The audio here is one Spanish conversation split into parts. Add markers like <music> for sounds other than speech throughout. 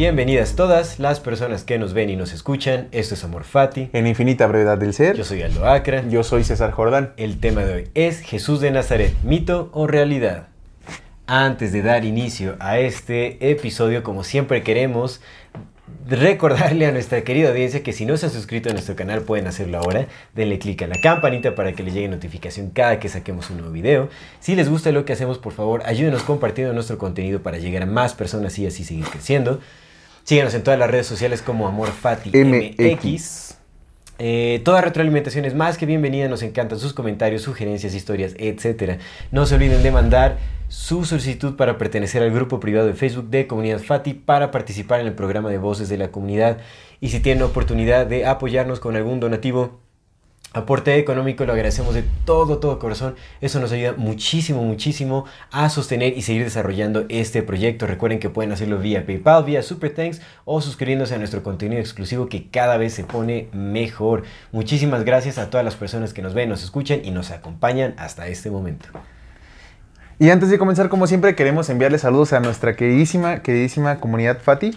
Bienvenidas todas las personas que nos ven y nos escuchan. Esto es Amor Fati. En infinita brevedad del ser. Yo soy Aldo Acra. Yo soy César Jordán. El tema de hoy es Jesús de Nazaret, mito o realidad. Antes de dar inicio a este episodio, como siempre queremos recordarle a nuestra querida audiencia que si no se han suscrito a nuestro canal pueden hacerlo ahora. Denle clic a la campanita para que les llegue notificación cada que saquemos un nuevo video. Si les gusta lo que hacemos, por favor, ayúdenos compartiendo nuestro contenido para llegar a más personas y así seguir creciendo. Síguenos en todas las redes sociales como AmorFati MX. Eh, toda retroalimentación es más que bienvenida, nos encantan sus comentarios, sugerencias, historias, etc. No se olviden de mandar su solicitud para pertenecer al grupo privado de Facebook de Comunidad Fati para participar en el programa de Voces de la Comunidad y si tienen oportunidad de apoyarnos con algún donativo, aporte económico, lo agradecemos de todo, todo corazón. Eso nos ayuda muchísimo, muchísimo a sostener y seguir desarrollando este proyecto. Recuerden que pueden hacerlo vía PayPal, vía Super Thanks o suscribiéndose a nuestro contenido exclusivo que cada vez se pone mejor. Muchísimas gracias a todas las personas que nos ven, nos escuchan y nos acompañan hasta este momento. Y antes de comenzar, como siempre, queremos enviarle saludos a nuestra queridísima, queridísima comunidad Fati.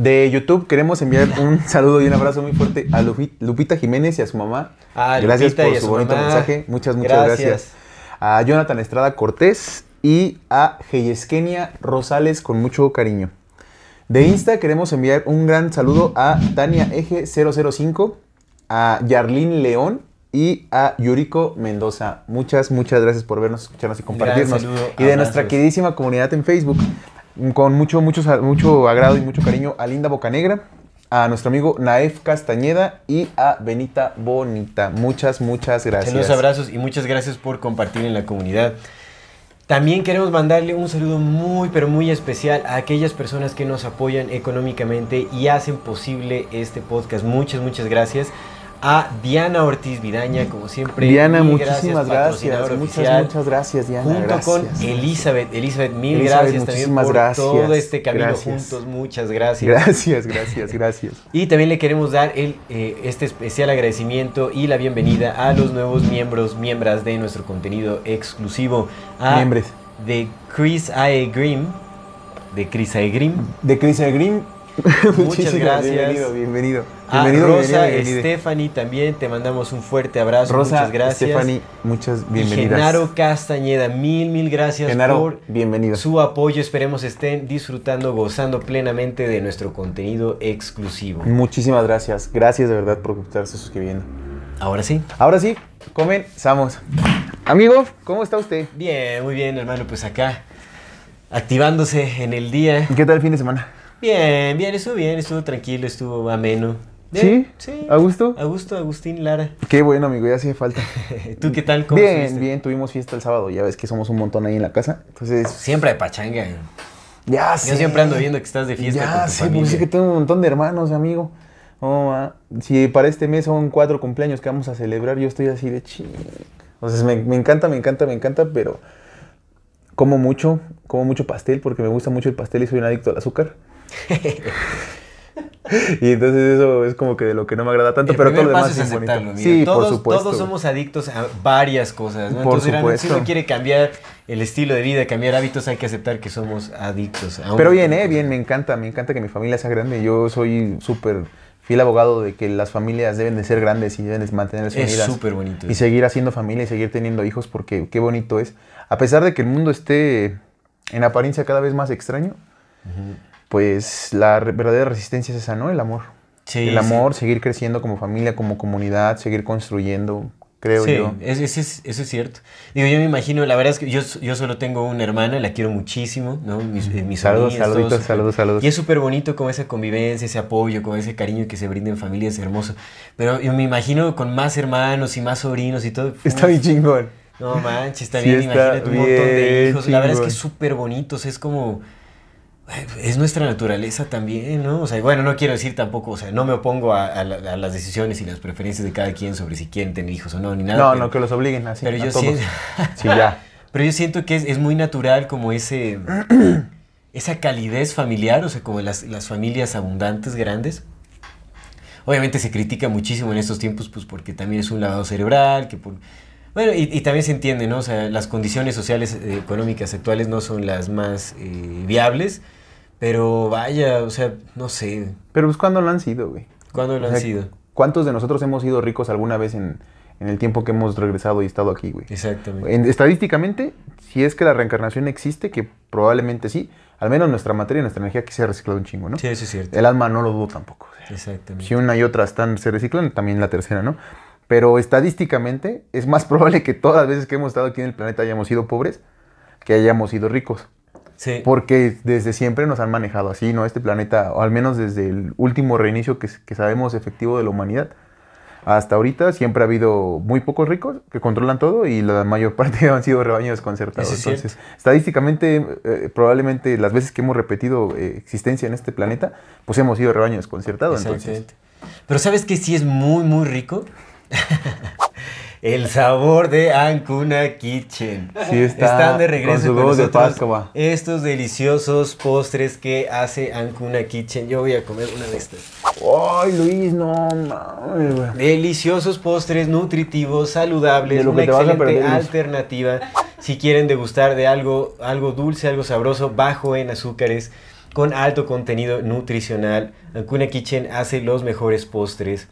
De YouTube queremos enviar un <laughs> saludo y un abrazo muy fuerte a Lupi- Lupita Jiménez y a su mamá. Ah, gracias Lupita por su su bonito mamá. mensaje. Muchas, muchas gracias. Gracias. A Jonathan Estrada Cortés y a Geyeskenia Rosales con mucho cariño. De Insta queremos enviar un gran saludo a Tania Eje 005, a Yarlín León y a Yuriko Mendoza. Muchas, muchas gracias por vernos, escucharnos y compartirnos. saludo, y de nuestra queridísima comunidad en Facebook, con mucho, mucho, mucho agrado y mucho cariño a Linda Bocanegra, a nuestro amigo Naef Castañeda y a Benita Bonita. Muchas, muchas gracias. Saludos, abrazos y muchas gracias por compartir en la comunidad. También queremos mandarle un saludo muy, pero muy especial a aquellas personas que nos apoyan económicamente y hacen posible este podcast. Muchas, muchas gracias. A Diana Ortiz Vidaña, como siempre. Diana, muchísimas gracias. Muchas, muchas gracias, Diana. Junto gracias. con Elizabeth. Elizabeth, mil Elizabeth, gracias también por gracias. todo este camino Gracias. juntos. Muchas gracias. Gracias, gracias, gracias. <laughs> Y también le queremos dar el, eh, este especial agradecimiento y la bienvenida a los nuevos miembros, miembros de nuestro contenido exclusivo. A Miembros. De Chris A. Grimm. De Chris A. Grimm. De Chris Green. <laughs> Muchas gracias. Bienvenido, bienvenido. A Bienvenido, Rosa bienvenido. Stephanie también. Te mandamos un fuerte abrazo. Rosa, muchas gracias. Stephanie, muchas Y bienvenidas. Genaro Castañeda, mil, mil gracias Genaro, por bienvenido. su apoyo. Esperemos estén disfrutando, gozando plenamente de nuestro contenido exclusivo. Muchísimas gracias. Gracias de verdad por estarse suscribiendo. Ahora sí. Ahora sí, comenzamos. Amigo, ¿cómo está usted? Bien, muy bien, hermano. Pues acá, activándose en el día. ¿Qué tal el fin de semana? Bien, bien, estuvo bien, estuvo tranquilo, estuvo ameno. ¿Sí? Sí. ¿A gusto? A gusto, Agustín Lara. Qué bueno, amigo, ya hacía falta. <laughs> ¿Tú qué tal? ¿Cómo Bien, estuviste? bien, tuvimos fiesta el sábado. Ya ves que somos un montón ahí en la casa. Entonces, Siempre de pachanga. ya Yo sé. siempre ando viendo que estás de fiesta Ya con tu sé, familia. pues es que tengo un montón de hermanos, amigo. Oh, ah, si para este mes son cuatro cumpleaños que vamos a celebrar, yo estoy así de ching. O sea, me, me encanta, me encanta, me encanta, pero como mucho, como mucho pastel porque me gusta mucho el pastel y soy un adicto al azúcar. <laughs> <laughs> y entonces eso es como que de lo que no me agrada tanto, El pero todo lo demás es es bonito. mira. Sí, todos, por supuesto. Todos somos adictos a varias cosas. ¿no? Por Entonces, si uno quiere cambiar el estilo de vida, cambiar hábitos, hay que aceptar que somos adictos. a un Pero bien, eh, bien, me encanta, me encanta que mi familia sea grande. Yo soy súper fiel abogado de que las familias deben de ser grandes y deben de mantenerse Es unidas. súper bonito. Y seguir haciendo familia y seguir teniendo hijos porque qué bonito es. A pesar de que el mundo esté en apariencia cada vez más extraño, pues la verdadera resistencia es esa, ¿no? El amor. Sí, el sí. amor, seguir creciendo como familia, como comunidad, seguir construyendo, creo sí, yo. es- es- es- eso es cierto. Digo, yo me imagino, la verdad es que yo, yo solo tengo una hermana, la quiero muchísimo, ¿no? Mis, eh, mis Saludos, saluditos, saludos, saludos. Y es súper bonito como esa convivencia, ese apoyo, como ese cariño que se brinda en familia, es hermoso. Pero yo me imagino con más hermanos y más sobrinos y todo. Está bien chingón. No manches, Sí, también está imagínate un montón de bien hijos. La verdad es que es súper bonito, o sea, es como... Es nuestra naturaleza también, ¿no? O sea, bueno, no quiero decir tampoco, o sea, no me opongo a, a la- a las decisiones y las preferencias de cada quien sobre si quieren tener hijos o no, ni nada. No, pero- no, que los obliguen así. pero a yo todos. siento, Sí, ya. <laughs> pero yo siento que es, es muy natural como ese, <clears throat> esa calidez familiar, o sea, como las, las familias abundantes, grandes. Obviamente se critica muchísimo en estos tiempos, pues porque también es un lavado cerebral, que por... Bueno, y, y también se entiende, ¿no? O sea, las condiciones sociales, eh, económicas actuales no son las más eh, viables, pero vaya, o sea, no sé, Pero pues ¿cuándo lo han sido, güey? ¿cuándo lo O han sido? ¿Cuántos de nosotros hemos sido ricos alguna vez en, en el tiempo que hemos regresado y estado aquí, güey? Exactamente. En- estadísticamente, si es que la reencarnación existe, que probablemente sí, al menos nuestra materia, nuestra energía aquí se ha reciclado un chingo, ¿no? Sí, eso es cierto. El alma no lo dudo tampoco. o sea, Exactamente. Si una y otra están, se reciclan, también la tercera, ¿no? Pero estadísticamente es más <laughs> probable que todas las veces que hemos estado aquí en el planeta hayamos sido pobres que hayamos sido ricos. Sí. Porque desde siempre nos han manejado así, ¿no? Este planeta, o al menos desde el último reinicio que, que sabemos efectivo de la humanidad, hasta ahorita siempre ha habido muy pocos ricos que controlan todo y la mayor <laughs> parte han sido rebaños desconcertados. Es Entonces, estadísticamente, eh, probablemente las veces que hemos repetido eh, existencia en este planeta, pues hemos sido rebaño desconcertado. Entonces. Pero ¿sabes que sí es muy, muy rico? <laughs> El sabor de Ancuna Kitchen. Sí está, Están de con regreso con, de nosotros estos deliciosos postres que hace Ancuna Kitchen. Yo voy a comer una de estas. ¡Ay, Luis, no mames! Deliciosos postres, nutritivos, saludables, una excelente perder, alternativa. Si quieren degustar de algo, algo dulce, algo sabroso, bajo en azúcares, con alto contenido nutricional, Ancuna Kitchen hace los mejores postres.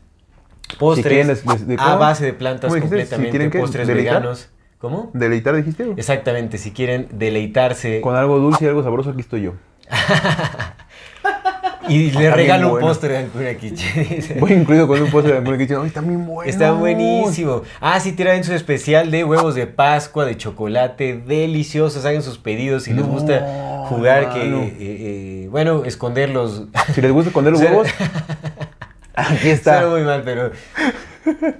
Postres quieren a base de plantas. Si completamente, que postres deleitar. veganos. ¿Cómo? ¿Deleitar dijiste? Exactamente, si quieren deleitarse Con algo dulce y algo sabroso, aquí estoy yo. <laughs> y le regalo un postre de Ancuna Kitchen. <laughs> Voy incluido con un postre de Ancuna Kitchen. ¡Ay, está bien bueno! Está buenísimo. Ah, sí, tienen su especial de huevos de Pascua, de chocolate, deliciosos. Hagan sus pedidos si les gusta jugar, que, eh, eh, bueno, esconderlos. Si les gusta esconder los <laughs> O sea, huevos, aquí <laughs> está. Suena muy mal, pero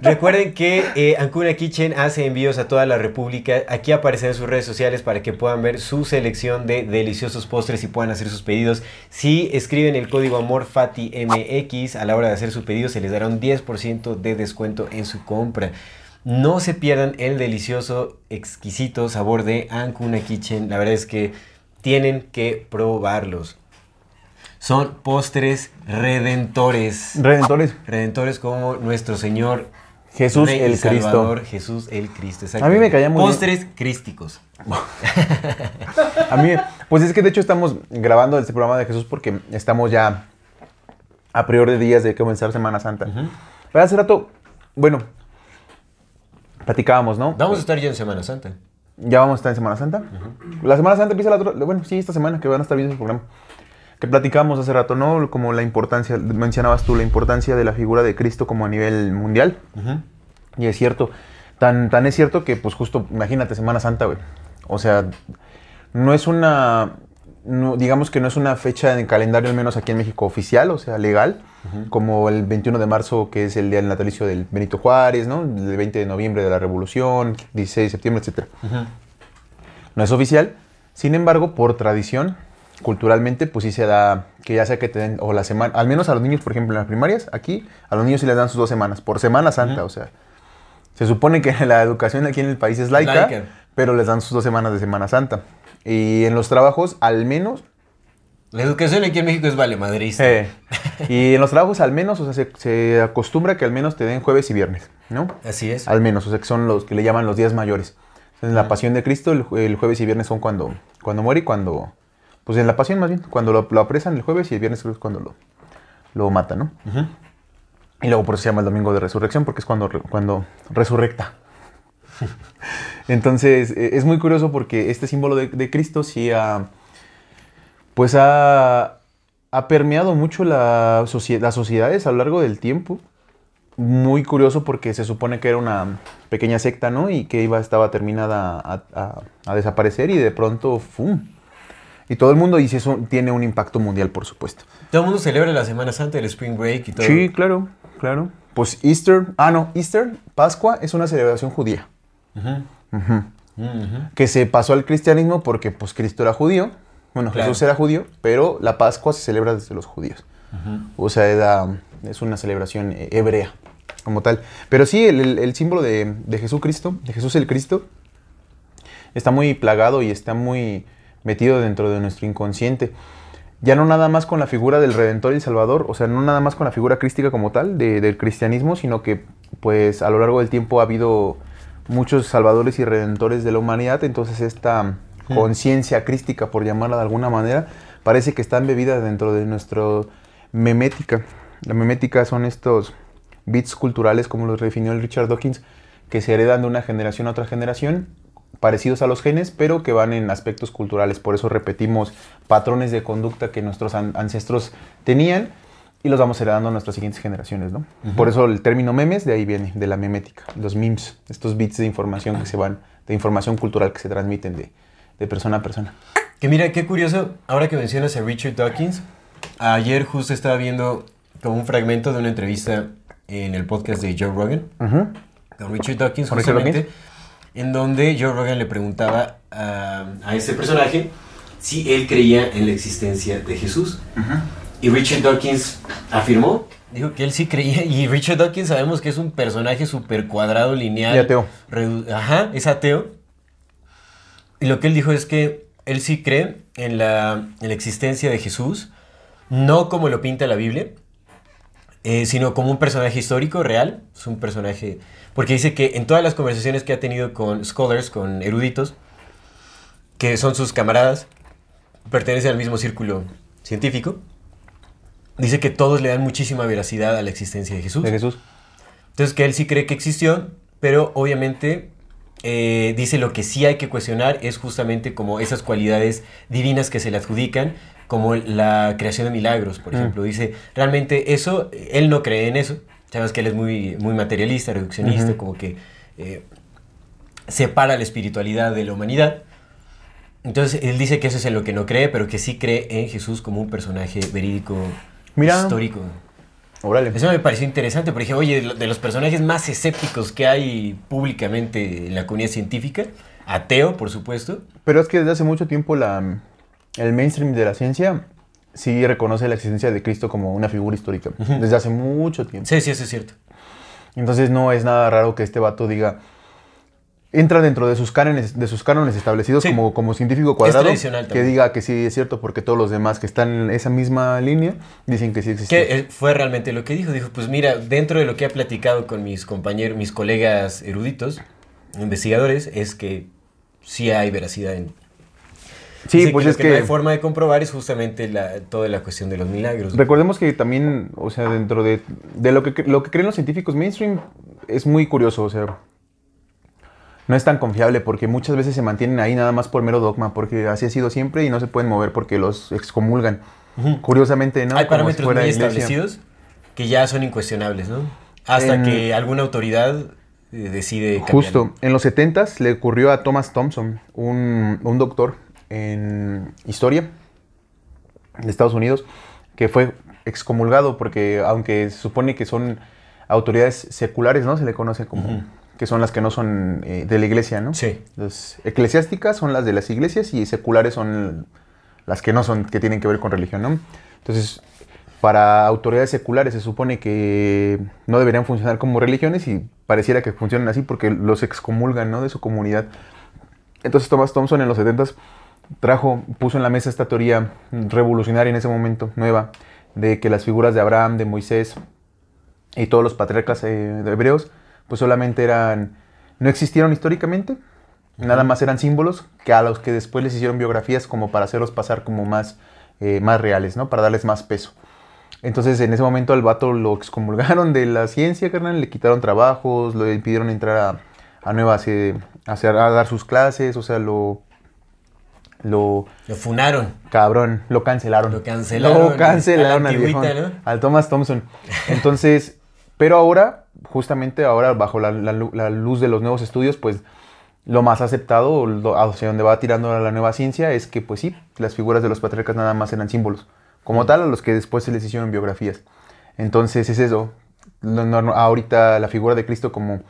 recuerden que eh, Ancuna Kitchen hace envíos a toda la República. Aquí aparecen sus redes sociales para que puedan ver su selección de deliciosos postres y puedan hacer sus pedidos. Si escriben el código AMORFATIMX a la hora de hacer su pedido, se les dará un 10% de descuento en su compra. No se pierdan el delicioso, exquisito sabor de Ancuna Kitchen. La verdad es que tienen que probarlos. Son postres redentores. Redentores, Redentores como nuestro Señor Jesús Rey el Cristo. Salvador, Jesús el Cristo. A mí me caía muy bien. Postres crísticos. <laughs> A mí, pues es que de hecho estamos grabando este programa de Jesús porque estamos ya a priori de días de comenzar Semana Santa. Pero hace rato, bueno, platicábamos, ¿no? Vamos a estar ya en Semana Santa. Ya vamos a estar en Semana Santa. La Semana Santa empieza la otra, bueno, sí, esta semana que van a estar viendo el programa. Que platicábamos hace rato, ¿no? Como la importancia, mencionabas tú, la importancia de la figura de Cristo como a nivel mundial. Y es cierto, tan, tan es cierto que, pues justo, imagínate, Semana Santa, güey. O sea, no es una, no- digamos que no es una fecha en el calendario, al menos aquí en México, oficial, o sea, legal, como el 21 de marzo, que es el día del natalicio del Benito Juárez, ¿no? El 20 de noviembre de la Revolución, 16 de septiembre, etc. No es oficial, sin embargo, por tradición, culturalmente, pues sí se da que ya sea que te den, o la semana, al menos a los niños, por ejemplo, en las primarias, aquí, a los niños sí les dan sus dos semanas, por Semana Santa, o sea. Se supone que <laughs> la educación aquí en el país es laica, Laica. pero les dan sus dos semanas de Semana Santa. Y en los trabajos, al menos, La educación aquí en México es vale madrista. eh, <laughs> y en los trabajos, al menos, o sea, se, se acostumbra que al menos te den jueves y viernes, ¿no? Así es. Al menos, o sea, que son los que le llaman los días mayores. En la pasión de Cristo, el, el jueves y viernes son cuando, cuando muere y cuando. Pues en la pasión más bien, cuando lo, lo apresan el jueves y el viernes creo es cuando lo, lo matan, ¿no? Y luego por eso se llama el domingo de resurrección, porque es cuando, cuando resurrecta. <laughs> Entonces, eh, es muy curioso porque este símbolo de, de Cristo sí ha, pues ha, ha permeado mucho la socie- las sociedades a lo largo del tiempo. Muy curioso porque se supone que era una pequeña secta, ¿no? Y que iba, estaba terminada a, a- a desaparecer y de pronto, ¡fum! Y todo el mundo dice eso tiene un impacto mundial, por supuesto. Todo el mundo celebra la Semana Santa, el Spring Break y todo. Sí, claro, claro. Pues Easter, ah, no, Easter, Pascua, es una celebración judía. Que se pasó al cristianismo porque pues Cristo era judío. Bueno, Claro. Jesús era judío, pero la Pascua se celebra desde los judíos. O sea, era- es una celebración eh, hebrea como tal. Pero sí, el, el- el símbolo de, de Jesucristo, de Jesús el Cristo, está muy plagado y está muy metido dentro de nuestro inconsciente. Ya no nada más con la figura del Redentor y el Salvador, o sea, no nada más con la figura crística como tal de- del cristianismo, sino que pues a lo largo del tiempo ha habido muchos salvadores y redentores de la humanidad, entonces esta conciencia crística, por llamarla de alguna manera, parece que está embebida dentro de nuestro memética. La memética son estos bits culturales, como los definió el Richard Dawkins, que se heredan de una generación a otra generación, parecidos a los genes, pero que van en aspectos culturales. Por eso repetimos patrones de conducta que nuestros an- ancestros tenían y los vamos heredando a nuestras siguientes generaciones, ¿no? Por eso el término memes de ahí viene, de la memética, los memes, estos bits de información que se van, de información cultural que se transmiten de, de persona a persona. Que mira, qué curioso, ahora que mencionas a Richard Dawkins, ayer justo estaba viendo como un fragmento de una entrevista en el podcast de Joe Rogan, Ujú. con Richard Dawkins ¿Con Richard justamente, en donde Joe Rogan le preguntaba a, a ese personaje si él creía en la existencia de Jesús. Y Richard Dawkins afirmó, dijo que él sí creía, y Richard Dawkins sabemos que es un personaje súper cuadrado, lineal. Y ateo. Ajá, es ateo. Y lo que él dijo es que él sí cree en la, en la existencia de Jesús, no como lo pinta la Biblia, eh, sino como un personaje histórico real. Es un personaje. Porque dice que en todas las conversaciones que ha tenido con scholars, con eruditos, que son sus camaradas, pertenecen al mismo círculo científico, dice que todos le dan muchísima veracidad a la existencia de Jesús. De Jesús. Entonces que él sí cree que existió, pero obviamente eh, dice lo que sí hay que cuestionar es justamente como esas cualidades divinas que se le adjudican, como la creación de milagros, por Mm. ejemplo. Dice, realmente eso, él no cree en eso. Sabes que él es muy, muy materialista, reduccionista, como que eh, separa la espiritualidad de la humanidad. Entonces él dice que eso es en lo que no cree, pero que sí cree en Jesús como un personaje verídico, Mira. histórico. Órale. Eso me pareció interesante, porque dije, oye, de los personajes más escépticos que hay públicamente en la comunidad científica, ateo, por supuesto. Pero es que desde hace mucho tiempo la, el mainstream de la ciencia sí reconoce la existencia de Cristo como una figura histórica. Desde hace mucho tiempo. Sí, sí, eso es cierto. Entonces no es nada raro que este vato diga. Entra dentro de sus cánones, de sus cánones establecidos Sí. como, como científico cuadrado. que diga que sí es cierto porque todos los demás que están en esa misma línea dicen que sí existe. Que eh, fue realmente lo que dijo. Dijo, pues mira, dentro de lo que he platicado con mis compañeros, mis colegas eruditos, investigadores, es que sí hay veracidad en... Sí, Dice pues que es que no hay que forma de comprobar es justamente la, toda la cuestión de los milagros. recordemos que también, o sea, dentro de, de lo, que, lo que creen los científicos mainstream es muy curioso, o sea, no es tan confiable porque muchas veces se mantienen ahí nada más por mero dogma, porque así ha sido siempre y no se pueden mover porque los excomulgan. Curiosamente, ¿no? hay Como si parámetros fuera muy establecidos que ya son incuestionables, ¿no? Hasta En- que alguna autoridad eh, decide cambiar. Justo, en los 70s le ocurrió a Thomas Thompson, un, un doctor en historia de Estados Unidos, que fue excomulgado porque aunque se supone que son autoridades seculares, ¿no? Se le conoce como que son las que no son eh, de la iglesia, ¿no? Sí. Las eclesiásticas son las de las iglesias y seculares son las que no son, que tienen que ver con religión, ¿no? Entonces, para autoridades seculares se supone que no deberían funcionar como religiones y pareciera que funcionan así porque los excomulgan, ¿no? De su comunidad. Entonces Thomas Thompson en los 70s trajo, puso en la mesa esta teoría revolucionaria en ese momento, nueva, de que las figuras de Abraham, de Moisés y todos los patriarcas eh, hebreos, pues solamente eran, no existieron históricamente, nada más eran símbolos que a los que después les hicieron biografías como para hacerlos pasar como más, eh, más reales, ¿no? Para darles más peso. Entonces, en ese momento al vato lo excomulgaron de la ciencia, carnal, le quitaron trabajos, le impidieron entrar a, a nuevas, eh, a, hacer- a dar sus clases, o sea, lo... Lo, Lo funaron. cabrón, lo cancelaron. Lo cancelaron, Lo cancelaron al viejón, al Thomas Thompson. <laughs> Entonces, pero ahora, justamente ahora, bajo la, la lu- la luz de los nuevos estudios, pues lo más aceptado, lo- hacia donde va tirando la nueva ciencia, es que, pues sí, las figuras de los patriarcas nada más eran símbolos. Como tal, a los que después se les hicieron biografías. Entonces, es eso. Lo- no- no- ahorita la figura de Cristo como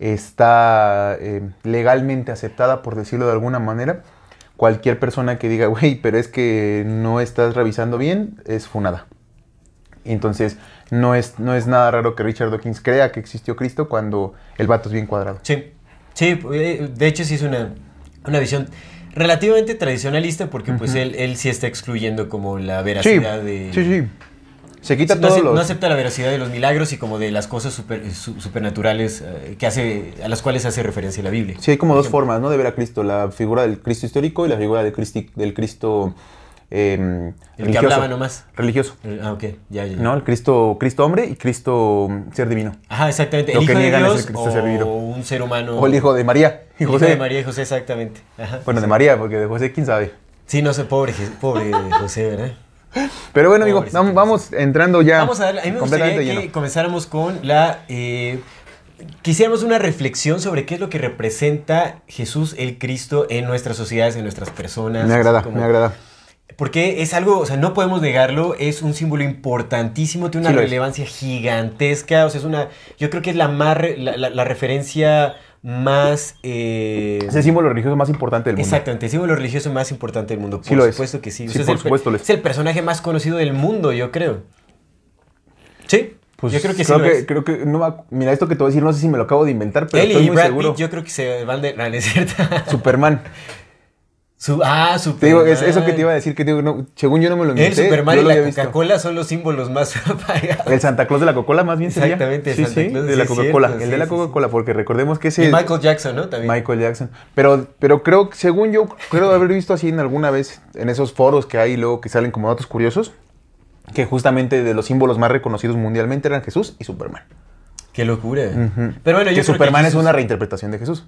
está eh, legalmente aceptada, por decirlo de alguna manera, cualquier persona que diga, güey, pero es que no estás revisando bien, es funada. Entonces, no es, no es nada raro que Richard Dawkins crea que existió Cristo cuando el vato es bien cuadrado. Sí, sí, eh, de hecho sí es una, una visión relativamente tradicionalista porque pues él, él sí está excluyendo como la Sí, veracidad de... sí, sí. Se quita no, todos ace- los... no acepta la veracidad de los milagros y como de las cosas super- su- supernaturales eh, que hace, a las cuales hace referencia la Biblia. Sí, hay como dos formas, ¿no? De ver a Cristo. La figura del Cristo histórico y la figura del, Cristi- del Cristo eh, El que religioso. hablaba nomás. Religioso. Ah, ok, ya, ya. ya. ¿No? El Cristo, Cristo hombre y Cristo ser divino. Ajá, exactamente. Lo El que de niegan es el Cristo o servido. un ser humano. O el hijo de María y El José. hijo de María y José, exactamente. Ajá. Bueno, de María, porque de José, quién sabe. Sí, no sé, pobre, pobre <laughs> José, ¿verdad? Pero bueno, amigo, vamos, vamos entrando ya Vamos a darle, a mí me gustaría que lleno. comenzáramos con la... eh, quisiéramos una reflexión sobre qué es lo que representa Jesús el Cristo en nuestras sociedades, en nuestras personas. Me agrada, como- me agrada. Porque es algo, o sea, no podemos negarlo, es un símbolo importantísimo, tiene Sí una es. relevancia gigantesca, o sea, es una, yo creo que es la más, re- la, la- la referencia más... eh, Es el símbolo religioso más importante del mundo. Exactamente, el símbolo religioso más importante del mundo. Por Sí lo es. supuesto que sí. Sí, es por el per- supuesto lo es. Es el personaje más conocido del mundo, yo creo. Sí, Pues yo creo que sí. creo lo que, es. creo que no va- mira esto que te voy a decir, no sé si me lo acabo de inventar, pero Él estoy y muy Brad seguro. Pitt, yo creo que se van de. No, no es cierto. Superman. <laughs> Su, ah, Superman. Te digo, es eso que te iba a decir, que te digo, no, según yo no me lo El inventé. Superman yo y la. Coca-Cola son los símbolos más <laughs> apagados. El Santa Claus de la Coca-Cola más bien sería. Exactamente, el sí, Santa sí, Claus, de la es Coca-Cola. el sí, de la. Coca-Cola, porque recordemos que ese Y es Michael Jackson, ¿no? También. Michael Jackson. Pero, pero creo, según yo, creo haber visto así en alguna vez, en esos foros que hay luego que salen como datos curiosos, que justamente de los símbolos más reconocidos mundialmente eran Jesús y Superman. Qué locura. Pero bueno, yo que creo Superman que es Jesús- una reinterpretación de Jesús.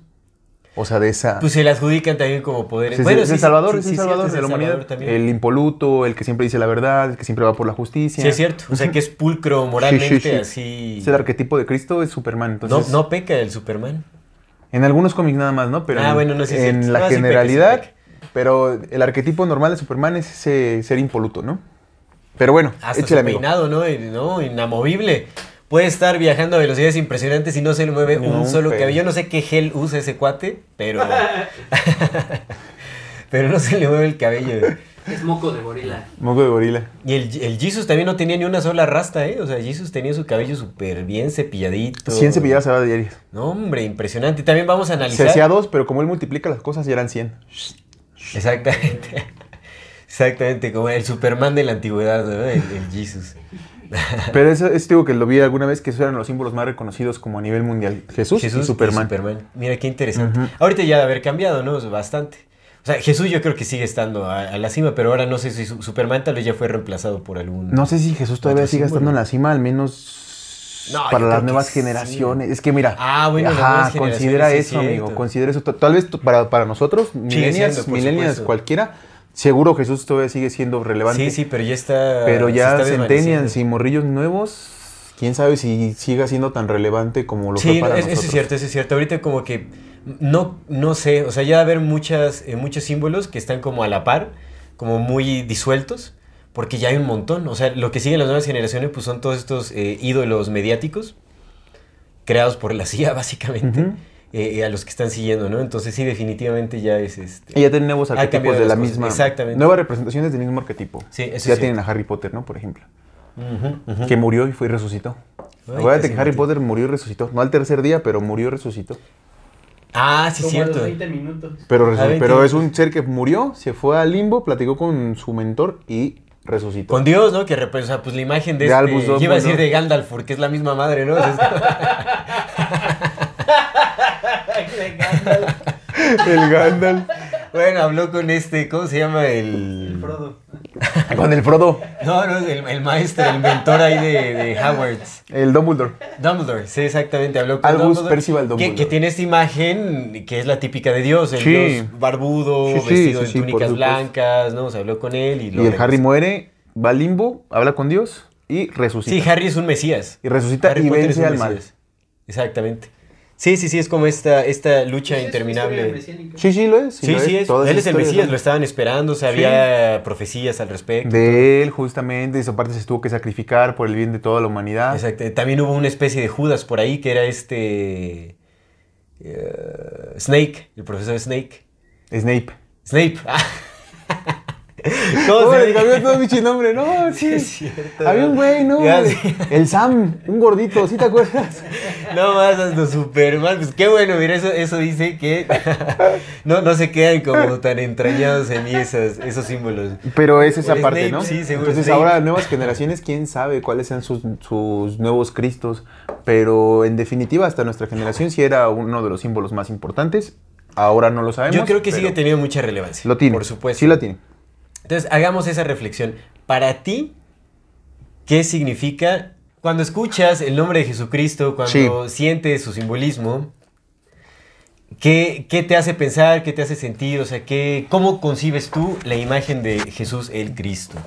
O sea, de esa... Pues se le adjudican también como poderes. Sí, bueno, es sí, el Salvador, sí, es el Salvador es de la humanidad. Salvador también. El impoluto, el que siempre dice la verdad, el que siempre va por la justicia. Sí, es cierto. O sea, que es pulcro moralmente, Sí, sí, sí. así. Es el arquetipo de Cristo, es Superman. No, Entonces, no peca el Superman. En algunos cómics nada más, ¿no? Pero Ah, en, bueno, no, es en cierto. la No, peca, sí generalidad, peca. pero el arquetipo normal de Superman es ese ser impoluto, ¿no? Pero bueno, Hasta échale su amigo. peinado, ¿no? Inamovible. Puede estar viajando a velocidades impresionantes y no se le mueve No, un solo pero- cabello. Yo no sé qué gel usa ese cuate, pero. <laughs> pero no se le mueve el cabello. Es moco de gorila. Moco de gorila. Y el, el Jesus también no tenía ni una sola rasta, ¿eh? O sea, Jesus tenía su cabello súper bien cepilladito. 100 cepilladas se va de diarias. No, hombre, impresionante. También vamos a Se analizar. hacía dos, pero como él multiplica las cosas ya eran 100. Exactamente. <laughs> Exactamente, como el Superman de la antigüedad, ¿no? El, el Jesus. Pero eso, eso digo que lo vi alguna vez, que esos eran los símbolos más reconocidos como a nivel mundial. Jesús, y Superman. Mira, qué interesante. Ahorita ya de haber cambiado, ¿no? Bastante. O sea, Jesús yo creo que sigue estando a, a la cima, pero ahora no sé si su- Superman tal vez ya fue reemplazado por algún... No sé si Jesús todavía símbolo. estando en la cima, al menos No, para las nuevas sí. generaciones. Es que mira, Ah, bueno, ajá, considera sí, eso, es amigo. Considera eso. Tal vez para, para nosotros, millennials supuesto. cualquiera, seguro Jesús todavía sigue siendo relevante. Sí, sí, pero ya está... Pero ya desvaneciendo. y morrillos nuevos, quién sabe si siga siendo tan relevante como lo Sí, fue para es- eso nosotros. es cierto, eso es cierto. Ahorita como que no, no sé, o sea, ya va a haber muchas, eh, muchos símbolos que están como a la par, como muy disueltos, porque ya hay un montón. O sea, lo que siguen las nuevas generaciones pues son todos estos eh, ídolos mediáticos creados por la <laughs> CIA básicamente, eh, eh, a los que están siguiendo, ¿no? Entonces sí, definitivamente ya es este... Y ya tienen nuevos arquetipos de la cosas, misma. exactamente. Nuevas representaciones del mismo arquetipo. Sí, eso es Ya tienen a Harry Potter, ¿no? Por ejemplo. Que murió y fue y resucitó. Ay, Acuérdate que Harry Potter murió y resucitó. No al tercer día, pero murió y resucitó. Ah, sí, Como a cierto. los 20 minutos. Pero, 20 pero es un ser que murió, se fue al limbo, platicó con su mentor y resucitó. Con Dios, ¿no? Que o sea, pues la imagen de, De este, Albus iba a decir de Gandalf, porque es la misma madre, ¿no? <laughs> El Gandalf. <laughs> bueno, habló con este, ¿cómo se llama? El... Frodo. <laughs> Con el Frodo, No, no, el, el maestro, el mentor ahí de, de Hogwarts. el Dumbledore. Dumbledore, sí, exactamente, habló con Albus Dumbledore, Percival que, Dumbledore. que tiene esta imagen que es la típica de Dios, el Sí. Dios barbudo, Sí, sí, vestido sí, en túnicas blancas, ¿no? Se habló con él y el. Harry muere, va al limbo, habla con Dios y resucita. Sí, Harry es un mesías. y resucita Harry y Potter vence un al mal. mesías. Exactamente. Sí, sí, sí, es como esta, esta lucha interminable. Sí, sí, lo es. Sí, lo sí, es. Él es el mesías, son lo estaban esperando, o sea, había profecías al respecto. De él, justamente, y su parte se tuvo que sacrificar por el bien de toda la humanidad. Exacto. También hubo una especie de Judas por ahí que era este. eh, Snake, el profesor Snake. Snape. Snape. ¿Cómo <laughs> ¿Cómo se le cambió todo mi nombre? No, <laughs> Sí, sí. es cierto. Había un güey, ¿no? Ya, sí. El Sam, un gordito, ¿sí te acuerdas? No más, ando súper mal. Pues qué bueno, mira, eso, eso dice que <laughs> no, no se quedan como tan entrañados en esas, esos símbolos. Pero es esa parte, Snape, ¿no? sí, seguro, Entonces Snape. ahora nuevas generaciones, quién sabe cuáles sean sus, sus nuevos cristos. Pero en definitiva, hasta nuestra generación sí era uno de los símbolos más importantes. Ahora no lo sabemos. Yo creo que sigue teniendo mucha relevancia. Lo tiene. Por supuesto. Sí la tiene. Entonces, hagamos esa reflexión. Para ti, ¿qué significa cuando escuchas el nombre de Jesucristo, cuando sientes su simbolismo? ¿Qué, qué te hace pensar? ¿Qué te hace sentir? O sea, ¿qué, ¿cómo concibes tú la imagen de Jesús el Cristo?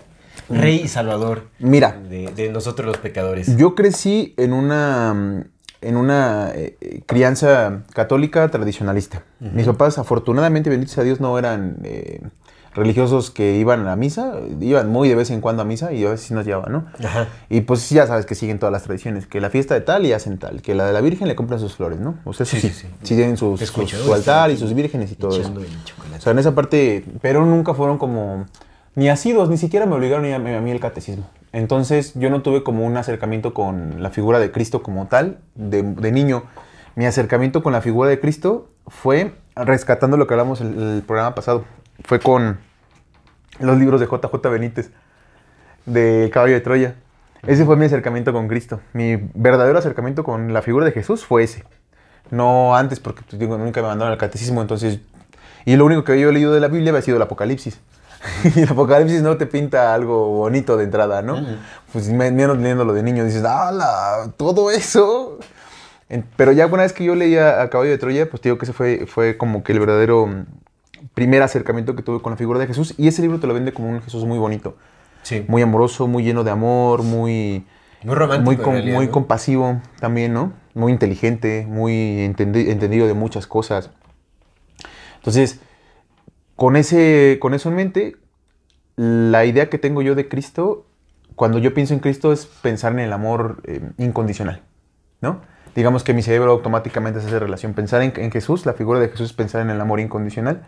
Rey y Salvador Mira, de, de nosotros los pecadores. Yo crecí en una, mm, en una eh, crianza católica tradicionalista. Mis papás, afortunadamente, benditos a Dios, no eran eh, religiosos que iban a misa. Iban muy de vez en cuando a misa y a veces sí nos llevaban, ¿no? Ajá. Y pues ya sabes que siguen todas las tradiciones, que la fiesta de tal y hacen tal, que la de la Virgen le compran sus flores, ¿no? O sea, sí, Sí, sí, sí, tienen sus, escucho, sus- su altar y sus vírgenes y todo eso. O sea, en esa parte, pero nunca fueron como ni asidos, ni siquiera me obligaron a, a mí el catecismo. Entonces yo no tuve como un acercamiento con la figura de Cristo como tal, de, de niño. Mi acercamiento con la figura de Cristo fue rescatando lo que hablamos el, el programa pasado. Fue con los libros de JJ Benítez, de Caballo de Troya. Ese fue mi acercamiento con Cristo. Mi verdadero acercamiento con la figura de Jesús fue ese. No antes, porque pues, digo, nunca me mandaron al catecismo, entonces... Y lo único que yo he leído de la Biblia había sido el Apocalipsis. <laughs> y el Apocalipsis no te pinta algo bonito de entrada, ¿no? Pues me- menos leyéndolo de niño dices, ¡hala! Todo eso. En- pero ya una vez que yo leía a Caballo de Troya, pues digo que ese fue, fue como que el verdadero primer acercamiento que tuve con la figura de Jesús. Y ese libro te lo vende como un Jesús muy bonito, Sí. muy amoroso, muy lleno de amor, muy, Muy romántico. muy, en com- realidad, muy ¿no? compasivo también, ¿no? Muy inteligente, muy entendi- entendido de muchas cosas. Entonces, con, ese, con eso en mente, la idea que tengo yo de Cristo, cuando yo pienso en Cristo, es pensar en el amor eh, incondicional, ¿no? Digamos que mi cerebro automáticamente hace esa relación. Pensar en, en Jesús, la figura de Jesús es pensar en el amor incondicional.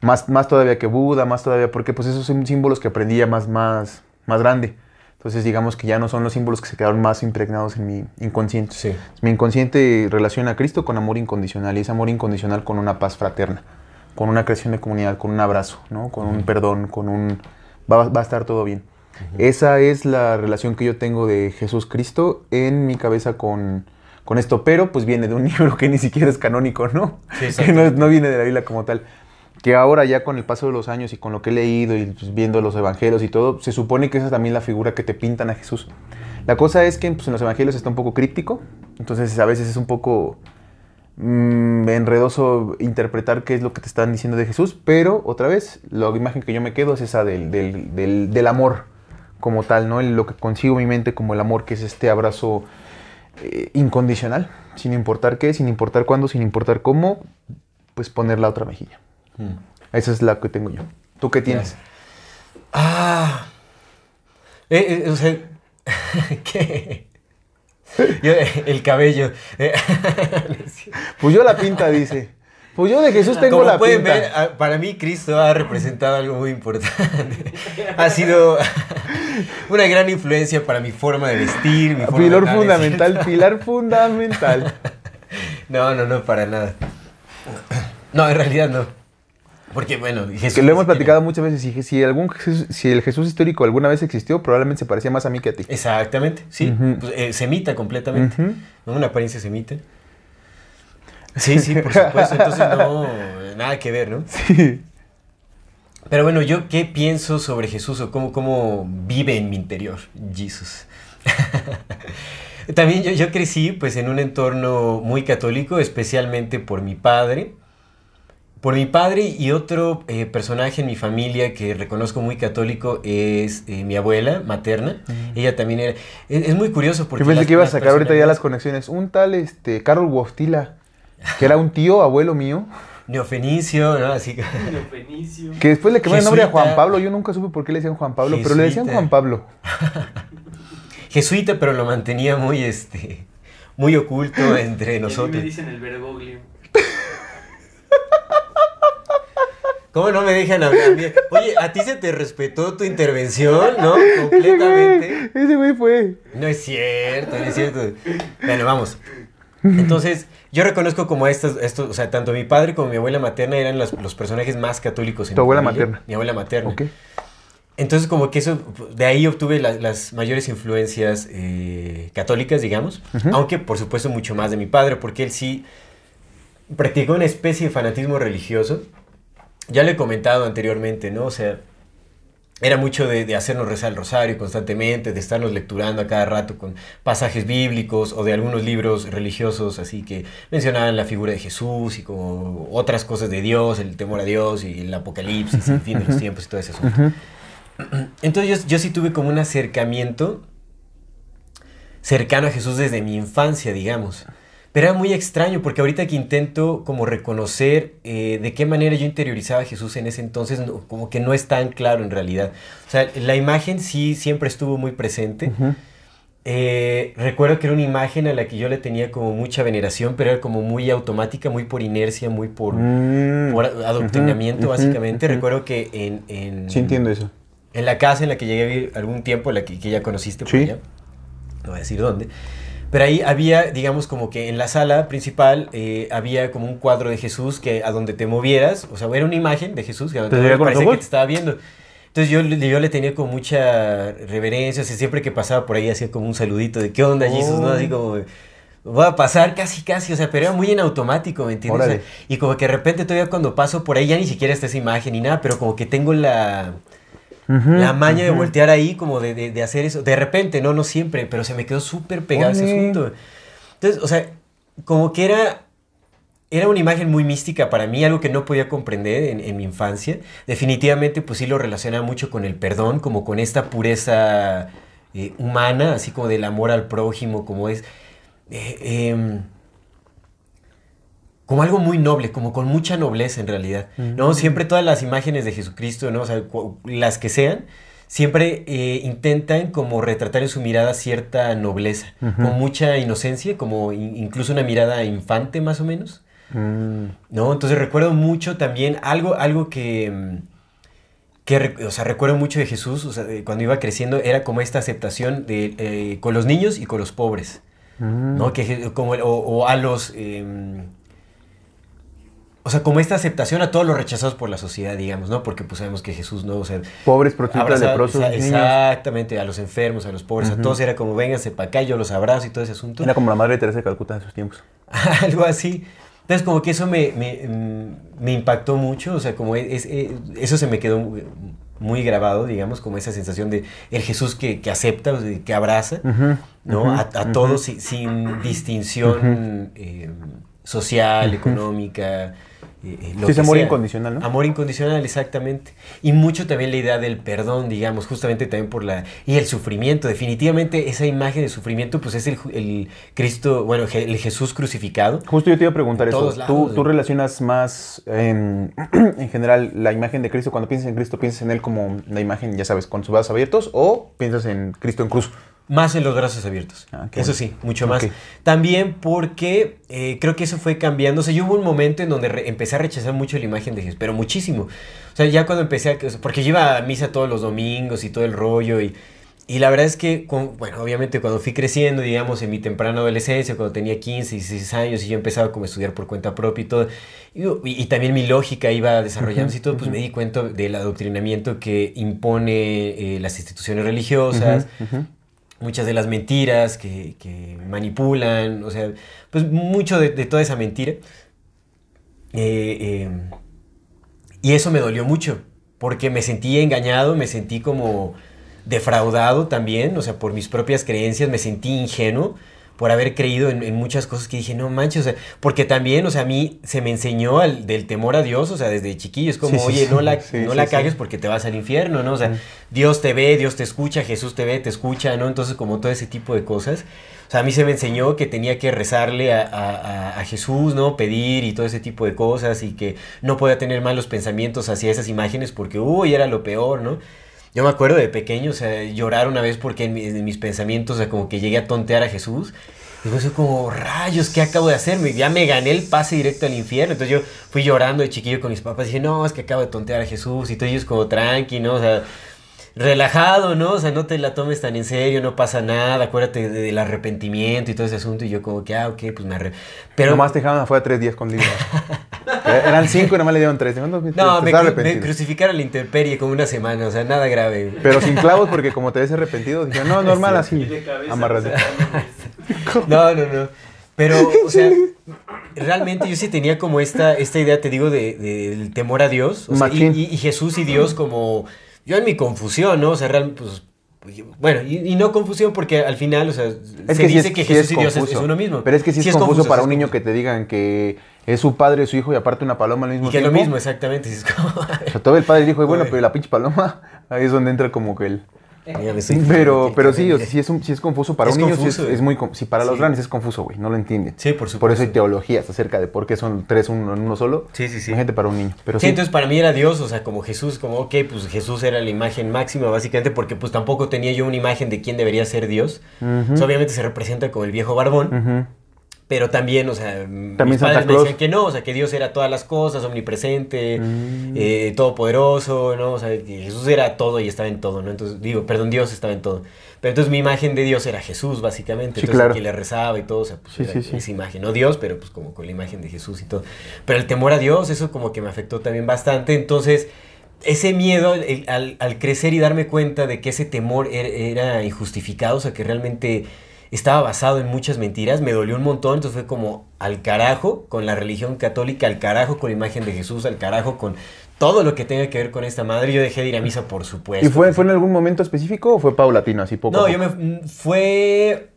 Más, más todavía que Buda, más todavía, porque pues esos son símbolos que aprendí ya más, más, más grande. Entonces digamos que ya no son los símbolos que se quedaron más impregnados en mi inconsciente. Sí. Mi inconsciente relaciona a Cristo con amor incondicional y es amor incondicional con una paz fraterna, con una creación de comunidad, con un abrazo, ¿no? con un perdón, con un... Va, va a estar todo bien. Esa es la relación que yo tengo de Jesús Cristo en mi cabeza con, con esto, pero pues viene de un <laughs> libro que ni siquiera es canónico, ¿no? Sí, que no, no viene de la Biblia como tal. Que ahora ya con el paso de los años y con lo que he leído y pues, viendo los evangelios y todo, se supone que esa es también la figura que te pintan a Jesús. La cosa es que pues, en los evangelios está un poco críptico, entonces a veces es un poco mm, enredoso interpretar qué es lo que te están diciendo de Jesús, pero otra vez, la imagen que yo me quedo es esa del, del- del- del amor como tal, ¿no? Lo que consigo mi mente como el amor, que es este abrazo eh, incondicional, sin importar qué, sin importar cuándo, sin importar cómo, pues poner la otra mejilla. Mm. Esa es la que tengo yo. ¿Tú qué tienes? Ah. Eh, eh, o sea, <laughs> ¿qué? Yo, eh, el cabello. <laughs> Pues yo la pinta, dice. Pues yo de Jesús tengo Como la pueden pinta. ver, ah, para mí Cristo ha representado algo muy importante. Ha sido <laughs> una gran influencia para mi forma de vestir, mi forma Pilar de- fundamental, pilar fundamental. No, no, no, para nada. No, en realidad no. Porque, bueno, Jesús... Que lo hemos platicado muchas veces. Si, si, algún Jesús- si el Jesús histórico alguna vez existió, probablemente se parecía más a mí que a ti. Exactamente, sí. Ujú. Pues, eh, semita completamente. Una apariencia semita. Sí, sí, por supuesto. Entonces, no, nada que ver, ¿no? <laughs> Sí. Pero bueno, yo qué pienso sobre Jesús o cómo, cómo vive en mi interior Jesús. <laughs> También yo, yo crecí pues en un entorno muy católico, especialmente por mi padre. Por mi padre y otro eh, personaje en mi familia que reconozco muy católico es eh, mi abuela materna. Ella también era... Es, es muy curioso porque... Yo pensé las- que ibas a sacar ahorita ya las conexiones. Un tal, este, Carol Wostila, que era un tío, abuelo mío, Neofenicio, ¿no? Así que... <laughs> Niño Fenicio. que después le cambió el nombre a Juan. Pablo. Yo nunca supe por qué le decían Juan Pablo, pero le decían. Juan Pablo. <laughs> Jesuita, pero lo mantenía muy, este... Muy oculto <laughs> entre Y a mí nosotros. me dicen el Bergoglio. ¿Cómo no me dejan hablar? mí? Oye, ¿a ti se te respetó tu intervención, no? Completamente. ese güey fue. No es cierto, no es cierto. Bueno, vamos. Entonces, yo reconozco como a estas, estos, o sea, tanto mi padre como mi abuela materna eran los, los personajes más católicos en Tu mi abuela familia. materna. Mi abuela materna. Ok. Entonces, como que eso, de ahí obtuve la- las mayores influencias eh, católicas, digamos, aunque por supuesto mucho más de mi padre, porque él sí practicó una especie de fanatismo religioso. Ya lo he comentado anteriormente, ¿no? O sea, era mucho de, de hacernos rezar el rosario constantemente, de estarnos lecturando a cada rato con pasajes bíblicos o de algunos libros religiosos, así que mencionaban la figura de Jesús y como otras cosas de Dios, el temor a Dios y el apocalipsis, y el fin de los tiempos y todo ese asunto. <clears throat> Entonces yo, yo sí tuve como un acercamiento cercano a Jesús desde mi infancia, digamos. Pero era muy extraño porque ahorita que intento como reconocer eh, de qué manera yo interiorizaba a Jesús en ese entonces, no- como que no es tan claro en realidad. O sea, la imagen sí siempre estuvo muy presente. Eh, recuerdo que era una imagen a la que yo le tenía como mucha veneración, pero era como muy automática, muy por inercia, muy por, Mm. por adoctrinamiento, Ujú, ujú, básicamente. ujú. Recuerdo que en, en, Sí, entiendo eso. en la casa en la que llegué a vivir algún tiempo, la que, que ya conociste por Sí. allá, no voy a decir dónde, pero ahí había, digamos, como que en la sala principal eh, había como un cuadro de Jesús que a donde te movieras, o sea, era una imagen de Jesús que a donde ¿Te movieras parecía que te estaba viendo. Entonces yo, le- yo le tenía como mucha reverencia, o sea, siempre que pasaba por ahí hacía como un saludito de qué onda, Jesús, ¿no? Así como... Voy a pasar casi, casi, o sea, pero era muy en automático, ¿me entiendes? O sea, Órale. y como que de repente todavía cuando paso por ahí ya ni siquiera está esa imagen ni nada, pero como que tengo la, la maña de voltear ahí, como de, de- de hacer eso. De repente, no, no siempre, pero se me quedó súper pegado ese asunto. Entonces, o sea, como que era, era una imagen muy mística para mí, algo que no podía comprender en, en mi infancia. Definitivamente, pues sí lo relacionaba mucho con el perdón, como con esta pureza eh, humana, así como del amor al prójimo, como es... eh, em, como algo muy noble, como con mucha nobleza en realidad, ¿no? Siempre todas las imágenes de Jesucristo, ¿no? O sea, las que sean, siempre eh, intentan como retratar en su mirada cierta nobleza, con mucha inocencia, como in- incluso una mirada infante más o menos, Mm. ¿no? Entonces recuerdo mucho también algo, algo que... que o sea, recuerdo mucho de Jesús, o sea, de cuando iba creciendo, era como esta aceptación de, eh, con los niños y con los pobres. Mm. ¿no? Que, como, o a los... em, o sea, como esta aceptación a todos los rechazados por la sociedad, digamos, ¿no? Porque pues sabemos que Jesús, ¿no? O sea, Pobres, prostitutas, leprosos, niños. exactamente, a los enfermos, a los pobres, a todos era como, vénganse para acá, yo los abrazo y todo ese asunto. Era como la madre de Teresa de Calcuta en sus tiempos. <laughs> Algo así. Entonces, como que eso me, me, mm, me impactó mucho, o sea, como es, es- eso se me quedó muy, grabado, digamos, como esa sensación de el Jesús que, que acepta, que abraza, ¿no? a, todos sin, sin distinción eh, social, económica. Eh, eh, lo Sí, es que amor sea. incondicional, ¿no? Amor incondicional, exactamente. Y mucho también la idea del perdón, digamos, justamente también por la... Y el sufrimiento, definitivamente esa imagen de sufrimiento, pues es el, Cristo, bueno, el Jesús crucificado. Justo yo te iba a preguntar En eso. ¿Tú, tú relacionas más en, <clears throat> en general la imagen de Cristo? Cuando piensas en Cristo, ¿piensas en Él como la imagen, ya sabes, con sus brazos abiertos? ¿O piensas en Cristo en cruz? Más en los brazos abiertos. Ah, eso sí, mucho más. También porque eh, creo que eso fue cambiando. O sea, yo hubo un momento en donde empecé a rechazar mucho la imagen de Jesús, pero muchísimo. O sea, ya cuando empecé a... Porque yo iba a misa todos los domingos y todo el rollo y... Y la verdad es que, con- bueno, obviamente cuando fui creciendo, digamos, en mi temprana adolescencia, cuando tenía 15, 16 años y yo empezaba como a estudiar por cuenta propia y todo, y, también mi lógica iba desarrollándose y todo, pues me di cuenta del adoctrinamiento que impone eh, las instituciones religiosas, ujú. Muchas de las mentiras que, que manipulan, o sea, pues mucho de, toda esa mentira. Eh, eh, y eso me dolió mucho, porque me sentí engañado, me sentí como defraudado también, o sea, por mis propias creencias, me sentí ingenuo por haber creído en, en muchas cosas que dije, no manches, o sea, porque también, o sea, a mí se me enseñó al, del temor a Dios, o sea, desde chiquillo, es como, Sí, oye, sí, no la, sí, no la cagues porque te vas al infierno, ¿no? O sea, Mm. Dios te ve, Dios te escucha, Jesús te ve, te escucha, ¿no? Entonces, como todo ese tipo de cosas. O sea, a mí se me enseñó que tenía que rezarle a- a Jesús, ¿no? Pedir y todo ese tipo de cosas y que no podía tener malos pensamientos hacia esas imágenes porque, uy, era lo peor, ¿no? Yo me acuerdo de pequeño, o sea, llorar una vez porque en, mi- en mis pensamientos, o sea, como que llegué a tontear a Jesús. Y yo soy como, rayos, ¿qué acabo de hacer? Me- Ya me gané el pase directo al infierno. Entonces yo fui llorando de chiquillo con mis papás. Y dije, no, es que acabo de tontear a Jesús. Y todo ellos como tranqui, ¿no? O sea, relajado, ¿no? O sea, no te la tomes tan en serio, no pasa nada. Acuérdate de- del arrepentimiento y todo ese asunto. Y yo como que, ah, ok, pues me arre... Pero... Nomás te dejaban afuera tres días con libros. <laughs> Eran cinco y nomás le dieron tres. No, No, me, cru- me crucificaron a la intemperie como una semana. O sea, nada grave. Pero sin clavos, porque como te ves arrepentido, dije, no, normal así. Amarrate. No, no, no. Pero, <laughs> o sea, realmente yo sí tenía como esta, esta idea, te digo, de, de- del temor a Dios. O sea, y, Machín. y- y Jesús y Dios como... Yo en mi confusión, ¿no? O sea, realmente, pues... Bueno, y, y no confusión porque al final, o sea, Es se que dice es, que Jesús es y Dios es, confuso. es uno mismo. Pero es que sí, es, confuso, confuso, para un niño que te digan que es su padre, su hijo y aparte una paloma al mismo Y que tiempo. lo mismo, exactamente. Es como... O sea, todo el padre dijo, bueno, pero la pinche paloma, <laughs> ahí es donde entra como que el... Estoy- Pero, pero sí, o sea, sí es, un- sí es confuso. Para Es un niño sí es, es muy... Sí, para los grandes es confuso, güey, no lo entienden. Sí, por supuesto. Por eso hay teologías acerca de por qué son tres uno en uno solo. Sí, sí, sí. Imagínate para un niño. Pero Sí, entonces para mí era Dios, o sea, como Jesús, como, ok, pues Jesús era la imagen máxima, básicamente, porque pues tampoco tenía yo una imagen de quién debería ser Dios. Ujú. O sea, obviamente se representa como el viejo barbón. Pero también, o sea, También mis padres me decían que no, o sea, que Dios era todas las cosas, omnipresente, Mm. eh, todopoderoso, ¿no? O sea, que Jesús era todo y estaba en todo, ¿no? Entonces, digo, perdón, Dios estaba en todo. Pero entonces mi imagen de Dios era Jesús, básicamente. Sí, entonces, claro. que le rezaba y todo, o sea, pues Sí, era sí, sí. esa imagen. No Dios, pero pues como con la imagen de Jesús y todo. Pero el temor a Dios, eso como que me afectó también bastante. Entonces, ese miedo el- al, al crecer y darme cuenta de que ese temor era, era injustificado, o sea, que realmente estaba basado en muchas mentiras, me dolió un montón, entonces fue como al carajo con la religión católica, al carajo con la imagen de Jesús, al carajo con todo lo que tenga que ver con esta madre. Yo dejé de ir a misa, por supuesto. ¿Y fue, fue en algún momento específico o fue paulatino, así poco No, poco? yo me fue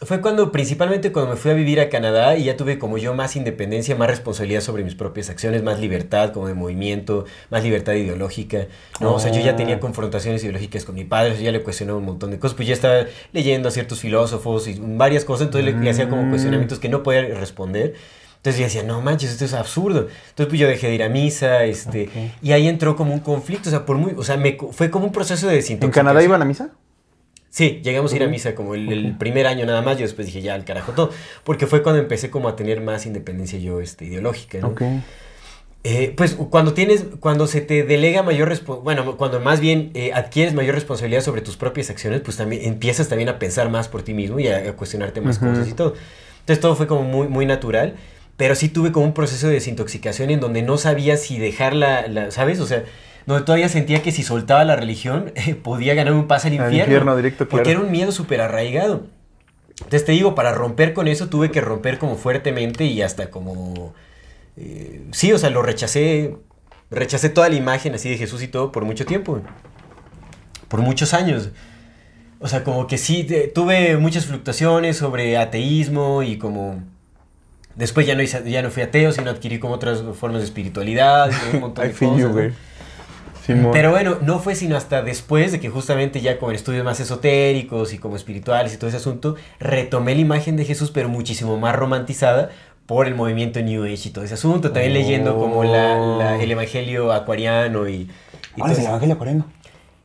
fue cuando principalmente cuando me fui a vivir a Canadá y ya tuve como yo más independencia, más responsabilidad sobre mis propias acciones, más libertad como de movimiento, más libertad ideológica, ¿no? O sea, yo ya tenía Oh. confrontaciones ideológicas con mi padre, o sea, ya le cuestionaba un montón de cosas, pues ya estaba leyendo a ciertos filósofos y varias cosas, entonces le, le hacía como Mm. cuestionamientos que no podía responder. Entonces yo decía, no manches, esto es absurdo. Entonces pues yo dejé de ir a misa, este, Ok. y ahí entró como un conflicto, o sea, por muy, o sea, me, fue como un proceso de ¿En desintoxicación. Canadá iban a misa? Sí, llegamos a ir a misa como el, el primer año nada más, yo después dije ya al carajo todo, porque fue cuando empecé como a tener más independencia yo este, ideológica, ¿no? Ok. Eh, pues cuando tienes, cuando se te delega mayor responsabilidad, bueno, cuando más bien eh, adquieres mayor responsabilidad sobre tus propias acciones, pues también empiezas también a pensar más por ti mismo y a, a cuestionarte más Ujú. cosas y todo. Entonces todo fue como muy, muy natural, pero sí tuve como un proceso de desintoxicación en donde no sabía si dejar la, la- ¿sabes? O sea, donde todavía sentía que si soltaba la religión <laughs> eh, podía ganar un pase al Al infierno. infierno directo, Porque claro. era un miedo súper arraigado. Entonces te digo, para romper con eso tuve que romper como fuertemente y hasta como... eh, sí, o sea, lo rechacé. Rechacé toda la imagen así de Jesús y todo por mucho tiempo. Por muchos años. O sea, como que sí, te- tuve muchas fluctuaciones sobre ateísmo y como... Después ya no, hice- ya no fui ateo, sino adquirí como otras formas de espiritualidad un <laughs> montón de feel cosas. you, ¿no? Simón. Pero bueno, no fue sino hasta después de que justamente ya con estudios más esotéricos y como espirituales y todo ese asunto, retomé la imagen de Jesús, pero muchísimo más romantizada por el movimiento New Age y todo ese asunto. También leyendo como la, la- el evangelio acuariano y, y ¿Cuál es el evangelio coreano?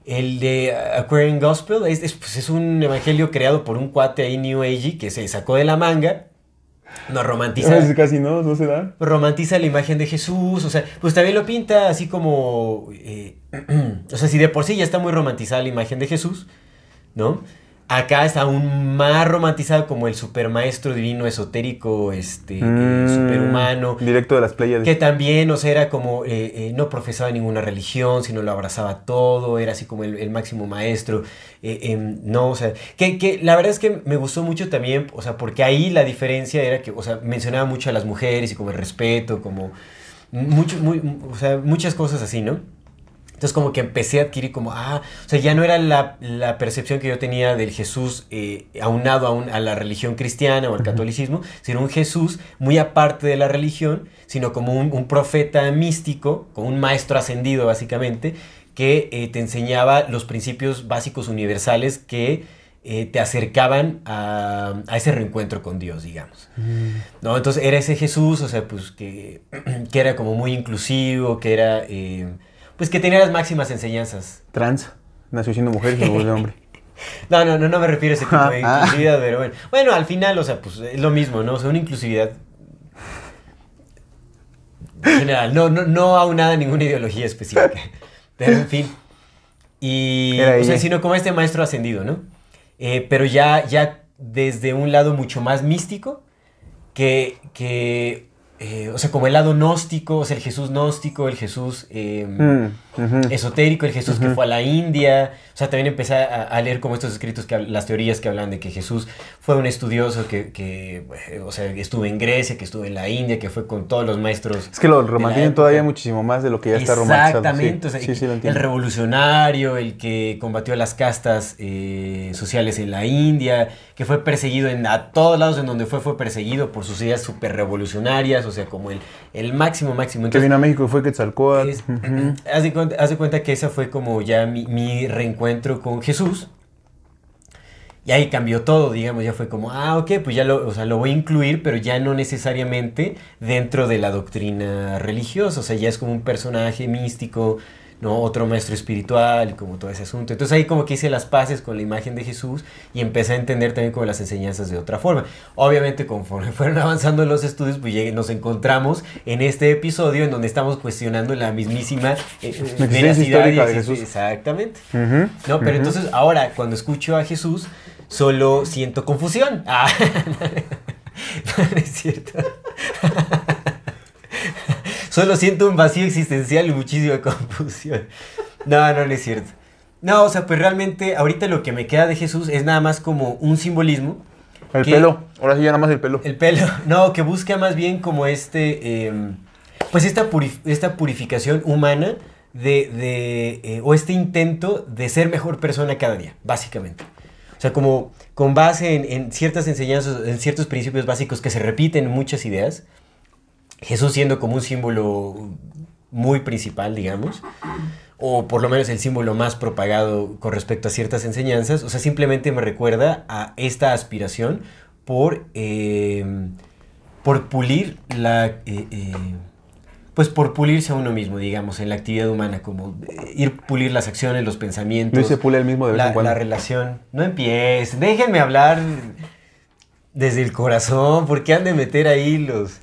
El de Aquarian Gospel es, es, pues, es un evangelio creado por un cuate ahí New Age que se sacó de la manga. No romantiza <laughs> Es casi no, no se da. romantiza la imagen de Jesús, o sea, pues también lo pinta así como, eh, <clears throat> o sea, si de por sí ya está muy romantizada la imagen de Jesús, ¿no? Acá está aún más romantizado como el supermaestro divino esotérico, este, eh, Mm, superhumano, Directo de las playas. que también, o sea, era como, eh, eh, no profesaba ninguna religión, sino lo abrazaba todo, era así como el, el máximo maestro, em, no, o sea, que, que la verdad es que me gustó mucho también, o sea, porque ahí la diferencia era que, o sea, mencionaba mucho a las mujeres y como el respeto, como mucho, muy, o sea, muchas cosas así, ¿no? Entonces como que empecé a adquirir como, ah, o sea, ya no era la, la percepción que yo tenía del Jesús eh, aunado a, un- a la religión cristiana o al catolicismo, sino un Jesús muy aparte de la religión, sino como un, un profeta místico, como un maestro ascendido básicamente, que eh, te enseñaba los principios básicos universales que eh, te acercaban a, a ese reencuentro con Dios, digamos. ¿no? Entonces era ese Jesús, o sea, pues que, <clears throat> que era como muy inclusivo, que era, eh, pues que tenía las máximas enseñanzas. Trans. Nació siendo mujer y se vuelve hombre. <laughs> No, no, no, no me refiero a ese tipo de <laughs> Ah. inclusividad, pero bueno. Bueno, al final, o sea, pues es lo mismo, ¿no? O sea, una inclusividad general, no, no, no aunada a ninguna ideología específica. <laughs> Pero en fin. Y, o sea, ella. sino como este maestro ascendido, ¿no? Eh, pero ya, ya desde un lado mucho más místico, que, que eh, o sea, como el lado gnóstico, o sea, el Jesús gnóstico, el Jesús eh, Mm, esotérico, el Jesús que fue a la India. O sea, también empecé a, a leer como estos escritos, que, las teorías que hablan de que Jesús fue un estudioso que, que, eh, o sea, estuvo en Grecia, que estuvo en la India, que fue con todos los maestros. Es que lo época. todavía muchísimo más de lo que ya está romantizado. Exactamente, Sí, o sea, sí, sí, lo el revolucionario, el que combatió las castas eh, sociales en la India, que fue perseguido en a todos lados en donde fue, fue perseguido por sus ideas súper revolucionarias, o sea, como el, el máximo, máximo. Que vino a México y fue Quetzalcóatl. es- haz, de haz de cuenta que esa fue como ya mi, mi reencuentro con Jesús. Y ahí cambió todo, digamos, ya fue como, ah, ok, pues ya lo, o sea, lo voy a incluir, pero ya no necesariamente dentro de la doctrina religiosa, o sea, ya es como un personaje místico, ¿no? Otro maestro espiritual y como todo ese asunto. Entonces ahí como que hice las paces con la imagen de Jesús y empecé a entender también como las enseñanzas de otra forma. Obviamente conforme <laughs> fueron avanzando los estudios, pues llegué- nos encontramos en este episodio en donde estamos cuestionando la mismísima eh, existencia veracidad y de Jesús. Exactamente. No, pero entonces ahora cuando escucho a Jesús, solo siento confusión. Ah, <laughs> no, no es cierto. <laughs> Solo siento un vacío existencial y muchísima <laughs> confusión. No, no, no es cierto. No, o sea, pues realmente ahorita lo que me queda de Jesús es nada más como un simbolismo. El que- pelo. Ahora sí, ya nada más el pelo. El pelo, <laughs> no, que busca más bien como este, eh, pues esta, purif- esta purificación humana de, de eh, o este intento de ser mejor persona cada día, básicamente. O sea, como con base en, en ciertas enseñanzas, en ciertos principios básicos que se repiten en muchas ideas, Jesús siendo como un símbolo muy principal, digamos, o por lo menos el símbolo más propagado con respecto a ciertas enseñanzas, o sea, simplemente me recuerda a esta aspiración por, eh, por pulir la... eh, eh, pues por pulirse a uno mismo, digamos, en la actividad humana, como ir pulir las acciones, los pensamientos. Luis se pule el mismo de vez la, en cuando. la relación. No empiecen, déjenme hablar desde el corazón, porque han de meter ahí los...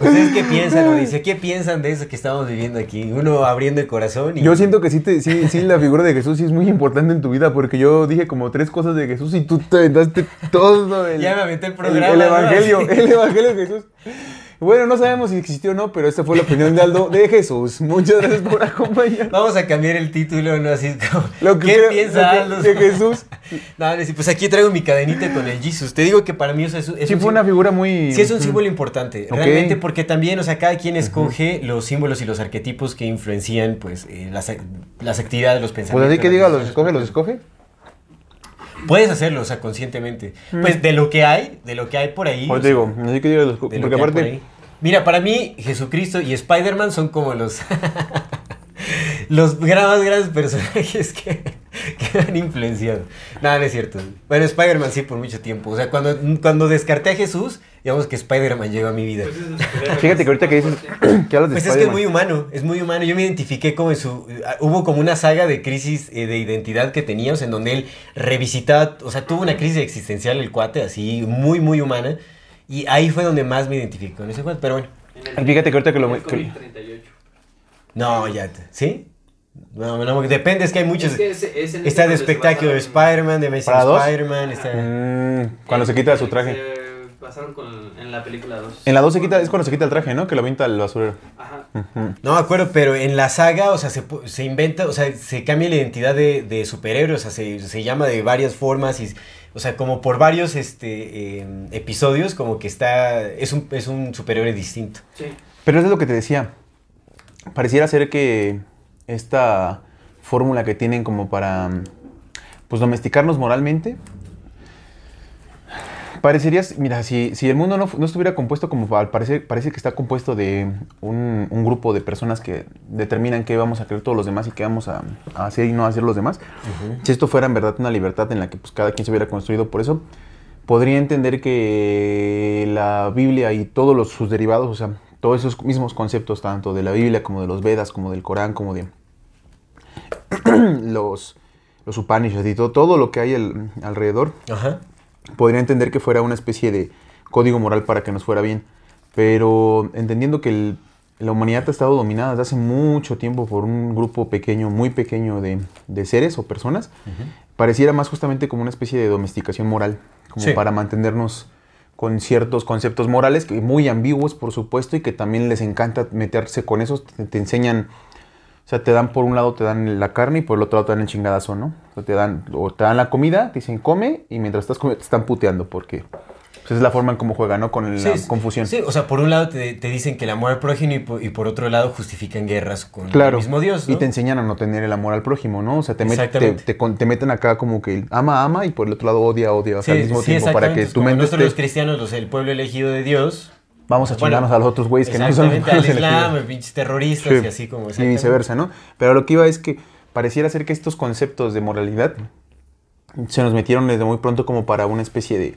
¿Ustedes qué piensan, Dice ¿Qué piensan de eso que estamos viviendo aquí? Uno abriendo el corazón y... Yo siento que sí, te, sí, sí, la figura de Jesús sí es muy importante en tu vida, porque yo dije como tres cosas de Jesús y tú te aventaste todo el, Ya me aventé el programa, el evangelio, el evangelio de Jesús. Bueno, no sabemos si existió o no, pero esta fue la opinión de Aldo de Jesús. Muchas gracias por acompañarnos. Vamos a cambiar el título, ¿no? Así como... Lo que ¿Qué creo- piensa lo que- Aldo? de Jesús? No, pues aquí traigo mi cadenita con el Jesus. Te digo que para mí o sea, es, es Sí un fue una figura muy... Sí, es un símbolo importante, realmente porque también, o sea, cada quien escoge los símbolos y los arquetipos que influencian, pues, eh, las, las actividades, los Pues pensamientos. así que diga, los escoge, los escoge. Puedes hacerlo, o sea, conscientemente. Pues de lo que hay, de lo que hay por ahí. Pues sea, digo, así que diga, los de lo Porque que por aparte, ahí. Mira, para mí, Jesucristo y Spider-Man son como los. <laughs> los más grandes personajes que, <laughs> que me han influenciado. Nada, no es cierto. Bueno, Spider-Man sí por mucho tiempo. O sea, cuando, cuando descarté a Jesús, digamos que Spider-Man llegó a mi vida. Pues fíjate que ahorita que dices <clears throat> que hablas de Pues es que es muy humano, es muy humano. Yo me identifiqué como en su... ah, Hubo como una saga de crisis eh, de identidad que tenía, o sea, en donde él revisitaba, o sea, tuvo una crisis existencial el cuate, así, muy, muy humana. Y ahí fue donde más me identifiqué con ese cuate, pero bueno. En Fíjate que ahorita que lo- en el que- COVID-38. No, ya, te- ¿sí? No, no, depende, es que hay muchos... Es que es en ese está de espectáculo de Spider-Man, de Amazing ¿Para dos? Spider-Man, está... Mm, cuando se quita su traje. Se basaron con, en la película 2. En la 2 se quita, es cuando se quita el traje, ¿no? Que lo avienta al basurero. Ajá. No me acuerdo, pero en la saga, o sea, se, se inventa, o sea, se cambia la identidad de, de superhéroe, o sea, se, se llama de varias formas y, o sea, como por varios este, eh, episodios, como que está, es un, es un superhéroe distinto. Sí. Pero eso es lo que te decía. pareciera ser que esta fórmula que tienen como para pues domesticarnos moralmente. Parecería, mira, si, si el mundo no, no estuviera compuesto como al parecer, parece que está compuesto de un, un grupo de personas que determinan qué vamos a creer todos los demás y qué vamos a, a hacer y no hacer los demás, si esto fuera en verdad una libertad en la que pues, cada quien se hubiera construido por eso, podría entender que la Biblia y todos los, sus derivados, o sea, todos esos mismos conceptos, tanto de la Biblia como de los Vedas, como del Corán, como de <clears throat> los, los Upanishads y todo, todo lo que hay el- alrededor, Ajá. podría entender que fuera una especie de código moral para que nos fuera bien. Pero entendiendo que el- la humanidad ha estado dominada desde hace mucho tiempo por un grupo pequeño, muy pequeño de, de seres o personas, pareciera más justamente como una especie de domesticación moral, como Sí. para mantenernos con ciertos conceptos morales, que muy ambiguos por supuesto, y que también les encanta meterse con esos, te, te enseñan, o sea, te dan por un lado te dan la carne y por el otro lado te dan el chingadazo, ¿no? O sea, te dan, o te dan la comida, te dicen come, y mientras estás comiendo te están puteando, porque pues, es la forma en cómo juegan, ¿no? Con la Sí, confusión. Sí, o sea, por un lado te, te dicen que el amor al prójimo y por, y por otro lado justifican guerras con Claro. el mismo Dios, ¿no? Y te enseñan a no tener el amor al prójimo, ¿no? O sea, te, met- te, te te meten acá como que ama, ama y por el otro lado odia, odia. O sea, al mismo tiempo para que tu mente nosotros los cristianos, los, el pueblo elegido de Dios. Vamos a Bueno, chingarnos a los otros güeyes que no son <laughs> al los Islam, pinches terroristas Sí. y así como Y viceversa, ¿no? Pero lo que iba es que pareciera ser que estos conceptos de moralidad se nos metieron desde muy pronto como para una especie de,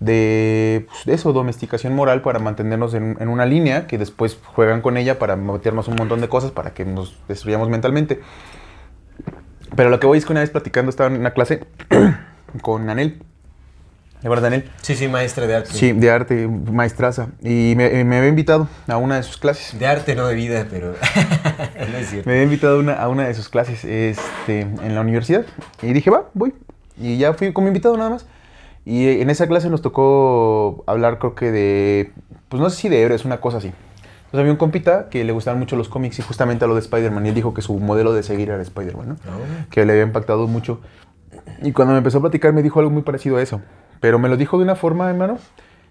de, pues, de eso, domesticación moral para mantenernos en, en una línea que después juegan con ella para meternos un montón de cosas para que nos destruyamos mentalmente. Pero lo que voy es que una vez platicando estaba en una clase <clears throat> con Anel. ¿De verdad, Anel? Sí, sí, maestra de arte. Sí, de arte, maestraza. Y me, me había invitado a una de sus clases. De arte, no de vida, pero. <laughs> no es cierto. Me había invitado a una, a una de sus clases este, en la universidad. Y dije, va, voy. Y ya fui como invitado nada más. Y eh, en esa clase nos tocó hablar, creo que de. Pues no sé si de héroes, una cosa así. Entonces había un compita que le gustaban mucho los cómics y justamente a lo de Spider-Man. Y él dijo que su modelo de seguir era Spider-Man, ¿no? No. que le había impactado mucho. Y cuando me empezó a platicar me dijo algo muy parecido a eso. Pero me lo dijo de una forma, hermano,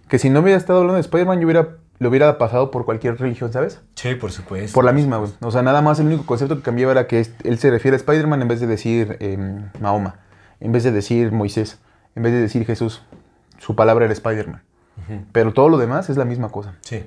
que si no me hubiera estado hablando de Spider-Man, yo hubiera, lo hubiera pasado por cualquier religión, ¿sabes? Sí, por supuesto. Por la misma, güey. O sea, nada más el único concepto que cambiaba era que él se refiere a Spider-Man en vez de decir em, Mahoma, en vez de decir Moisés, en vez de decir Jesús. Su palabra era Spider-Man. Pero todo lo demás es la misma cosa. Sí.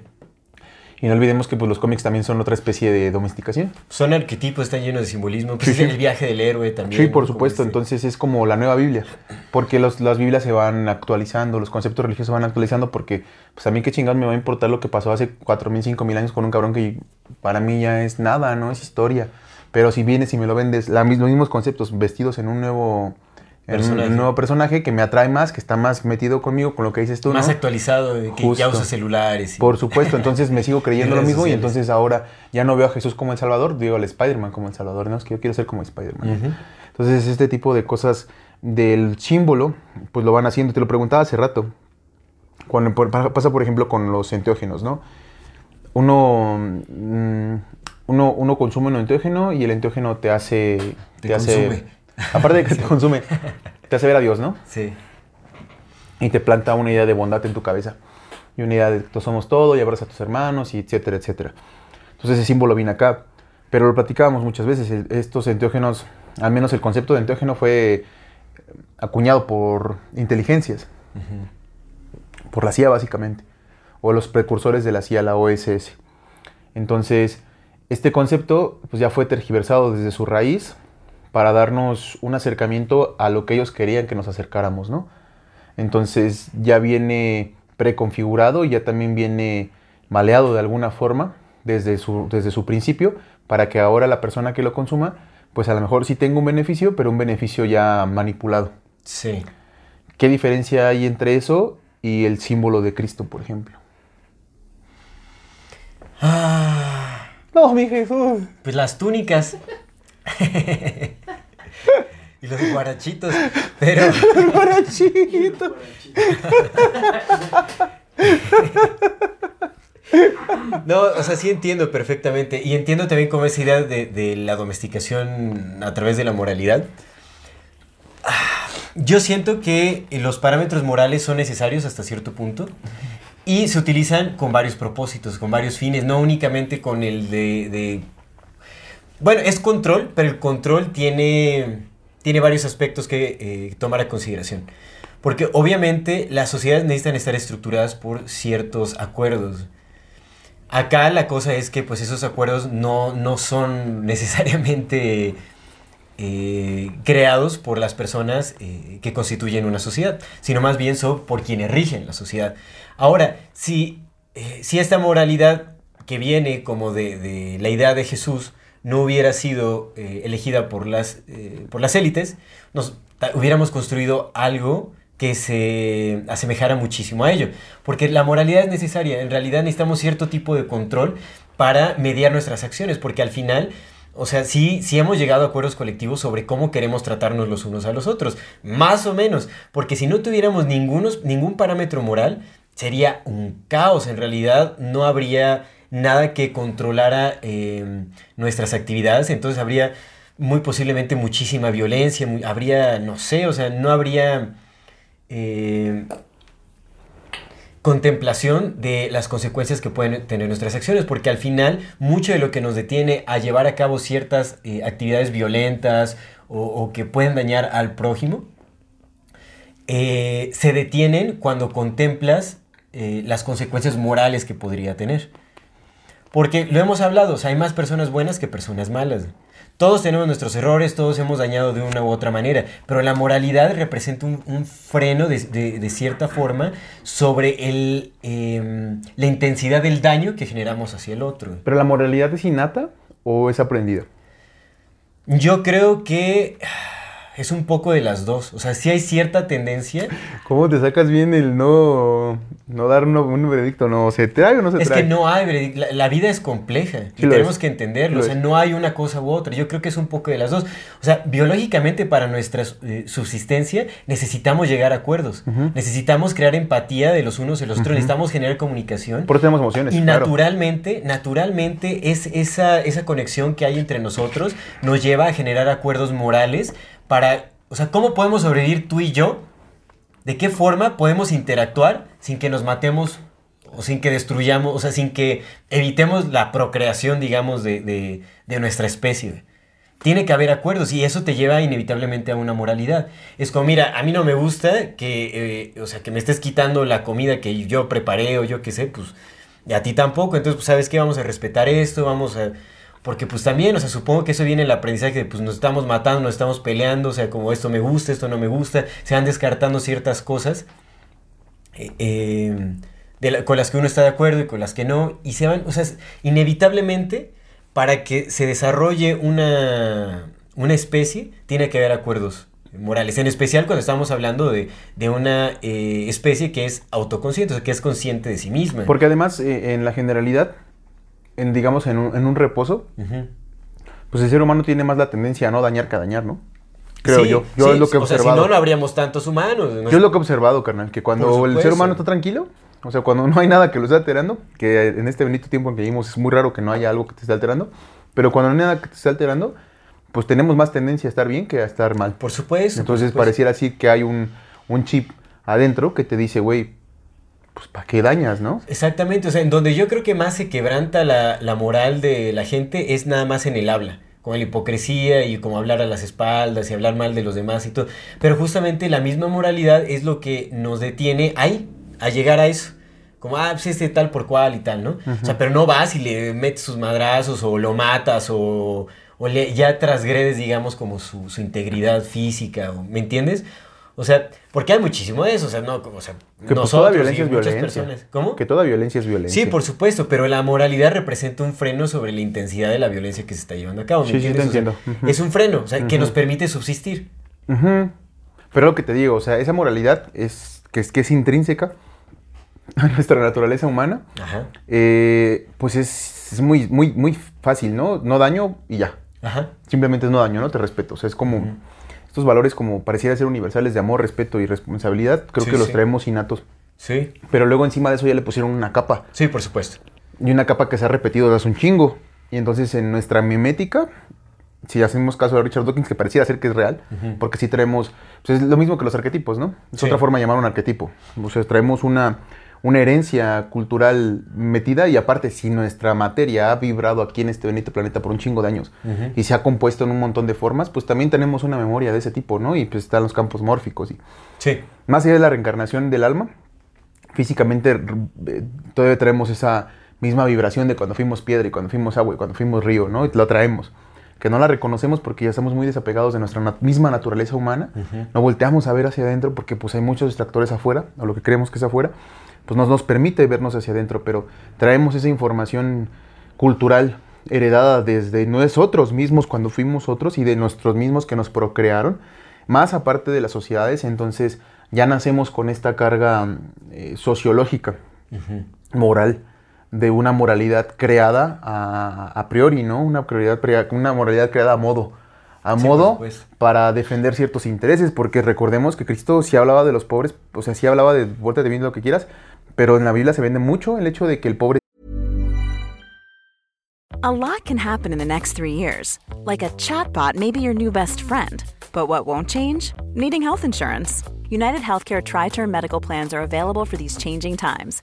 Y no olvidemos que pues, los cómics también son otra especie de domesticación. Son arquetipos, están llenos de simbolismo. Pues Sí, es sí. el viaje del héroe también. Sí, por supuesto. este- Entonces es como la nueva Biblia. Porque los- las Biblias se van actualizando, los conceptos religiosos se van actualizando porque pues a mí qué chingados me va a importar lo que pasó hace 4.000, 5.000 años con un cabrón que para mí ya es nada, no es historia. Pero si vienes y me lo vendes, la, los mismos conceptos vestidos en un nuevo... Personaje. un nuevo personaje que me atrae más, que está más metido conmigo con lo que dices tú, Más ¿no? actualizado, de que ya usa celulares. y- Por supuesto, entonces me sigo <laughs> creyendo lo mismo y entonces ahora ya no veo a Jesús como el Salvador, digo al Spider-Man como el Salvador, no es que yo quiero ser como Spider-Man. Entonces este tipo de cosas del símbolo, pues lo van haciendo, te lo preguntaba hace rato, cuando pasa por ejemplo con los enteógenos, ¿no? Uno, mm, uno, uno consume un enteógeno y el enteógeno te hace... Te hace consume. Aparte de que <laughs> te consume, te hace ver a Dios, ¿no? Sí. y te planta una idea de bondad en tu cabeza. Y una idea de que somos todo y abraza a tus hermanos y etcétera, etcétera. Entonces ese símbolo viene acá. Pero lo platicábamos muchas veces. Estos enteógenos, al menos el concepto de enteógeno fue acuñado por inteligencias. Por la CIA básicamente. O los precursores de la CIA, la OSS. Entonces, este concepto pues, ya fue tergiversado desde su raíz para darnos un acercamiento a lo que ellos querían que nos acercáramos, ¿no? Entonces ya viene preconfigurado y ya también viene maleado de alguna forma desde su, desde su principio para que ahora la persona que lo consuma, pues a lo mejor sí tenga un beneficio, pero un beneficio ya manipulado. Sí. ¿Qué diferencia hay entre eso y el símbolo de Cristo, por ejemplo? Ah, No, mi Jesús. pues las túnicas. <laughs> y los guarachitos. Pero. <laughs> Guarachito. No, o sea, sí entiendo perfectamente. Y entiendo también como esa idea de, de la domesticación a través de la moralidad. Yo siento que los parámetros morales son necesarios hasta cierto punto. Y se utilizan con varios propósitos, con varios fines, no únicamente con el de, de Bueno, es control, pero el control tiene, tiene varios aspectos que eh, tomar a consideración. Porque obviamente las sociedades necesitan estar estructuradas por ciertos acuerdos. Acá la cosa es que pues esos acuerdos no, no son <laughs> necesariamente eh, creados por las personas eh, que constituyen una sociedad, sino más bien son por quienes rigen la sociedad. Ahora, si, eh, si esta moralidad que viene como de, de la idea de Jesús no hubiera sido eh, elegida por las, eh, por las élites, nos hubiéramos construido algo que se asemejara muchísimo a ello. Porque la moralidad es necesaria. En realidad necesitamos cierto tipo de control para mediar nuestras acciones. Porque al final, o sea, sí, sí hemos llegado a acuerdos colectivos sobre cómo queremos tratarnos los unos a los otros. Más o menos. Porque si no tuviéramos ningunos, ningún parámetro moral, sería un caos. En realidad no habría nada que controlara eh, nuestras actividades. Entonces habría muy posiblemente muchísima violencia. habría, no sé, o sea, no habría eh, contemplación de las consecuencias que pueden tener nuestras acciones, porque al final mucho de lo que nos detiene a llevar a cabo ciertas eh, actividades violentas o, o que pueden dañar al prójimo, eh, se detienen cuando contemplas eh, las consecuencias morales que podría tener. Porque lo hemos hablado, o sea, hay más personas buenas que personas malas. Todos tenemos nuestros errores, todos hemos dañado de una u otra manera, pero la moralidad representa un, un freno de, de- de cierta forma sobre el, em, la intensidad del daño que generamos hacia el otro. ¿Pero la moralidad es innata o es aprendida? Yo creo que es un poco de las dos, o sea, sí hay cierta tendencia. ¿Cómo te sacas bien el no, no dar un, un veredicto? ¿No se trae o no se Es trae? que no hay, veredic- la, la vida es compleja y Sí tenemos es. que entenderlo, Lo o sea, es. no hay una cosa u otra, yo creo que es un poco de las dos. O sea, biológicamente para nuestra eh, subsistencia necesitamos llegar a acuerdos, necesitamos crear empatía de los unos y los otros, necesitamos generar comunicación. Por eso tenemos emociones. Y claro. naturalmente, naturalmente es esa, esa conexión que hay entre nosotros nos lleva a generar acuerdos morales para, o sea, ¿cómo podemos sobrevivir tú y yo? ¿De qué forma podemos interactuar sin que nos matemos o sin que destruyamos, o sea, sin que evitemos la procreación, digamos, de, de- de nuestra especie? Tiene que haber acuerdos y eso te lleva inevitablemente a una moralidad. Es como, mira, a mí no me gusta que, eh, o sea, que me estés quitando la comida que yo preparé o yo qué sé, pues, y a ti tampoco. Entonces, pues, ¿sabes qué? Vamos a respetar esto, vamos a... Porque pues también, o sea, supongo que eso viene el aprendizaje de pues nos estamos matando, nos estamos peleando, o sea, como esto me gusta, esto no me gusta, se van descartando ciertas cosas eh, eh, de la- con las que uno está de acuerdo y con las que no, y se van, o sea, inevitablemente para que se desarrolle una, una especie, tiene que haber acuerdos morales, en especial cuando estamos hablando de, de una eh, especie que es autoconsciente, o sea, que es consciente de sí misma. Porque además, eh, en la generalidad, en, digamos, en un, en un reposo, pues el ser humano tiene más la tendencia a no dañar que a dañar, ¿no? Creo Sí, yo. Yo sí, es lo que he o sea, si no, no habríamos tantos humanos. ¿no? Yo es lo que he observado, carnal, que cuando el ser humano está tranquilo, o sea, cuando <laughs> no hay nada que lo esté alterando, que en este bendito tiempo en que vivimos es muy raro que no haya algo que te esté alterando, pero cuando no hay nada que te esté alterando, pues tenemos más tendencia a estar bien que a estar mal. Por supuesto. por Entonces supuesto. pareciera así que hay un, un chip adentro que te dice, güey, pues ¿para qué dañas, no? Exactamente, o sea, en donde yo creo que más se quebranta la, la moral de la gente es nada más en el habla, con la hipocresía y como hablar a las espaldas y hablar mal de los demás y todo. Pero justamente la misma moralidad es lo que nos detiene ahí, a llegar a eso. Como, ah, pues este tal por cual y tal, ¿no? O sea, pero no vas y le metes sus madrazos o lo matas o, o le- ya transgredes, digamos, como su, su integridad física, o- ¿me entiendes? O sea, porque hay muchísimo de eso, o sea, no, o sea, Que pues toda nosotros y violencia es muchas violencia. personas. ¿Cómo? Que toda violencia es violencia. Sí, por supuesto, pero la moralidad representa un freno sobre la intensidad de la violencia que se está llevando a cabo. ¿me Sí, sí, te entiendes? O sea, entiendo. Es un freno, o sea, que nos permite subsistir. Ujú. Pero lo que te digo, o sea, esa moralidad es que es, que es intrínseca <laughs> a nuestra naturaleza humana, Ajá, eh, pues es, es muy, muy, muy fácil, ¿no? No daño y ya. ajá. Simplemente es no daño, no te respeto. O sea, es como. Estos valores como pareciera ser universales de amor, respeto y responsabilidad, creo Sí, que los sí. traemos innatos. Sí, Pero luego encima de eso ya le pusieron una capa. sí, por supuesto. Y una capa que se ha repetido desde hace un chingo. Y entonces en nuestra mimética, si hacemos caso de Richard Dawkins, que pareciera ser que es real, porque si traemos, pues es lo mismo que los arquetipos, ¿no? Es Sí. otra forma de llamar un arquetipo. O sea, traemos una, una herencia cultural metida y aparte si nuestra materia ha vibrado aquí en este bonito planeta por un chingo de años Ujú. y se ha compuesto en un montón de formas, pues también tenemos una memoria de ese tipo, ¿no? Y pues están los campos mórficos y Sí. más allá de la reencarnación del alma, físicamente eh, todavía traemos esa misma vibración de cuando fuimos piedra y cuando fuimos agua y cuando fuimos río, ¿no? Y la traemos. Que no la reconocemos porque ya estamos muy desapegados de nuestra nat- misma naturaleza humana. No volteamos a ver hacia adentro porque pues hay muchos distractores afuera, o lo que creemos que es afuera, pues nos, nos permite vernos hacia adentro, pero traemos esa información cultural heredada desde nosotros mismos cuando fuimos otros y de nuestros mismos que nos procrearon, más aparte de las sociedades, entonces ya nacemos con esta carga eh, sociológica, moral, de una moralidad creada a, a priori, ¿no? Una, pre- una moralidad creada a modo, a Sí, modo supuesto. para defender ciertos intereses, porque recordemos que Cristo sí hablaba de los pobres, o sea, sí hablaba de vuelta de bien lo que quieras, pero en la Biblia se vende mucho el hecho de que el pobre A lot can happen in the next three years. Like a chatbot may be your new best friend. But what won't change? Needing health insurance. United Healthcare Tri Term Medical Plans are available for these changing times.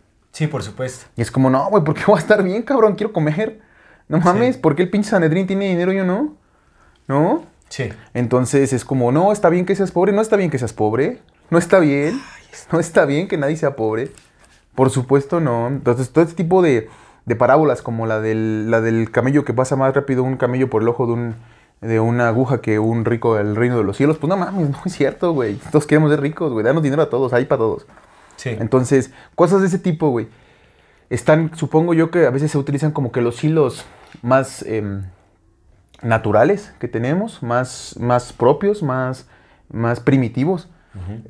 Sí, por supuesto. Y es como, no, güey, ¿por qué voy a estar bien, cabrón? Quiero comer. No mames, ¿por qué el pinche Sanedrín tiene dinero y yo no? ¿No? Sí. Entonces es como, no, está bien que seas pobre, no está bien que seas pobre, no está bien, no está bien que nadie sea pobre. Por supuesto no. Entonces todo este tipo de, de parábolas como la del, la del camello que pasa más rápido un camello por el ojo de, un, de una aguja que un rico del reino de los cielos, pues no mames, no es cierto, güey. Todos queremos ser ricos, güey, danos dinero a todos, hay para todos. Sí. Entonces, cosas de ese tipo, güey. Están, supongo yo que a veces se utilizan como que los hilos más em, naturales que tenemos, más, más propios, más, más primitivos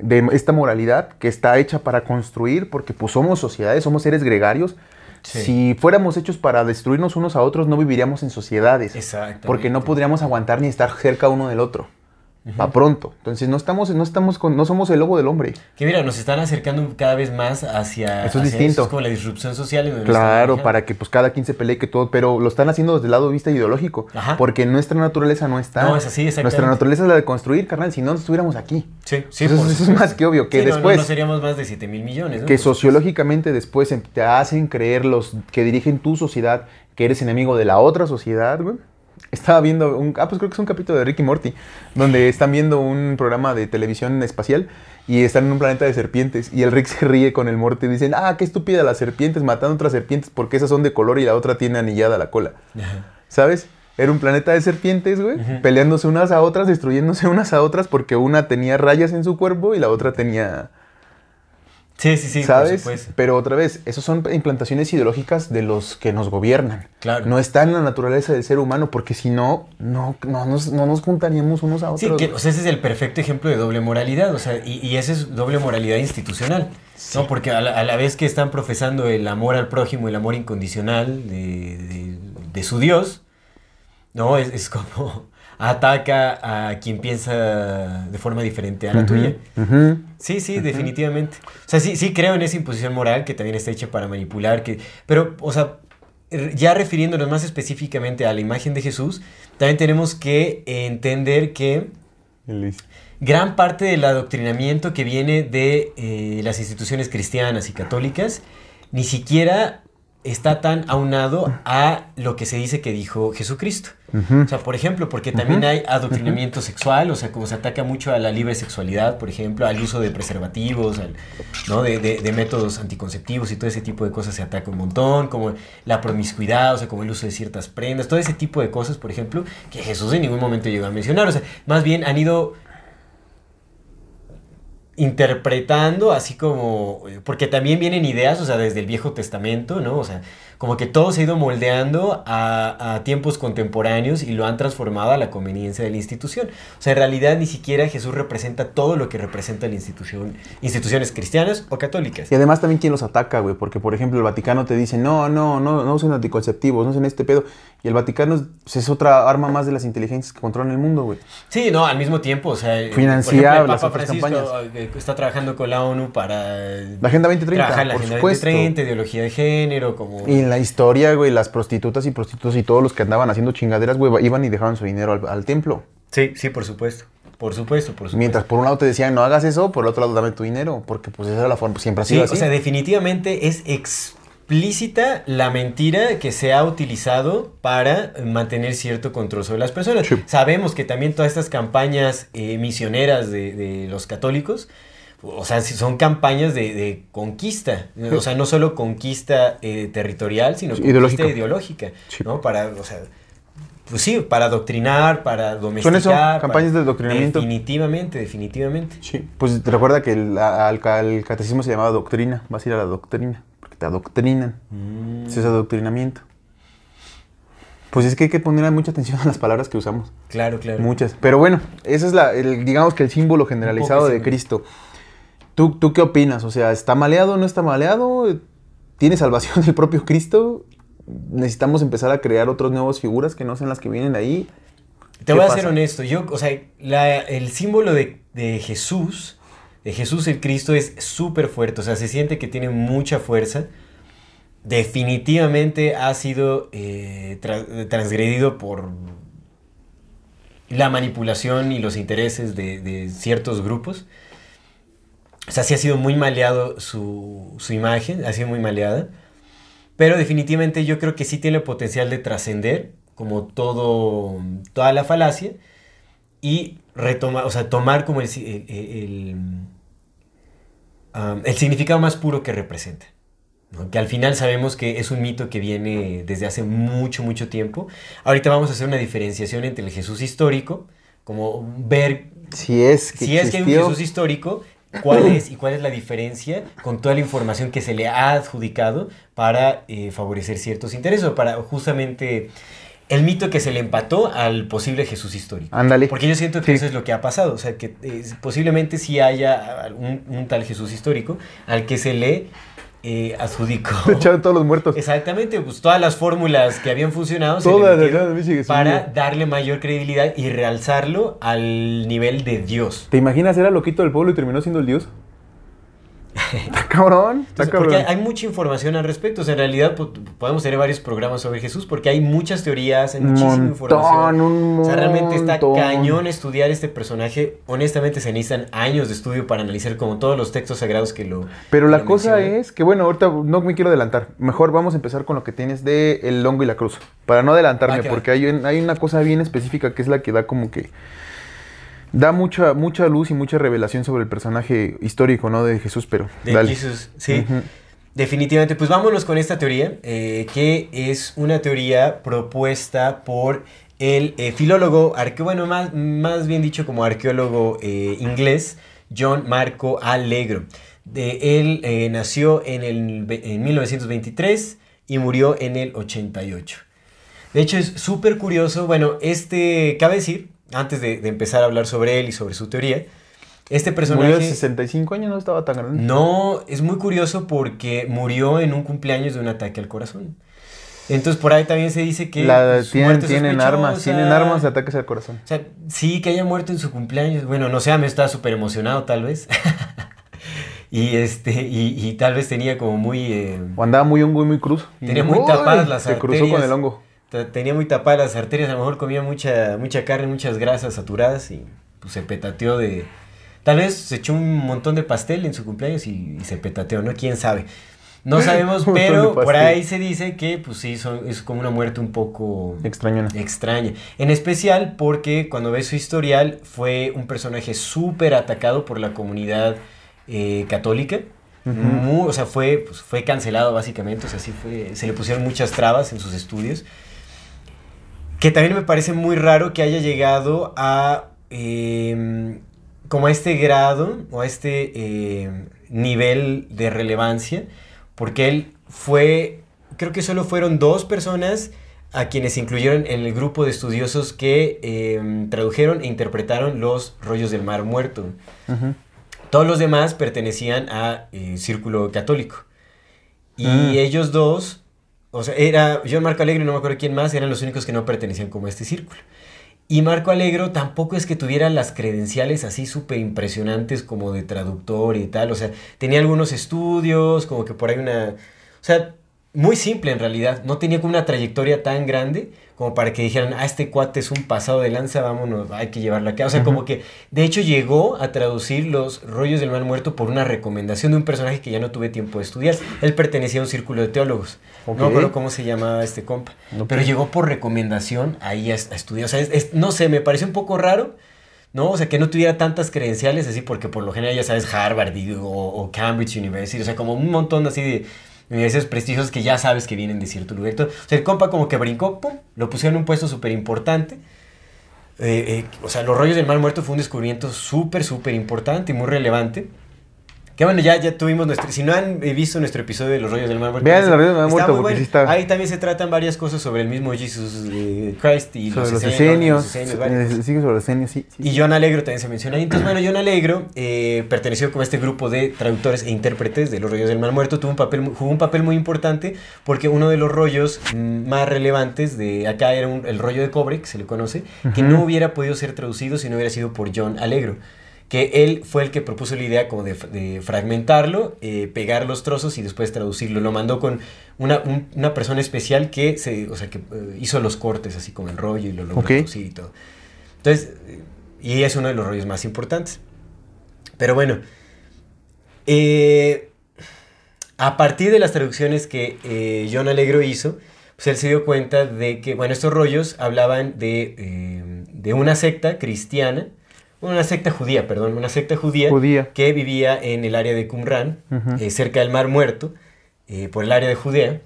de esta moralidad que está hecha para construir, porque pues somos sociedades, somos seres gregarios. Sí. Si fuéramos hechos para destruirnos unos a otros, no viviríamos en sociedades. Porque no podríamos aguantar ni estar cerca uno del otro. Pa' pronto. Entonces no estamos, no estamos con, no somos el lobo del hombre. Que mira, nos están acercando cada vez más hacia. Eso es hacia distinto. es como la disrupción social. Claro, para que pues cada quien se pelee que todo, pero lo están haciendo desde el lado de vista ideológico, Ajá. porque nuestra naturaleza no está. No, es así, exactamente. Nuestra naturaleza es la de construir, carnal, si no no estuviéramos aquí. Sí, sí. Eso- por eso es más que obvio, que Sí, no, no, después- No, seríamos más de 7 mil millones. ¿no? Que sociológicamente después te hacen creer los que dirigen tu sociedad que eres enemigo de la otra sociedad, güey. Estaba viendo un, ah, pues creo que es un capítulo de Ricky Morty, donde están viendo un programa de televisión espacial y están en un planeta de serpientes y el Rick se ríe con el Morty y dicen, ah, qué estúpida las serpientes matando otras serpientes porque esas son de color y la otra tiene anillada la cola. ¿Sabes? Era un planeta de serpientes, güey, peleándose unas a otras, destruyéndose unas a otras porque una tenía rayas en su cuerpo y la otra tenía... Sí, sí, sí. ¿Sabes? Pero otra vez, esos son implantaciones ideológicas de los que nos gobiernan. Claro. No está en la naturaleza del ser humano, porque si no, no, no, nos, no nos juntaríamos unos a Sí, otros. que, o sea, ese es el perfecto ejemplo de doble moralidad, o sea, y, y esa es doble moralidad institucional, ¿no? Porque a la, a la vez que están profesando el amor al prójimo, el amor incondicional de, de- de su Dios, ¿no? Es, es como ataca a quien piensa de forma diferente a la tuya. Sí, sí, definitivamente. O sea, sí, sí creo en esa imposición moral que también está hecha para manipular, que, pero, o sea, ya refiriéndonos más específicamente a la imagen de Jesús, también tenemos que entender que gran parte del adoctrinamiento que viene de eh, las instituciones cristianas y católicas ni siquiera está tan aunado a lo que se dice que dijo Jesucristo. O sea, por ejemplo, porque también hay adoctrinamiento sexual, o sea, como se ataca mucho a la libre sexualidad, por ejemplo, al uso de preservativos, al- ¿no? de, de- de métodos anticonceptivos y todo ese tipo de cosas se ataca un montón, como la promiscuidad, o sea, como el uso de ciertas prendas, todo ese tipo de cosas, por ejemplo, que Jesús en ningún momento llegó a mencionar. O sea, más bien han ido interpretando así como porque también vienen ideas o sea desde el Viejo Testamento no o sea como que todo se ha ido moldeando a, a tiempos contemporáneos y lo han transformado a la conveniencia de la institución o sea en realidad ni siquiera Jesús representa todo lo que representa la institución instituciones cristianas o católicas Y además también quién los ataca, güey, porque por ejemplo el Vaticano te dice, no, no, no, no usen anticonceptivos, no usen este pedo. Y el Vaticano es, pues, es otra arma más de las inteligencias que controlan el mundo, güey. Sí, no, al mismo tiempo, o sea, Financiar las Papa otras Francisco eh, está trabajando con la ONU para La Agenda 2030, trabajar la por Agenda supuesto. 2030, ideología de género, como Y la historia, güey, las prostitutas y prostitutos y todos los que andaban haciendo chingaderas, güey, iban y dejaban su dinero al, al templo. Sí, sí, por supuesto. Por supuesto, por supuesto. Mientras por un lado te decían, no hagas eso, por el otro lado dame tu dinero, porque pues esa era la forma, siempre ha Sí, sido o así. sea, definitivamente es explícita la mentira que se ha utilizado para mantener cierto control sobre las personas. Sí. Sabemos que también todas estas campañas eh, misioneras de, de los católicos, o sea, son campañas de, de conquista, o sea, no solo conquista eh, territorial, sino Sí, conquista ideológica. ideológica, Sí. ¿no? Para, o sea, pues sí, para adoctrinar, para Son domesticar. eso, para- campañas de adoctrinamiento. Definitivamente, definitivamente. Sí, pues te recuerda que el, al, al catecismo se llamaba doctrina, vas a ir a la doctrina, porque te adoctrinan, Mm. Eso es adoctrinamiento. Pues es que hay que poner mucha atención a las palabras que usamos. Claro, claro. Muchas. Pero bueno, ese es la, el, digamos que el símbolo generalizado de. Cristo. ¿Tú, ¿Tú qué opinas? O sea, ¿está maleado o no está maleado? ¿Tiene salvación <laughs> el propio Cristo? ¿Necesitamos empezar a crear otras nuevas figuras que no sean las que vienen ahí? Te ¿Qué voy a pasa? ser honesto, yo, o sea, la- el símbolo de, de Jesús, de Jesús el Cristo es súper fuerte, o sea, se siente que tiene mucha fuerza. Definitivamente ha sido eh, tra- transgredido por la manipulación y los intereses de, de ciertos grupos. O sea, sí ha sido muy maleado su, su imagen, ha sido muy maleada. Pero definitivamente yo creo que sí tiene el potencial de trascender, como todo, toda la falacia, y retomar, o sea, tomar como el, el, el- um, el significado más puro que representa. ¿no? Que al final sabemos que es un mito que viene desde hace mucho, mucho tiempo. Ahorita vamos a hacer una diferenciación entre el Jesús histórico, como ver Si es que si es que hay un. Jesús histórico, ¿cuál <laughs> es y cuál es la diferencia con toda la información que se le ha adjudicado para eh, favorecer ciertos intereses o para justamente el mito que se le empató al posible Jesús histórico? Ándale. Porque yo siento que Sí. eso es lo que ha pasado, o sea, que eh, posiblemente sí haya un, un tal Jesús histórico al que se le eh, adjudicó. <laughs> Echaron todos los muertos. Exactamente, pues todas las fórmulas que habían funcionado se Todas las metieron ganas, Michi, que para darle mayor credibilidad y realzarlo al nivel de Dios. ¿Te imaginas era loquito del pueblo y terminó siendo el dios? <laughs> Está cabrón, está cabrón. porque hay mucha información al respecto. O sea, en realidad po- podemos tener varios programas sobre Jesús porque hay muchas teorías, hay muchísima montón, información. un O sea, realmente está cañón estudiar este personaje. Honestamente, se necesitan años de estudio para analizar como todos los textos sagrados que lo. Pero que la lo cosa es que, bueno, ahorita no me quiero adelantar. Mejor vamos a empezar con lo que tienes de el hongo y la cruz. Para no adelantarme, porque hay una cosa bien específica que es la que da como que... Da mucha, mucha luz y mucha revelación sobre el personaje histórico, ¿no? De Jesús, pero De dale. Jesús, sí. Definitivamente, pues vámonos con esta teoría, eh, que es una teoría propuesta por el eh, filólogo, arque- bueno, más, más bien dicho como arqueólogo eh, inglés, John Marco Allegro. De, él nació en, el, en 1923 y murió en el 88. De hecho, es súper curioso, bueno, este, cabe decir, antes de, de empezar a hablar sobre él y sobre su teoría, este personaje... Murió de 65 años, no estaba tan grande. No, es muy curioso porque murió en un cumpleaños de un ataque al corazón. Entonces por ahí también se dice que La- tienen armas, tienen armas de ataques al corazón. O sea, sí, que haya muerto en su cumpleaños. Bueno, no sé, me estaba súper emocionado tal vez. <laughs> y este, y, y tal vez tenía como muy... eh, O andaba muy hongo y muy cruz. Tenía muy ¡uy! tapadas las Se cruzó con arterias. el hongo. Te- tenía muy tapadas las arterias, a lo mejor comía mucha, mucha carne, muchas grasas saturadas y pues se petateó de... Tal vez se echó un montón de pastel en su cumpleaños y, y se petateó, ¿no? ¿Quién sabe? No <laughs> sabemos, pero por ahí se dice que pues sí, son- es como una muerte un poco Extrañona. extraña. En especial porque cuando ves su historial fue un personaje súper atacado por la comunidad eh, católica. Mu- o sea, fue, pues, fue cancelado básicamente. O sea, sí fue, se le pusieron muchas trabas en sus estudios. Que también me parece muy raro que haya llegado a eh, como a este grado o a este eh, nivel de relevancia, porque él fue, creo que solo fueron dos personas a quienes incluyeron en el grupo de estudiosos que eh, tradujeron e interpretaron los rollos del mar muerto. Todos los demás pertenecían a eh, Círculo Católico. Y Mm. ellos dos, o sea, era John Marco Alegre y no me acuerdo quién más, eran los únicos que no pertenecían como a este círculo. Y Marco Alegro tampoco es que tuviera las credenciales así súper impresionantes como de traductor y tal. O sea, tenía algunos estudios, como que por ahí una... O sea, muy simple en realidad. No tenía como una trayectoria tan grande como para que dijeran, ah, este cuate es un pasado de lanza, vámonos, hay que llevarlo acá. O sea, como que de hecho llegó a traducir los rollos del mal muerto por una recomendación de un personaje que ya no tuve tiempo de estudiar. Él pertenecía a un círculo de teólogos. No me acuerdo cómo se llamaba este compa. Ok. Pero llegó por recomendación ahí a, a estudiar. O sea, es- es- no sé, me pareció un poco raro. ¿no? O sea, que no tuviera tantas credenciales así, porque por lo general ya sabes Harvard y- o, o Cambridge University, o sea, como un montón así de universidades prestigiosas que ya sabes que vienen de cierto lugar. Entonces, o sea, el compa como que brincó, pum, lo pusieron en un puesto súper importante. Eh, eh, o sea, los rollos del mar muerto fue un descubrimiento súper, súper importante y muy relevante. Que bueno, ya, ya tuvimos nuestro... Si no han visto nuestro episodio de los rollos del mar muerto... Vean los rollos del mar muerto, muy porque bueno. sí está- Ahí también se tratan varias cosas sobre el mismo Jesus eh, Christ y Sobre los esenios, esenios, varias eh. Sí, sobre los esenios, sí. sí. Y John Alegro también se menciona ahí. Entonces, bueno, John Alegro eh, perteneció como a este grupo de traductores e intérpretes de los rollos del Mar Muerto. Tuvo un papel, jugó un papel muy importante porque uno de los rollos mm, más relevantes de acá era un- el rollo de cobre, que se le conoce, que no hubiera podido ser traducido si no hubiera sido por John Alegro. Que él fue el que propuso la idea como de, de fragmentarlo, eh, pegar los trozos y después traducirlo. Lo mandó con una, un- una persona especial que, se, o sea, que eh, hizo los cortes así como en rollo y lo logró Ok. traducir y todo. Entonces, eh, y es uno de los rollos más importantes. Pero bueno, eh, a partir de las traducciones que John Alegro hizo, pues él se dio cuenta de que, bueno, estos rollos hablaban de, de una secta cristiana, una secta judía, perdón, una secta judía, Judía. que vivía en el área de Qumran, eh, cerca del Mar Muerto, eh, por el área de Judea.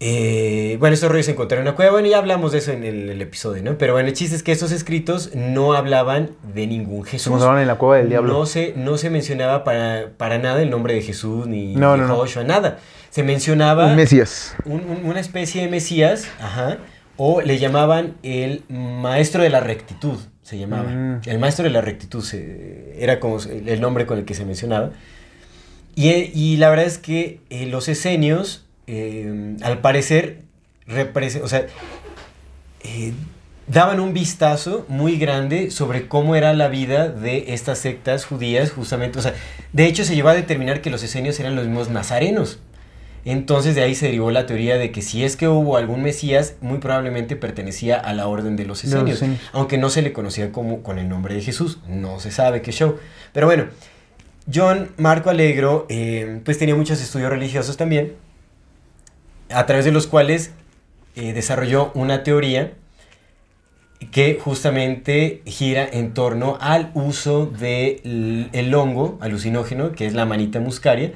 Eh, bueno, estos rollos se encontraron en una cueva, bueno, ya hablamos de eso en el, el episodio, ¿no? Pero bueno, el chiste es que estos escritos no hablaban de ningún Jesús. encontraron en la cueva del diablo. No se, no se mencionaba para, para nada el nombre de Jesús, ni No, de no, no. Joshua, nada. Se mencionaba Un Mesías. un- un- una especie de Mesías, ajá, o le llamaban el maestro de la rectitud, se llamaba. Mm. El maestro de la rectitud se- era como el nombre con el que se mencionaba. Y, eh, y la verdad es que eh, los esenios, eh, al parecer, o sea, eh, daban un vistazo muy grande sobre cómo era la vida de estas sectas judías, justamente. O sea, de hecho se llegó a determinar que los esenios eran los mismos nazarenos. Entonces de ahí se derivó la teoría de que si es que hubo algún Mesías, muy probablemente pertenecía a la orden de los De esenios, aunque no se le conocía como con el nombre de Jesús, no se sabe qué show. Pero bueno, John Marco Alegro eh, pues tenía muchos estudios religiosos también, a través de los cuales eh, desarrolló una teoría que justamente gira en torno al uso del el hongo alucinógeno, que es la manita muscaria,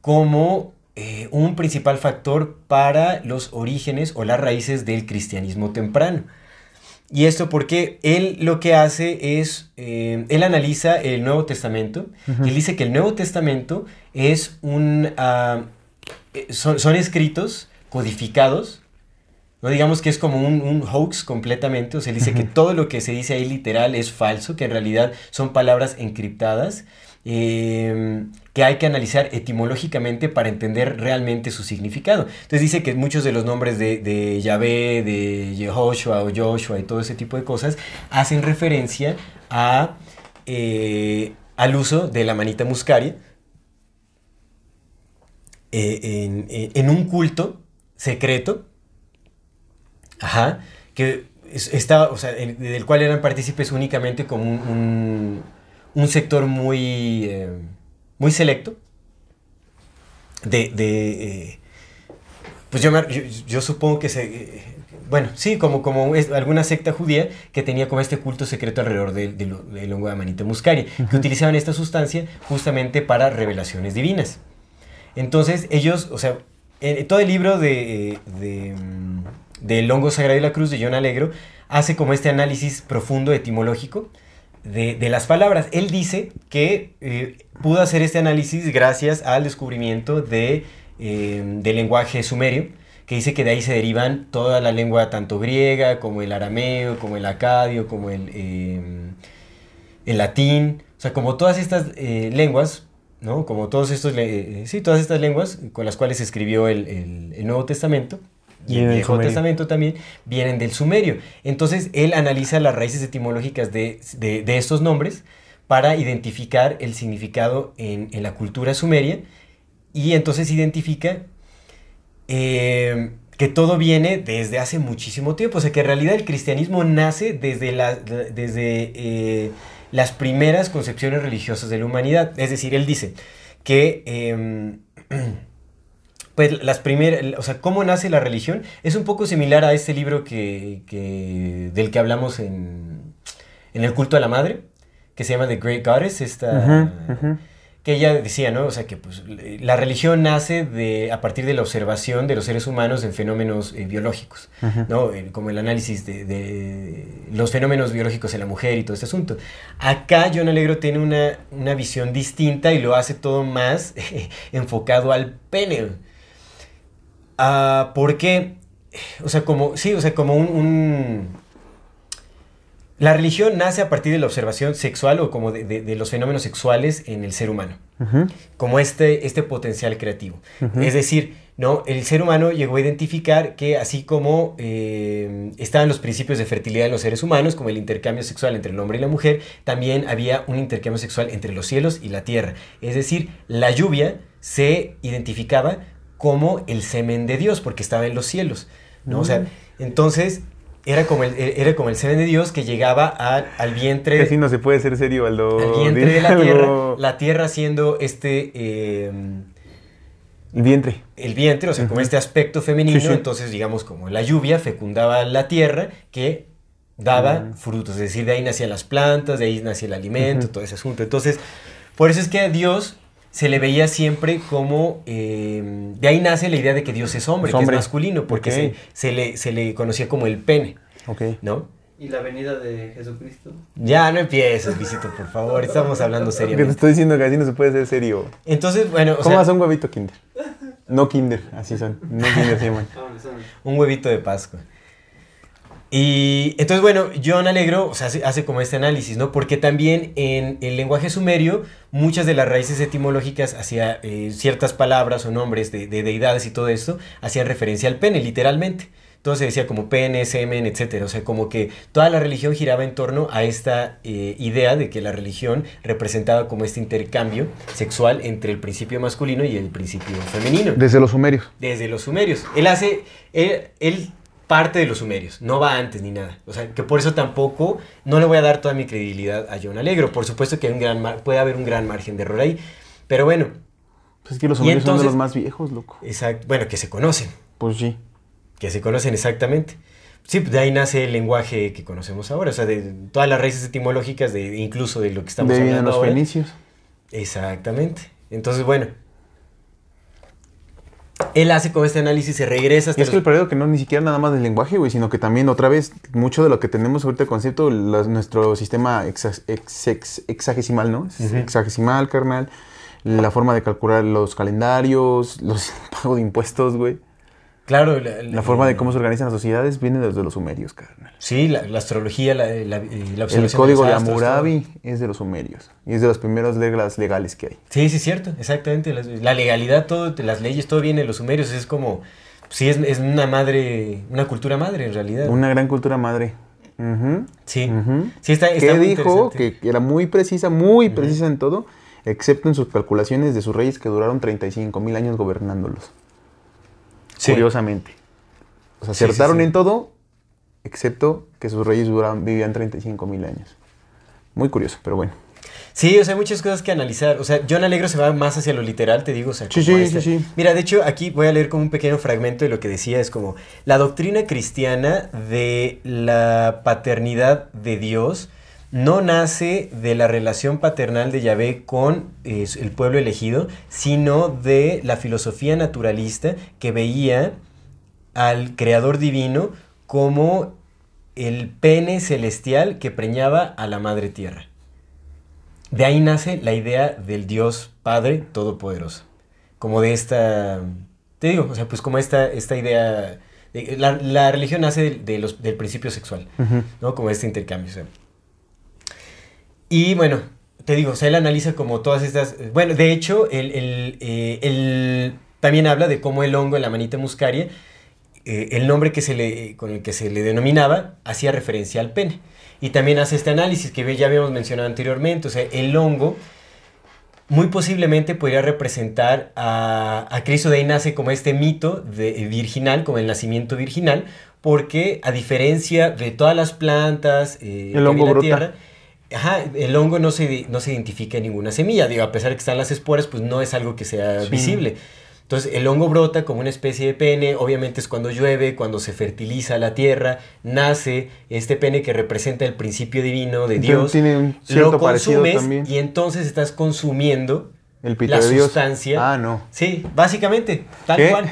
como eh, un principal factor para los orígenes o las raíces del cristianismo temprano. Y esto porque él lo que hace es, eh, él analiza el Nuevo Testamento y él dice que el Nuevo Testamento es un, ah, eh, son, son escritos codificados, no digamos que es como un, un hoax completamente, o sea, él dice que todo lo que se dice ahí literal es falso, que en realidad son palabras encriptadas, eh, que hay que analizar etimológicamente para entender realmente su significado. Entonces dice que muchos de los nombres de, de Yahvé, de Jehoshua o Joshua y todo ese tipo de cosas hacen referencia eh, al uso de la manita muscaria eh, en, en- un culto secreto, ajá, que es- está, o sea, del cual eran partícipes únicamente como un- un sector muy, eh, muy selecto. de, de, eh, pues yo, me- yo, yo supongo que se, eh, bueno, sí, como, como es alguna secta judía que tenía como este culto secreto alrededor del de, del hongo de Amanita muscaria, que utilizaban esta sustancia justamente para revelaciones divinas. Entonces ellos, o sea, en todo el libro de, de, mm, del hongo sagrado de la cruz de John Alegro hace como este análisis profundo etimológico de, de las palabras. Él dice que eh, pudo hacer este análisis gracias al descubrimiento de, eh, del lenguaje sumerio, que dice que de ahí se derivan toda la lengua, tanto griega como el arameo, como el acadio, como el, eh, el latín, o sea, como todas estas lenguas, ¿no? Como todos estos, sí, todas estas lenguas con las cuales se escribió el- el Nuevo Testamento y el Viejo sumerio. Testamento también, vienen del sumerio. Entonces, él analiza las raíces etimológicas de, de- de estos nombres para identificar el significado en, en la cultura sumeria y entonces identifica eh, que todo viene desde hace muchísimo tiempo. O sea, que en realidad el cristianismo nace desde, la- desde eh, las primeras concepciones religiosas de la humanidad. Es decir, él dice que... em, <clears throat> pues las primeras, o sea, cómo nace la religión es un poco similar a este libro que, que- del que hablamos en, en el culto a la madre, que se llama The Great Goddess, esta, que ella decía, ¿no? O sea, que pues, la religión nace de, a partir de la observación de los seres humanos en fenómenos eh, biológicos, ¿no? Eh, Como el análisis de, de los fenómenos biológicos en la mujer y todo este asunto. Acá John Alegro tiene una, una visión distinta y lo hace todo más <laughs> enfocado al pene. Ah, ¿Por qué? O sea, como, sí, o sea, como un, un- La religión nace a partir de la observación sexual o como de, de- de los fenómenos sexuales en el ser humano, como este, este potencial creativo. Es decir, ¿no? el ser humano llegó a identificar que así como eh, estaban los principios de fertilidad de los seres humanos, como el intercambio sexual entre el hombre y la mujer, también había un intercambio sexual entre los cielos y la tierra. Es decir, la lluvia se identificaba como el semen de Dios, porque estaba en los cielos. ¿no? O sea, entonces era como el, era como el semen de Dios que llegaba a- al vientre así no se puede ser serio, Aldo. al vientre de la tierra, la tierra siendo este eh, El vientre. el vientre, o sea, como este aspecto femenino, Sí, sí. entonces digamos como la lluvia fecundaba la tierra que daba Mm. frutos, es decir, de ahí nacían las plantas, de ahí nacía el alimento, todo ese asunto. Entonces, por eso es que a Dios se le veía siempre como, eh, de ahí nace la idea de que Dios es hombre, Es que es masculino, porque se, se le, se le conocía como el pene, Ok. ¿no? Y la venida de Jesucristo. Ya no empieces, Visito, por favor, estamos hablando Que te seriamente. estoy diciendo que así no se puede ser serio. Entonces, bueno, o ¿Cómo sea, hace un huevito Kinder? No Kinder, así son. No Kinder se llaman. Un huevito de Pascua. Y entonces, bueno, John Alegro o sea, hace, hace como este análisis, ¿no? Porque también en el lenguaje sumerio, muchas de las raíces etimológicas hacia eh, ciertas palabras o nombres de, de deidades y todo esto, hacían referencia al pene, literalmente. Entonces se decía como pene, semen, etcétera. O sea, como que toda la religión giraba en torno a esta eh, idea de que la religión representaba como este intercambio sexual entre el principio masculino y el principio femenino Desde los sumerios. desde los sumerios. Él hace, él, él parte de los sumerios, no va antes ni nada. O sea, que por eso tampoco, no le voy a dar toda mi credibilidad a John Alegro. Por supuesto que hay un gran mar- puede haber un gran margen de error ahí. Pero bueno, Pues es que los sumerios son de los más viejos, loco. exact- bueno, que se conocen, Pues sí. que se conocen exactamente. Sí, de ahí nace el lenguaje que conocemos ahora, o sea, de todas las raíces etimológicas, de, incluso de lo que estamos de hablando los ahora. fenicios. Exactamente. Entonces, bueno, él hace con este análisis, se regresa hasta Y es que el periodo que no ni siquiera nada más del lenguaje, güey, sino que también otra vez mucho de lo que tenemos ahorita el concepto, nuestro sistema exa- ex- ex- hexagesimal, ¿no? Es Ujú. Hexagesimal, carnal. La forma de calcular los calendarios, los <laughs> pago de impuestos, güey. Claro, La forma de cómo se organizan las sociedades viene desde los sumerios, carnal. Sí, la, la astrología, la, la, eh, la observación El código de Hammurabi es de los sumerios. Y es de las primeras reglas legales que hay. Sí, sí, es cierto, exactamente. La, legalidad, todo, las leyes, todo viene de los sumerios. Es como, sí, es, es una madre, una cultura madre en realidad. Una gran cultura madre. Sí, ujú. sí, está, está que muy dijo que era muy precisa, muy precisa en todo, excepto en sus calculaciones de sus reyes que duraron 35 mil años gobernándolos. Sí. Curiosamente. O sea, Sí, sí, acertaron sí. en todo, excepto que sus reyes duraban, vivían 35 mil años. Muy curioso, pero bueno. Sí, o sea, hay muchas cosas que analizar. O sea, John Alegro se va más hacia lo literal, te digo. O sea, Sí, sí, esta- sí, sí. Mira, de hecho, aquí voy a leer como un pequeño fragmento de lo que decía. Es como la doctrina cristiana de la paternidad de Dios no nace de la relación paternal de Yahvé con eh, el pueblo elegido, sino de la filosofía naturalista que veía al creador divino como el pene celestial que preñaba a la madre tierra. De ahí nace la idea del Dios Padre Todopoderoso. Como de esta, te digo, o sea, pues como esta, esta idea, de- la, la religión nace del, de los- del principio sexual. ¿no? Como este intercambio. o sea. Y bueno, te digo, o sea, él analiza como todas estas, bueno, de hecho, él, él, eh, él también habla de cómo el hongo en la manita muscaria, eh, el nombre que se le, con el que se le denominaba, hacía referencia al pene. Y también hace este análisis que ya habíamos mencionado anteriormente, o sea, el hongo muy posiblemente podría representar a, a Cristo de ahí nace como este mito de, virginal, como el nacimiento virginal, porque a diferencia de todas las plantas eh, El que hongo la brota. tierra, ajá, el hongo no se, no se identifica en ninguna semilla, digo, a pesar de que están las esporas, pues no es algo que sea Sí. visible. Entonces el hongo brota como una especie de pene, obviamente es cuando llueve, cuando se fertiliza la tierra, nace este pene que representa el principio divino de Dios, tiene un cierto lo consumes también. y entonces estás consumiendo El pito la de Dios. sustancia. Ah, no. Sí, básicamente, tal ¿Qué? cual.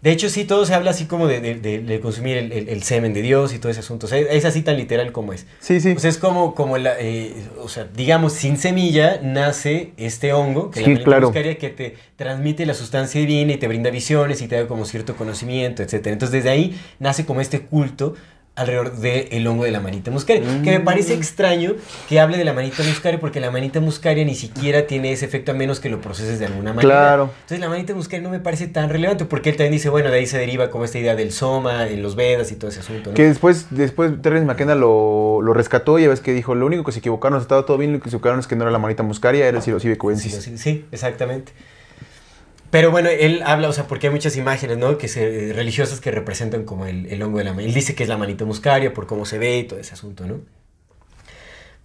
De hecho, sí, todo se habla así como de, de- de- de consumir el, el- el semen de Dios y todo ese asunto. O sea, es así tan literal como es. Sí, sí. O sea, es como, como la, eh, o sea, digamos, sin semilla nace este hongo, que Sí, la claro. que te transmite la sustancia divina y te brinda visiones y te da como cierto conocimiento, etc. Entonces, desde ahí nace como este culto alrededor del hongo de la manita muscaria. Que me parece Mm. extraño que hable de la manita muscaria porque la manita muscaria ni siquiera tiene ese efecto a menos que lo proceses de alguna manera. Claro. Entonces la manita muscaria no me parece tan relevante porque él también dice, bueno, de ahí se deriva como esta idea del soma en los Vedas y todo ese asunto. ¿no? Que después, después Terence McKenna lo, lo rescató y ya ves que dijo, lo único que se equivocaron, estaba todo bien, lo que se equivocaron es que no era la manita muscaria, era el psilocibe Sí, cubensis. sí, sí, exactamente. Pero bueno, él habla, o sea, porque hay muchas imágenes, ¿no? Que religiosas que representan como el, hongo de la. Él dice que es la manita muscaria por cómo se ve y todo ese asunto, ¿no?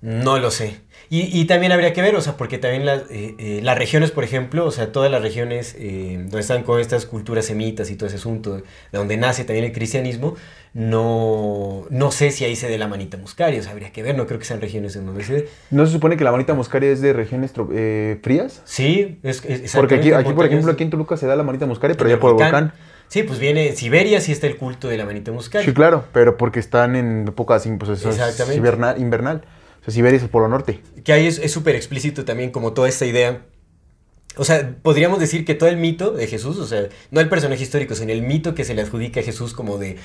No lo sé. Y, y también habría que ver, o sea, porque también las, eh, eh, las regiones, por ejemplo, o sea, todas las regiones eh, donde están con estas culturas semitas y todo ese asunto, de donde nace también el cristianismo, no, no sé si ahí se dé la manita muscaria, o sea, habría que ver, no creo que sean regiones en donde se dé. ¿No se supone que la manita muscaria es de regiones eh, frías? Sí, es, es Porque aquí, aquí, por ejemplo, aquí en Toluca se da la manita muscaria, pero ya por el volcán. Sí, pues viene en Siberia, sí está el culto de la manita muscaria. Sí, claro, pero porque están en épocas pues, eso es invernal. O sea, Siberia es el polo norte. Que ahí es súper explícito también como toda esta idea. O sea, podríamos decir que todo el mito de Jesús, o sea, no el personaje histórico, sino el mito que se le adjudica a Jesús como de,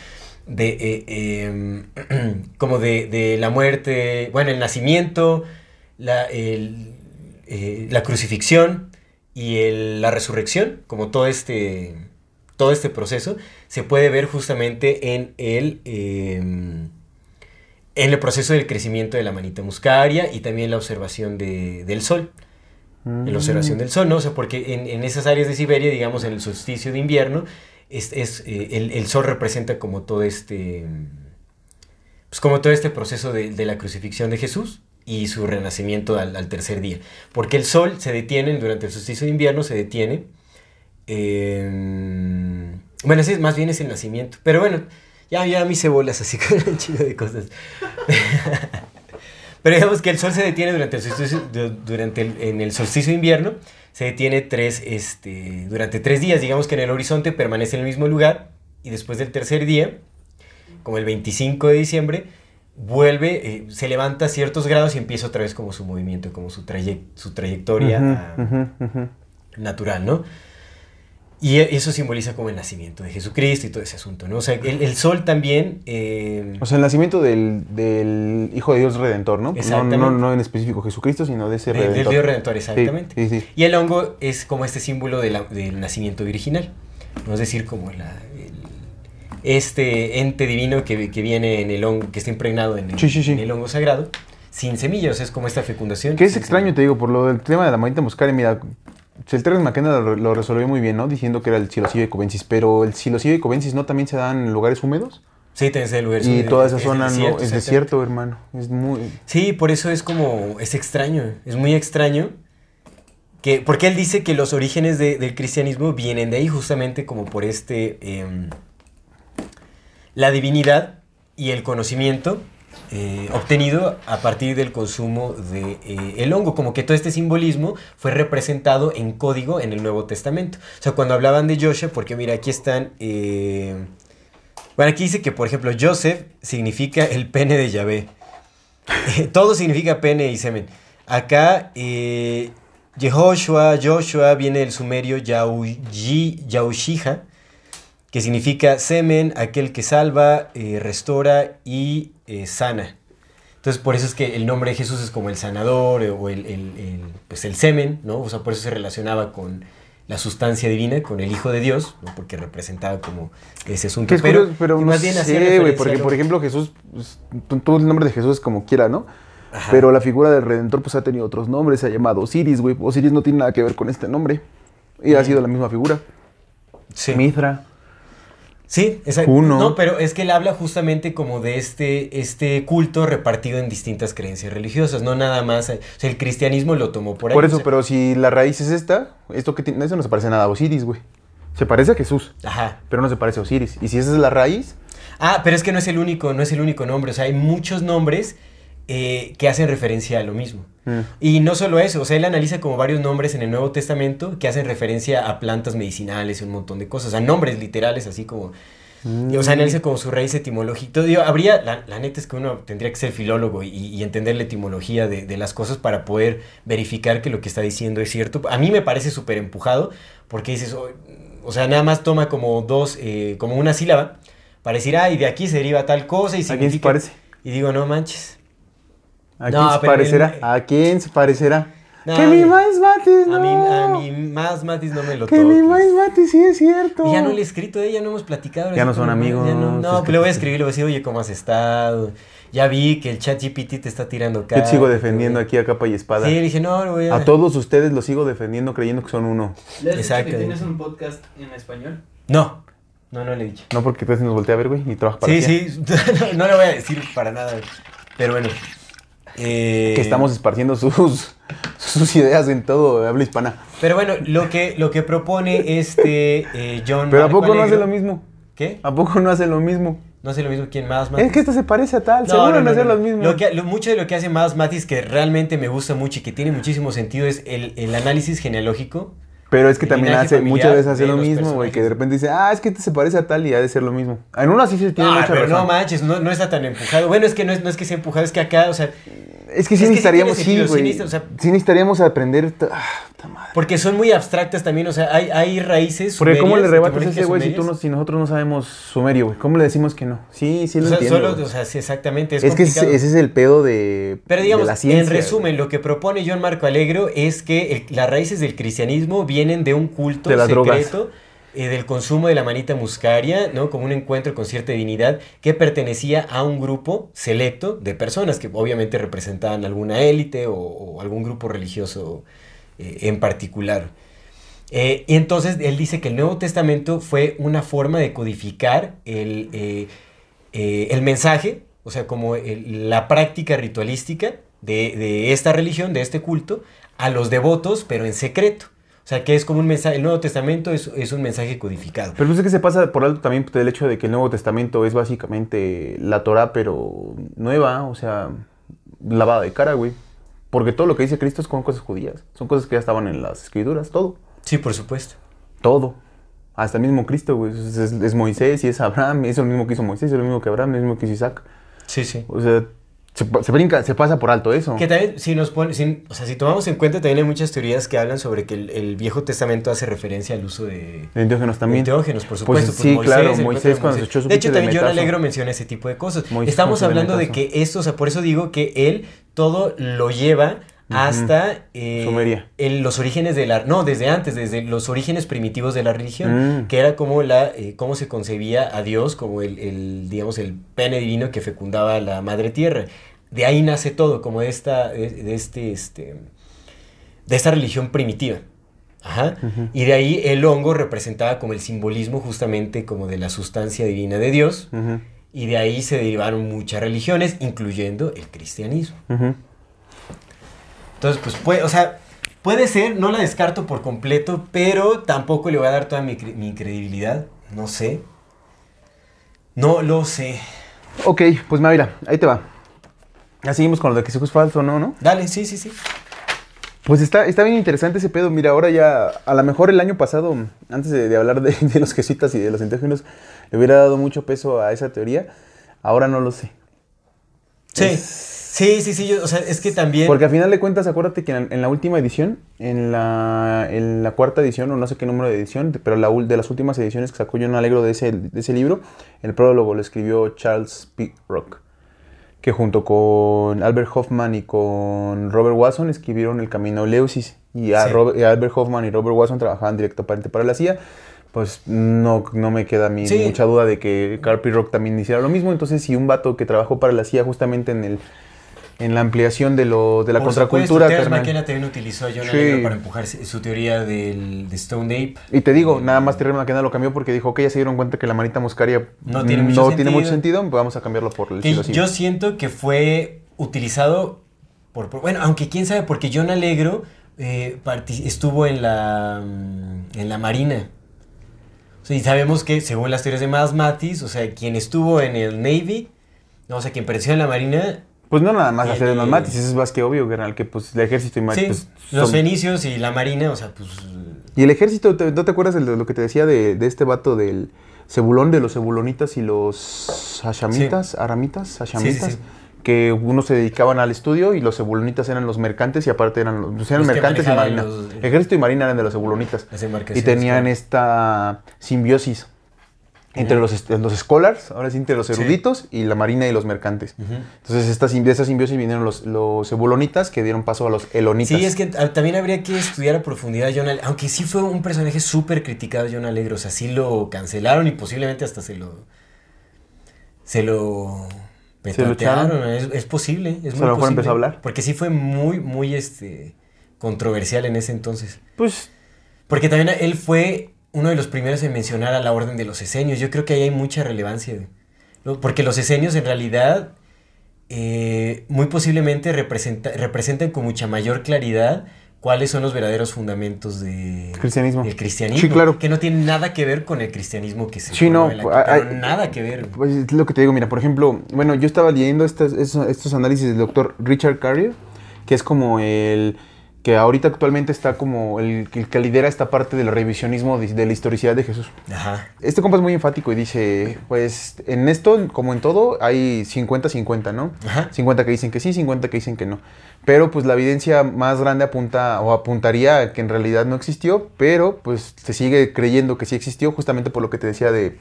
de eh, em, <clears throat> como de, la muerte, bueno, el nacimiento, la, eh, crucifixión y la resurrección, como todo este, todo este proceso, se puede ver justamente en el... en el proceso del crecimiento de la manita muscaria y también la observación de- del sol. La observación del sol, ¿no? O sea, porque en, en esas áreas de Siberia, digamos, en el solsticio de invierno, es, es, eh, el, el sol representa como todo este. Pues como todo este proceso de, de la crucifixión de Jesús y su renacimiento al, al tercer día. Porque el sol se detiene durante el solsticio de invierno, se detiene. eh, bueno, ese es- más bien es el nacimiento. Pero bueno, ya, ya me hice bolas así <laughs> con un chingo de cosas. <laughs> Pero digamos que el sol se detiene durante el solsticio, du- durante el, en el solsticio de invierno, se detiene tres, este, durante tres días, digamos que en el horizonte permanece en el mismo lugar y después del tercer día, como el 25 de diciembre, vuelve, eh, se levanta ciertos grados y empieza otra vez como su movimiento, como su, traye- su trayectoria natural, ¿no? Y e- eso simboliza como el nacimiento de Jesucristo y todo ese asunto, ¿no? O sea, el, el sol también... eh, O sea, el nacimiento del, del Hijo de Dios Redentor, ¿no? No, Exactamente. no, no en específico Jesucristo, sino de ese de- del Redentor. Dios Redentor, exactamente. Sí, sí. Y el hongo es como este símbolo de la- del nacimiento virginal, ¿no? Es decir, como la, el- este ente divino que, que viene en el hongo, que está impregnado en el, en el hongo sagrado, sin semillas, es como esta fecundación. Que es extraño, semillas. te digo, por lo del tema de la manita muscaria, mira, el Terence McKenna lo, lo resolvió muy bien, ¿no? Diciendo que era el psilocibe cubensis, pero el psilocibe cubensis no también se da en lugares húmedos. Sí, sé el lugar. Y es- toda esa es zona no, desierto, es exactamente. desierto, hermano. Es muy... Sí, por eso es como, es extraño, es muy extraño. Que, porque él dice que los orígenes de- del cristianismo vienen de ahí justamente como por este, em, la divinidad y el conocimiento eh, obtenido a partir del consumo de eh, hongo, como que todo este simbolismo fue representado en código en el Nuevo Testamento. O sea, cuando hablaban de Joshua, porque mira, aquí están... eh, bueno, aquí dice que, por ejemplo, Joseph significa el pene de Yahvé. <laughs> Todo significa pene y semen. Acá, eh, Yehoshua, Joshua, viene del sumerio Yauji- Yaushiha, que significa semen, aquel que salva, restaura y eh, sana. Entonces, por eso es que el nombre de Jesús es como el sanador eh, o el, el- el, pues el semen, ¿no? O sea, por eso se relacionaba con la sustancia divina, con el Hijo de Dios, ¿no? Porque representaba como ese asunto. Es curioso, pero y no más bien sé, güey, porque por ejemplo Jesús, pues, tú el nombre de Jesús es como quiera, ¿no? Pero la figura del Redentor pues ha tenido otros nombres, se ha llamado Osiris, güey. Osiris no tiene nada que ver con este nombre. Y ha sido la misma figura. Sí. Mithra. Sí, exacto. Uno. No, pero es que él habla justamente como de este, este culto repartido en distintas creencias religiosas, no nada más. O sea, el cristianismo lo tomó por ahí. Por o eso, sea, pero si la raíz es esta, esto que tiene, eso no se parece nada a Osiris, güey. Se parece a Jesús, Ajá. pero no se parece a Osiris. Y si esa es la raíz, Ah, pero es que no es el único, no es el único nombre. O sea, hay muchos nombres eh, que hacen referencia a lo mismo. Mm. Y no solo eso, o sea, él analiza como varios nombres en el Nuevo Testamento que hacen referencia a plantas medicinales y un montón de cosas. O sea, nombres literales así como... y, O sea, analiza como su raíz etimológica. Todo, digo, habría, la, la neta es que uno tendría que ser filólogo y, y entender la etimología de, de las cosas para poder verificar que lo que está diciendo es cierto. A mí me parece súper empujado porque dices, o sea, nada más toma como dos, eh, como una sílaba para decir, ay, de aquí se deriva tal cosa y ¿a quién se significa... parece? Y digo, no manches. ¿A No, quién se pero parecerá? el- ¿A quién se parecerá? No, que mi más mates, no. A mí, a mí más Matis no me lo Que mi más mates sí es cierto. Y ya no le he escrito, eh, ya no hemos platicado. Ya no son amigos, ya no, no, que- pues le voy a escribir, le voy a decir, oye, ¿cómo has estado? Ya vi que el chat GPT te está tirando Yo cara. te sigo defendiendo aquí a capa y espada. Sí, le dije, no, voy a... A todos ustedes los sigo defendiendo creyendo que son uno. ¿Le has dicho Exacto. que tienes un podcast en español? No, no, no le he dicho. No porque entonces nos voltea a ver, güey, ni trabaja para Sí, ti. sí, <laughs> no, no le voy a decir para nada. Pero bueno. Eh, Que estamos esparciendo sus, sus ideas en todo habla hispana. Pero bueno, lo que, lo que propone este eh, John Pero ¿a Marco poco no hace Alegro- lo mismo? ¿Qué? ¿A poco no hace lo mismo? No hace lo mismo quién más, Es que esta se parece a tal, No, seguro no, no, no, hace lo mismo. Lo que, lo- mucho de lo que hace más Matis que realmente me gusta mucho y que tiene muchísimo sentido es el, el análisis genealógico. Pero es que también hace, muchas veces hace lo mismo, güey, que de repente dice, ah, es que este se parece a tal y ha de ser lo mismo. En uno sí se tiene Ah, mucha pero razón. no manches, no, no está tan empujado. Bueno, es que no es, no es que sea empujado, es que acá, o sea, Es que sí Es que sí necesitaríamos, tiene sí, sentido, sí güey. o sea- sí necesitaríamos aprender. Ah, puta madre. porque son muy abstractas también, o sea, hay, hay raíces. Porque ¿cómo le rebates a ese güey si, tú no, si nosotros no sabemos sumerio, güey? ¿Cómo le decimos que no? Sí, sí lo O sea, entiendo. solo, o sea, sí, exactamente, es, es que ese, ese es el pedo de, Pero de digamos, la ciencia. en resumen, lo que propone John Marco Alegro es que el- las raíces del cristianismo vienen de un culto De las secreto eh, del consumo de la manita muscaria, ¿no? Como un encuentro con cierta divinidad que pertenecía a un grupo selecto de personas que obviamente representaban alguna élite o, algún grupo religioso eh, en particular. Eh, y entonces él dice que el Nuevo Testamento fue una forma de codificar el, el mensaje, o sea, como la práctica ritualística de esta religión, de este culto, a los devotos, pero en secreto. O sea, que es como un mensaje, el Nuevo Testamento es, es un mensaje codificado. Pero no sé que se pasa por alto también del hecho de que el Nuevo Testamento es básicamente la Torah, pero nueva, o sea, lavada de cara, güey. Porque todo lo que dice Cristo es con cosas judías. Son cosas que ya estaban en las escrituras, todo. Sí, por supuesto. Todo. Hasta el mismo Cristo, güey. Es, es- es Moisés y es Abraham. Es lo mismo que hizo Moisés, es lo mismo que Abraham, es lo mismo que hizo Isaac. Sí, sí. O sea, se, brinca, se pasa por alto eso. Que también, si nos pone, si- o sea, si tomamos en cuenta, también hay muchas teorías que hablan sobre que el, el Viejo Testamento hace referencia al uso de, De enteógenos también. Enteógenos, por Pues supuesto. sí, claro, el Moisés encuentro de cuando se echó su De hecho, también John demetazo. Alegro menciona ese tipo de cosas. Moisés Estamos hablando de que esto, o sea, por eso digo que él todo lo lleva hasta eh, Sumeria. el- los orígenes de la... No, desde antes, desde los orígenes primitivos de la religión, Mm. que era como la eh, cómo se concebía a Dios como el, el, digamos, el pene divino que fecundaba la madre tierra. De ahí nace todo, como de esta, de, de este, este, de esta religión primitiva. Ajá. Y de ahí el hongo representaba como el simbolismo justamente como de la sustancia divina de Dios. Y de ahí se derivaron muchas religiones, incluyendo el cristianismo. Entonces, pues puede, o sea, puede ser, no la descarto por completo, pero tampoco le voy a dar toda mi, mi credibilidad. No sé. No lo sé. Ok, pues mira, ahí te va. Ya seguimos con lo de que Jesús es falso, ¿no? ¿no? Dale, sí, sí, sí. Pues está, está bien interesante ese pedo. Mira, ahora ya, a lo mejor el año pasado, antes de, de hablar de, de los jesuitas y de los enteógenos, le hubiera dado mucho peso a esa teoría. Ahora no lo sé. Sí. Es- Sí, sí, sí, yo- o sea, es que también... Porque al final de cuentas, acuérdate que en, en la última edición, en la, en la cuarta edición, o no sé qué número de edición, pero la, de las últimas ediciones que sacó John Alegro de ese, de ese libro, el prólogo lo escribió Charles P. Rock, que junto con Albert Hoffman y con Robert Watson escribieron El Camino a Eleusis. Y, a Sí. Robert- y Albert Hoffman y Robert Watson trabajaban directamente para la CIA. Pues no, no me queda a mí Sí. mucha duda de que Carl P. Rock también hiciera lo mismo. Entonces, si un vato que trabajó para la CIA justamente en el en la ampliación de, lo, de la por contracultura, supuesto, carnal. McKenna también utilizó a John Sí. Para empujar su teoría del, de Stone Ape. Y te digo, nada más Terry McKenna lo cambió porque dijo que ya se dieron cuenta que la manita muscaria No tiene mucho sentido. mucho sentido, vamos a cambiarlo por el psilocibin. yo siento que fue utilizado por, por- bueno, aunque quién sabe, porque John Alegro eh, estuvo en la mm, en la marina. O sea, y sabemos que según las teorías de Miles Matis, o sea, quien estuvo en el Navy, no, o sea, quien pereció en la marina, Pues no nada más Tiene- hacer unos matis, eso es más que obvio, carnal, que pues el ejército y mar- sí, pues, los fenicios y la marina, o sea, pues Y el ejército, ¿te- ¿no te acuerdas de lo que te decía de, de este vato del cebulón, de los cebulonitas y los hashamitas, aramitas, hashamitas? Sí, sí, sí. Que unos se dedicaban al estudio y los cebulonitas eran los mercantes y aparte eran los, pues, eran Los mercantes y marina. los- Ejército y marina eran de los cebulonitas. Y tenían claro. esta simbiosis entre los, los scholars, ahora sí, entre los Sí. eruditos y la marina y los mercantes. Entonces, esta, sim- de esa simbiosis vinieron los, los ebulonitas que dieron paso a los elonitas. Sí, es que ah, también habría que estudiar a profundidad a John Alegro, aunque sí fue un personaje súper criticado John Alegro, o sea, sí lo cancelaron y posiblemente hasta se lo se lo ¿Se lo es, es posible, es O sea, muy a lo mejor posible, empezó a hablar. porque sí fue muy muy este controversial en ese entonces, Pues, porque también él fue uno de los primeros en mencionar a la orden de los esenios, yo creo que ahí hay mucha relevancia, porque los esenios en realidad eh, muy posiblemente representa- representan con mucha mayor claridad cuáles son los verdaderos fundamentos de, Cristianismo. del cristianismo. Sí, claro. Que no tienen nada que ver con el cristianismo que se Sí, no, aquí, pero nada que ver. pues es lo que te digo, mira, por ejemplo, bueno, yo estaba leyendo estos análisis del doctor Richard Carrier, que es como el que ahorita actualmente está como el, el que lidera esta parte del revisionismo de, de la historicidad de Jesús. Ajá. Este compa es muy enfático y dice, pues en esto, como en todo, hay 50-50, ¿no? Ajá. 50 que dicen que sí, 50 que dicen que no. Pero pues la evidencia más grande apunta o apuntaría a que en realidad no existió, pero pues se sigue creyendo que sí existió justamente por lo que te decía de,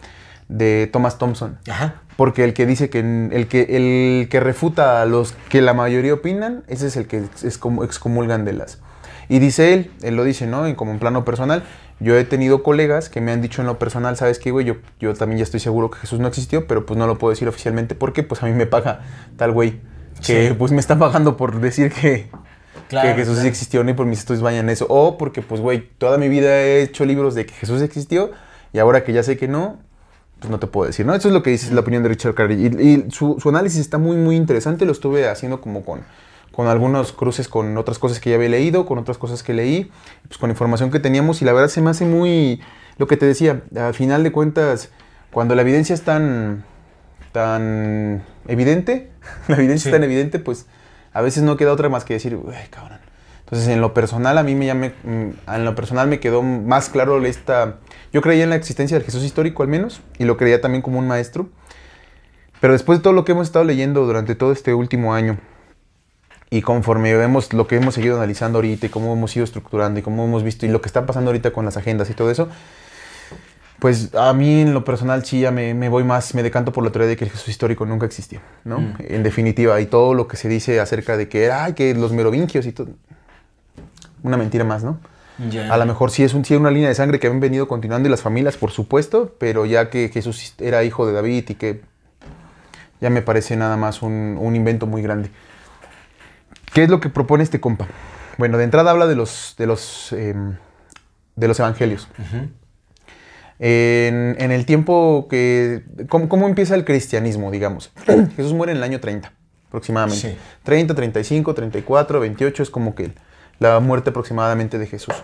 de Thomas Thompson. Ajá. Porque el que dice que el que el que refuta a los que la mayoría opinan, ese es el que excomulgan de las. Y dice él, él lo dice, ¿no? En, como en plano personal, yo he tenido colegas que me han dicho en lo personal, ¿sabes qué, güey? Yo, yo también ya estoy seguro que Jesús no existió, pero pues no lo puedo decir oficialmente porque pues a mí me paga tal güey que Sí. pues me está pagando por decir que, Claro, que Jesús claro. existió, ni por mis estudios vayan eso. O porque pues, güey, toda mi vida he hecho libros de que Jesús existió y ahora que ya sé que no, pues no te puedo decir, ¿no? Eso es lo que dice la opinión de Richard Carrier. Y, y su, su análisis está muy, muy interesante. Lo estuve haciendo como con, con algunos cruces con otras cosas que ya había leído, con otras cosas que leí, pues con información que teníamos. Y la verdad se me hace muy, lo que te decía, al final de cuentas, cuando la evidencia es tan, tan evidente, <laughs> la evidencia Sí. es tan evidente, pues a veces no queda otra más que decir, uy, cabrón. Entonces, en lo personal, a mí me llame, mm, en lo personal me quedó más claro esta... Yo creía en la existencia del Jesús histórico al menos, y lo creía también como un maestro. Pero después de todo lo que hemos estado leyendo durante todo este último año, y conforme vemos lo que hemos seguido analizando ahorita, y cómo hemos ido estructurando, y cómo hemos visto, y lo que está pasando ahorita con las agendas y todo eso, pues a mí en lo personal sí ya me, me voy más, me decanto por la teoría de que el Jesús histórico nunca existió, ¿no? Mm. En definitiva, y todo lo que se dice acerca de que, ay, que los merovingios y todo, una mentira más, ¿no? A lo mejor sí es un, sí una línea de sangre que han venido continuando y las familias, por supuesto, pero ya que Jesús era hijo de David y que ya me parece nada más un, un invento muy grande. ¿Qué es lo que propone este compa? Bueno, de entrada habla de los, de los, em, de los evangelios. En el tiempo que... ¿cómo, cómo empieza el cristianismo, digamos? <clears throat> Jesús muere en el año 30, aproximadamente. Sí. 30, 35, 34, 28 es como que la muerte aproximadamente de Jesús.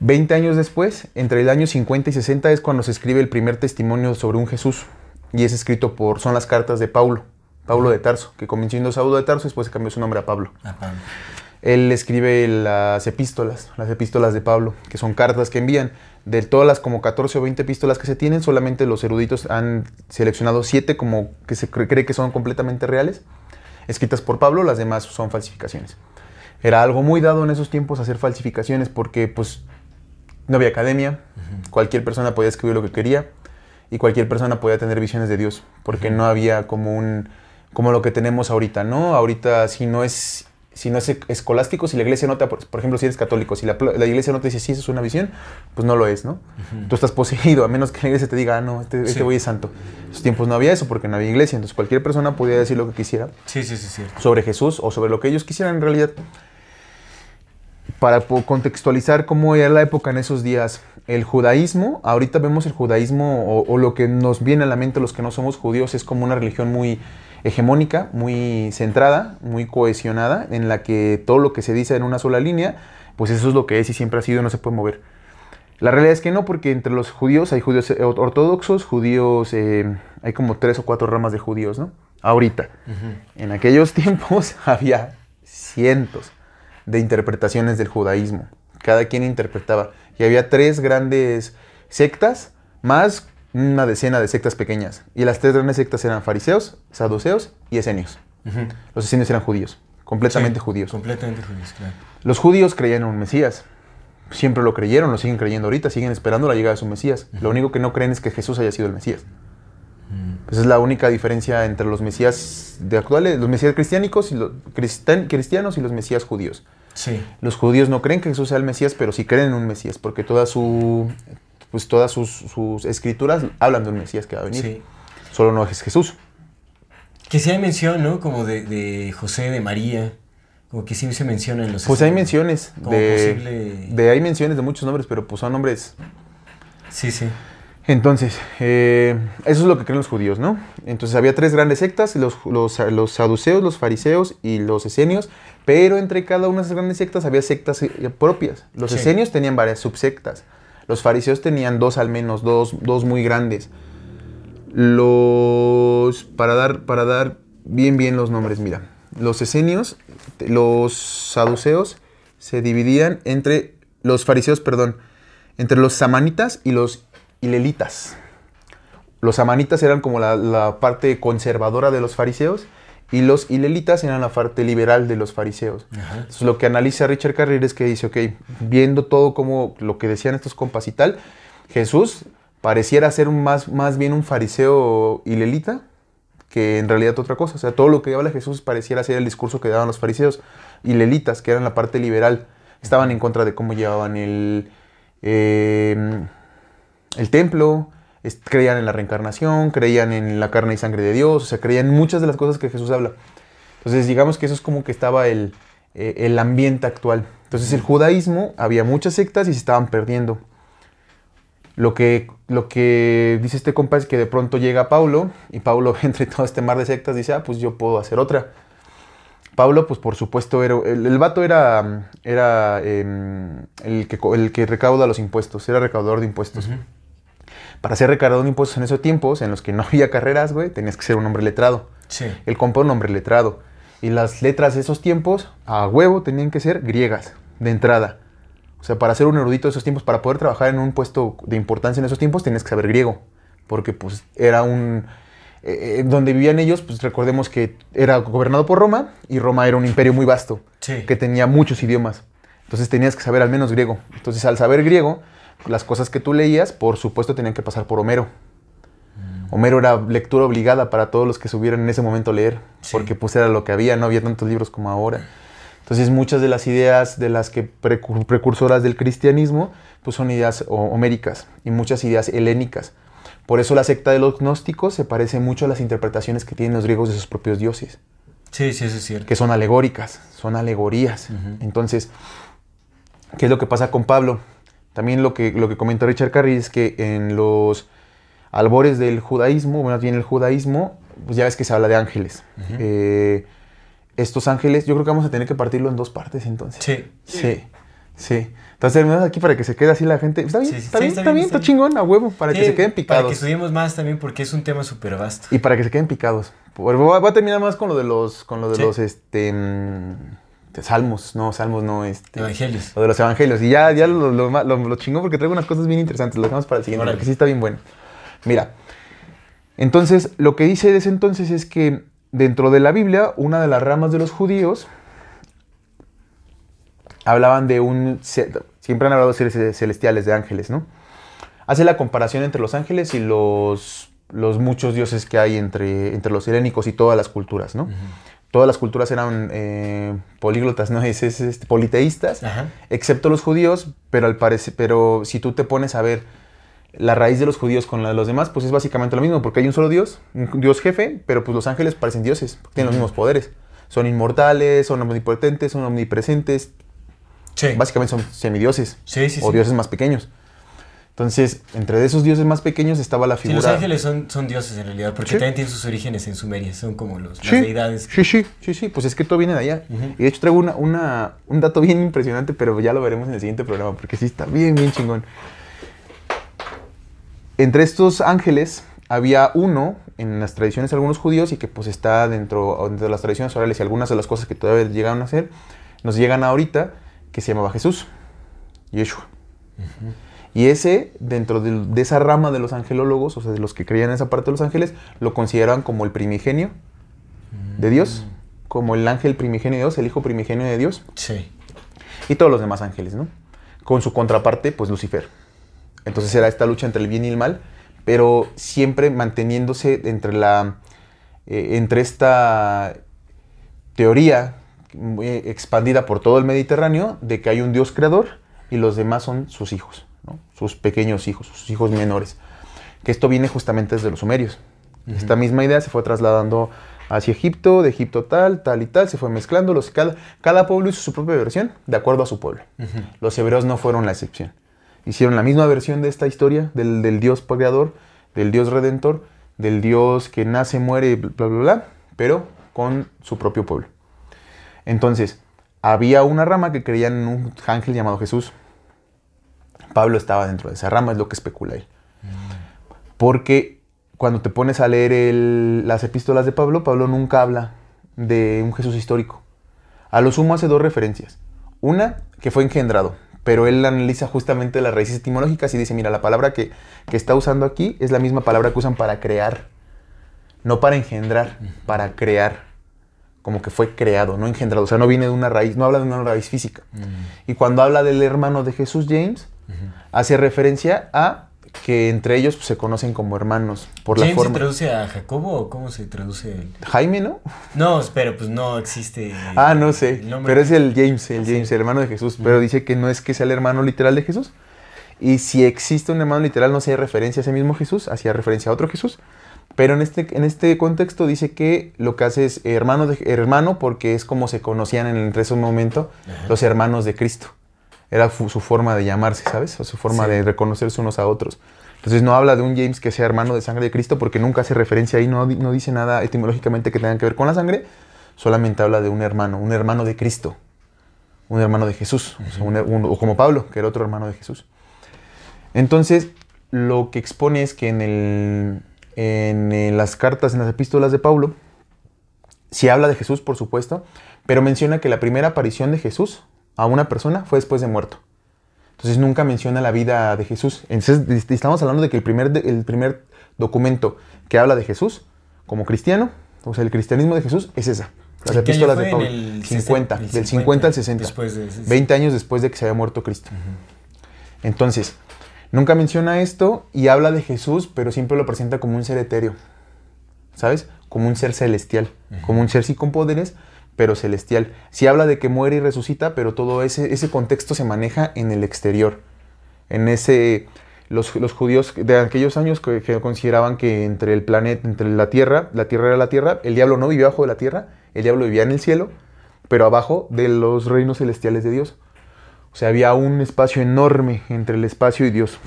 20 años después, entre el año 50 y 60 es cuando se escribe el primer testimonio sobre un Jesús. Y es escrito por, son las cartas de Paulo, Paulo de Tarso, que comenzó siendo Saulo de Tarso y después se cambió su nombre a Pablo. Pablo. Él escribe las epístolas, las epístolas de Pablo, que son cartas que envían. De todas las como 14 o 20 epístolas que se tienen, solamente los eruditos han seleccionado 7 como que se cre- cree que son completamente reales, escritas por Pablo, las demás son falsificaciones. Era algo muy dado en esos tiempos hacer falsificaciones porque pues no había academia, cualquier persona podía escribir lo que quería y cualquier persona podía tener visiones de Dios, porque no había como un como lo que tenemos ahorita, ¿no? Ahorita si no es si no es escolástico, si la iglesia no te, por ejemplo, si eres católico, si la, la iglesia no te dice sí, eso es una visión, pues no lo es, ¿no? Tú estás poseído, a menos que la iglesia te diga, ah, no, este, este Sí. güey es santo. En esos tiempos no había eso porque no había iglesia, entonces cualquier persona podía decir lo que quisiera Sí, sí, sobre Jesús o sobre lo que ellos quisieran en realidad. Para contextualizar cómo era la época en esos días, el judaísmo, ahorita vemos el judaísmo o, o lo que nos viene a la mente los que no somos judíos es como una religión muy hegemónica, muy centrada, muy cohesionada, en la que todo lo que se dice en una sola línea, pues eso es lo que es y siempre ha sido y no se puede mover. La realidad es que no, porque entre los judíos hay judíos eh, ortodoxos, judíos, eh, hay como tres o cuatro ramas de judíos, ¿no? Ahorita. En aquellos <laughs> tiempos había cientos de interpretaciones del judaísmo. Cada quien interpretaba. Y había tres grandes sectas, más una decena de sectas pequeñas. Y las tres grandes sectas eran fariseos, saduceos y esenios. Los esenios eran judíos, completamente Sí, judíos. Completamente judíos, claro. Los judíos creían en un Mesías. Siempre lo creyeron, lo siguen creyendo ahorita, siguen esperando la llegada de su Mesías. Lo único que no creen es que Jesús haya sido el Mesías. Esa es la única diferencia entre los Mesías de actuales, los Mesías cristiánicos y los cristianos y los Mesías judíos. Sí. Los judíos no creen que Jesús sea el Mesías, pero sí creen en un Mesías, porque toda su, pues todas sus, sus escrituras hablan de un Mesías que va a venir. Sí. Solo no es Jesús. Que sí hay mención, ¿no? Como de, de José, de María. Como que sí se menciona en los... Pues hay menciones de, posible- de hay menciones de muchos nombres, pero pues son nombres Sí, sí. Entonces, eh, eso es lo que creen los judíos, ¿no? Entonces había tres grandes sectas, los, los, los saduceos, los fariseos y los esenios, pero entre cada una de esas grandes sectas había sectas eh, propias. Los Sí. esenios tenían varias subsectas, los fariseos tenían dos al menos, dos, dos muy grandes. Los, para dar, para dar bien bien los nombres, mira, los esenios, los saduceos se dividían entre, los fariseos, perdón, entre los samanitas y los hilelitas. Los samanitas eran como la, la parte conservadora de los fariseos y los hilelitas eran la parte liberal de los fariseos. Ajá. Entonces, lo que analiza Richard Carrier es que dice, ok, viendo todo como lo que decían estos compas y tal, Jesús pareciera ser un más, más bien un fariseo hilelita que en realidad otra cosa. O sea, todo lo que habla Jesús pareciera ser el discurso que daban los fariseos hilelitas, que eran la parte liberal. Estaban en contra de cómo llevaban el, eh, el templo, es- creían en la reencarnación, creían en la carne y sangre de Dios, o sea, creían en muchas de las cosas que Jesús habla. Entonces, digamos que eso es como que estaba el, eh, el ambiente actual. Entonces, el judaísmo, había muchas sectas y se estaban perdiendo. Lo que, lo que dice este compa es que de pronto llega Paulo y Paulo <laughs> entre todo este mar de sectas dice, ah, pues yo puedo hacer otra. Pablo, pues por supuesto, era, el, el vato era, era em, el, que, el que recauda los impuestos, era recaudador de impuestos. Para ser recaudador de impuestos en esos tiempos, en los que no <laughs> había carreras, güey, tenías que ser un hombre letrado. Sí. El compa era un hombre letrado. Y las letras de esos tiempos, a huevo, tenían que ser griegas, de entrada. O sea, para ser un erudito de esos tiempos, para poder trabajar en un puesto de importancia en esos tiempos, tenías que saber griego. Porque pues era un... eh, eh, donde vivían ellos, pues recordemos que era gobernado por Roma y Roma era un imperio muy vasto, Sí. que tenía muchos idiomas. Entonces tenías que saber al menos griego. Entonces al saber griego, las cosas que tú leías, por supuesto, tenían que pasar por Homero. Homero era lectura obligada para todos los que subieran en ese momento a leer, Sí. porque pues era lo que había, no había tantos libros como ahora. Entonces muchas de las ideas de las que precur- precursoras del cristianismo pues son ideas ho- homéricas y muchas ideas helénicas. Por eso la secta de los gnósticos se parece mucho a las interpretaciones que tienen los griegos de sus propios dioses, Sí, sí, eso es cierto. que son alegóricas, son alegorías. Entonces, ¿qué es lo que pasa con Pablo? También lo que, lo que comenta Richard Carey es que en los albores del judaísmo, bueno, bien el judaísmo, pues ya ves que se habla de ángeles. Eh, estos ángeles, yo creo que vamos a tener que partirlo en dos partes entonces. Sí. Sí, sí. Entonces terminamos aquí para que se quede así la gente. Está bien, Sí, sí, está, sí, bien está está bien, bien, está chingón, a huevo, para que se queden Para que picados. estudiemos más también porque es un tema súper vasto. Y para que se queden picados. Voy a, terminar más con lo de los, con lo de Sí. los, este, mm, salmos, no, salmos no, este. Evangelios. Lo de los evangelios. Y ya, ya lo, lo, lo, lo chingón porque traigo unas cosas bien interesantes. Lo dejamos para el siguiente, Órale. porque sí está bien bueno. Mira, entonces, lo que dice de ese entonces es que dentro de la Biblia, una de las ramas de los judíos hablaban de un... Siempre han hablado de seres celestiales, de ángeles, ¿no? Hace la comparación entre los ángeles y los, los muchos dioses que hay entre, entre los helénicos y todas las culturas, ¿no? Todas las culturas eran eh, políglotas, ¿no? <laughs> Es, es, politeístas, Ajá. excepto los judíos, pero al parecer, pero si tú te pones a ver la raíz de los judíos con la de los demás, pues es básicamente lo mismo, porque hay un solo Dios, un Dios jefe, pero pues los ángeles parecen dioses, tienen los mismos poderes. Son inmortales, son omnipotentes, son omnipresentes, Sí. básicamente son semidioses Sí, sí, o dioses más pequeños. Entonces, entre esos dioses más pequeños estaba la Sí, figura. los ángeles son, son dioses en realidad, porque Sí. también tienen sus orígenes en Sumeria, son como los, Sí, las deidades. sí, sí, sí, sí, pues es que todo viene de allá. Y de hecho traigo una, una- un dato bien impresionante, pero ya lo veremos en el siguiente programa, porque sí está bien, bien chingón. Entre estos ángeles había uno en las tradiciones de algunos judíos y que pues está dentro, dentro de las tradiciones orales y algunas de las cosas que todavía llegaron a hacer, nos llegan ahorita, que se llamaba Jesús, Yeshua. Y ese, dentro de, de esa rama de los angelólogos, o sea, de los que creían en esa parte de los ángeles, lo consideraban como el primigenio de Dios, como el ángel primigenio de Dios, el hijo primigenio de Dios, Sí. y todos los demás ángeles, ¿no? Con su contraparte, pues Lucifer. Entonces era esta lucha entre el bien y el mal, pero siempre manteniéndose entre la eh, entre esta teoría muy expandida por todo el Mediterráneo de que hay un Dios creador y los demás son sus hijos, ¿no? sus pequeños hijos, sus hijos menores. Que esto viene justamente desde los sumerios. Esta misma idea se fue trasladando hacia Egipto, de Egipto tal, tal y tal, se fue mezclando. Los, cada, cada pueblo hizo su propia versión de acuerdo a su pueblo. Los hebreos no fueron la excepción. Hicieron la misma versión de esta historia del, del Dios creador, del Dios redentor, del Dios que nace, muere, bla, bla, bla, pero con su propio pueblo. Entonces, había una rama que creía en un ángel llamado Jesús. Pablo estaba dentro de esa rama, es lo que especula él. Porque cuando te pones a leer el- las epístolas de Pablo, Pablo nunca habla de un Jesús histórico. A lo sumo hace dos referencias. Una, que fue engendrado, pero él analiza justamente las raíces etimológicas y dice, mira, la palabra que, que está usando aquí es la misma palabra que usan para crear. No para engendrar, para crear. Como que fue creado, no engendrado. O sea, no viene de una raíz, no habla de una raíz física. Y cuando habla del hermano de Jesús, James, hace referencia a que entre ellos pues, se conocen como hermanos por la ¿James forma. se traduce a Jacobo o cómo se traduce? el- Jaime, ¿no? No, pero pues no existe. <laughs> Ah, no sé. el nombre Pero es el James, el Sí. James, el hermano de Jesús. Pero dice que no es que sea el hermano literal de Jesús. Y si existe un hermano literal, no se hace referencia a ese mismo Jesús, hacía referencia a otro Jesús. Pero en este, en este contexto dice que lo que hace es hermano, de, hermano porque es como se conocían en entre ese momento los hermanos de Cristo. Era su forma de llamarse, ¿sabes? O su forma Sí. de reconocerse unos a otros. Entonces no habla de un James que sea hermano de sangre de Cristo porque nunca hace referencia ahí, no, no dice nada etimológicamente que tenga que ver con la sangre, solamente habla de un hermano, un hermano de Cristo, un hermano de Jesús, o, sea, un- un- o como Pablo, que era otro hermano de Jesús. Entonces, lo que expone es que en, el- en, las cartas, en las epístolas de Pablo, sí habla de Jesús, por supuesto, pero menciona que la primera aparición de Jesús a una persona fue después de muerto. Entonces nunca menciona la vida de Jesús. Entonces est- estamos hablando de que el primer, el primer documento que habla de Jesús como cristiano, o sea, el cristianismo de Jesús es esa. Las ¿En qué año epístolas de Pablo. el 50, 60, el del 50 al 60. Después de ese- 20 años después de que se había muerto Cristo. Entonces, nunca menciona esto y habla de Jesús, pero siempre lo presenta como un ser etéreo. ¿Sabes? Como un ser celestial. Como un ser sí con poderes, pero celestial. Sí habla de que muere y resucita, pero todo ese, ese contexto se maneja en el exterior. En ese. Los, los judíos de aquellos años que, que consideraban que entre el planeta, entre la tierra, la tierra era la tierra, el diablo no vivía abajo de la tierra, el diablo vivía en el cielo, pero abajo de los reinos celestiales de Dios. O sea, había un espacio enorme entre el espacio y Dios.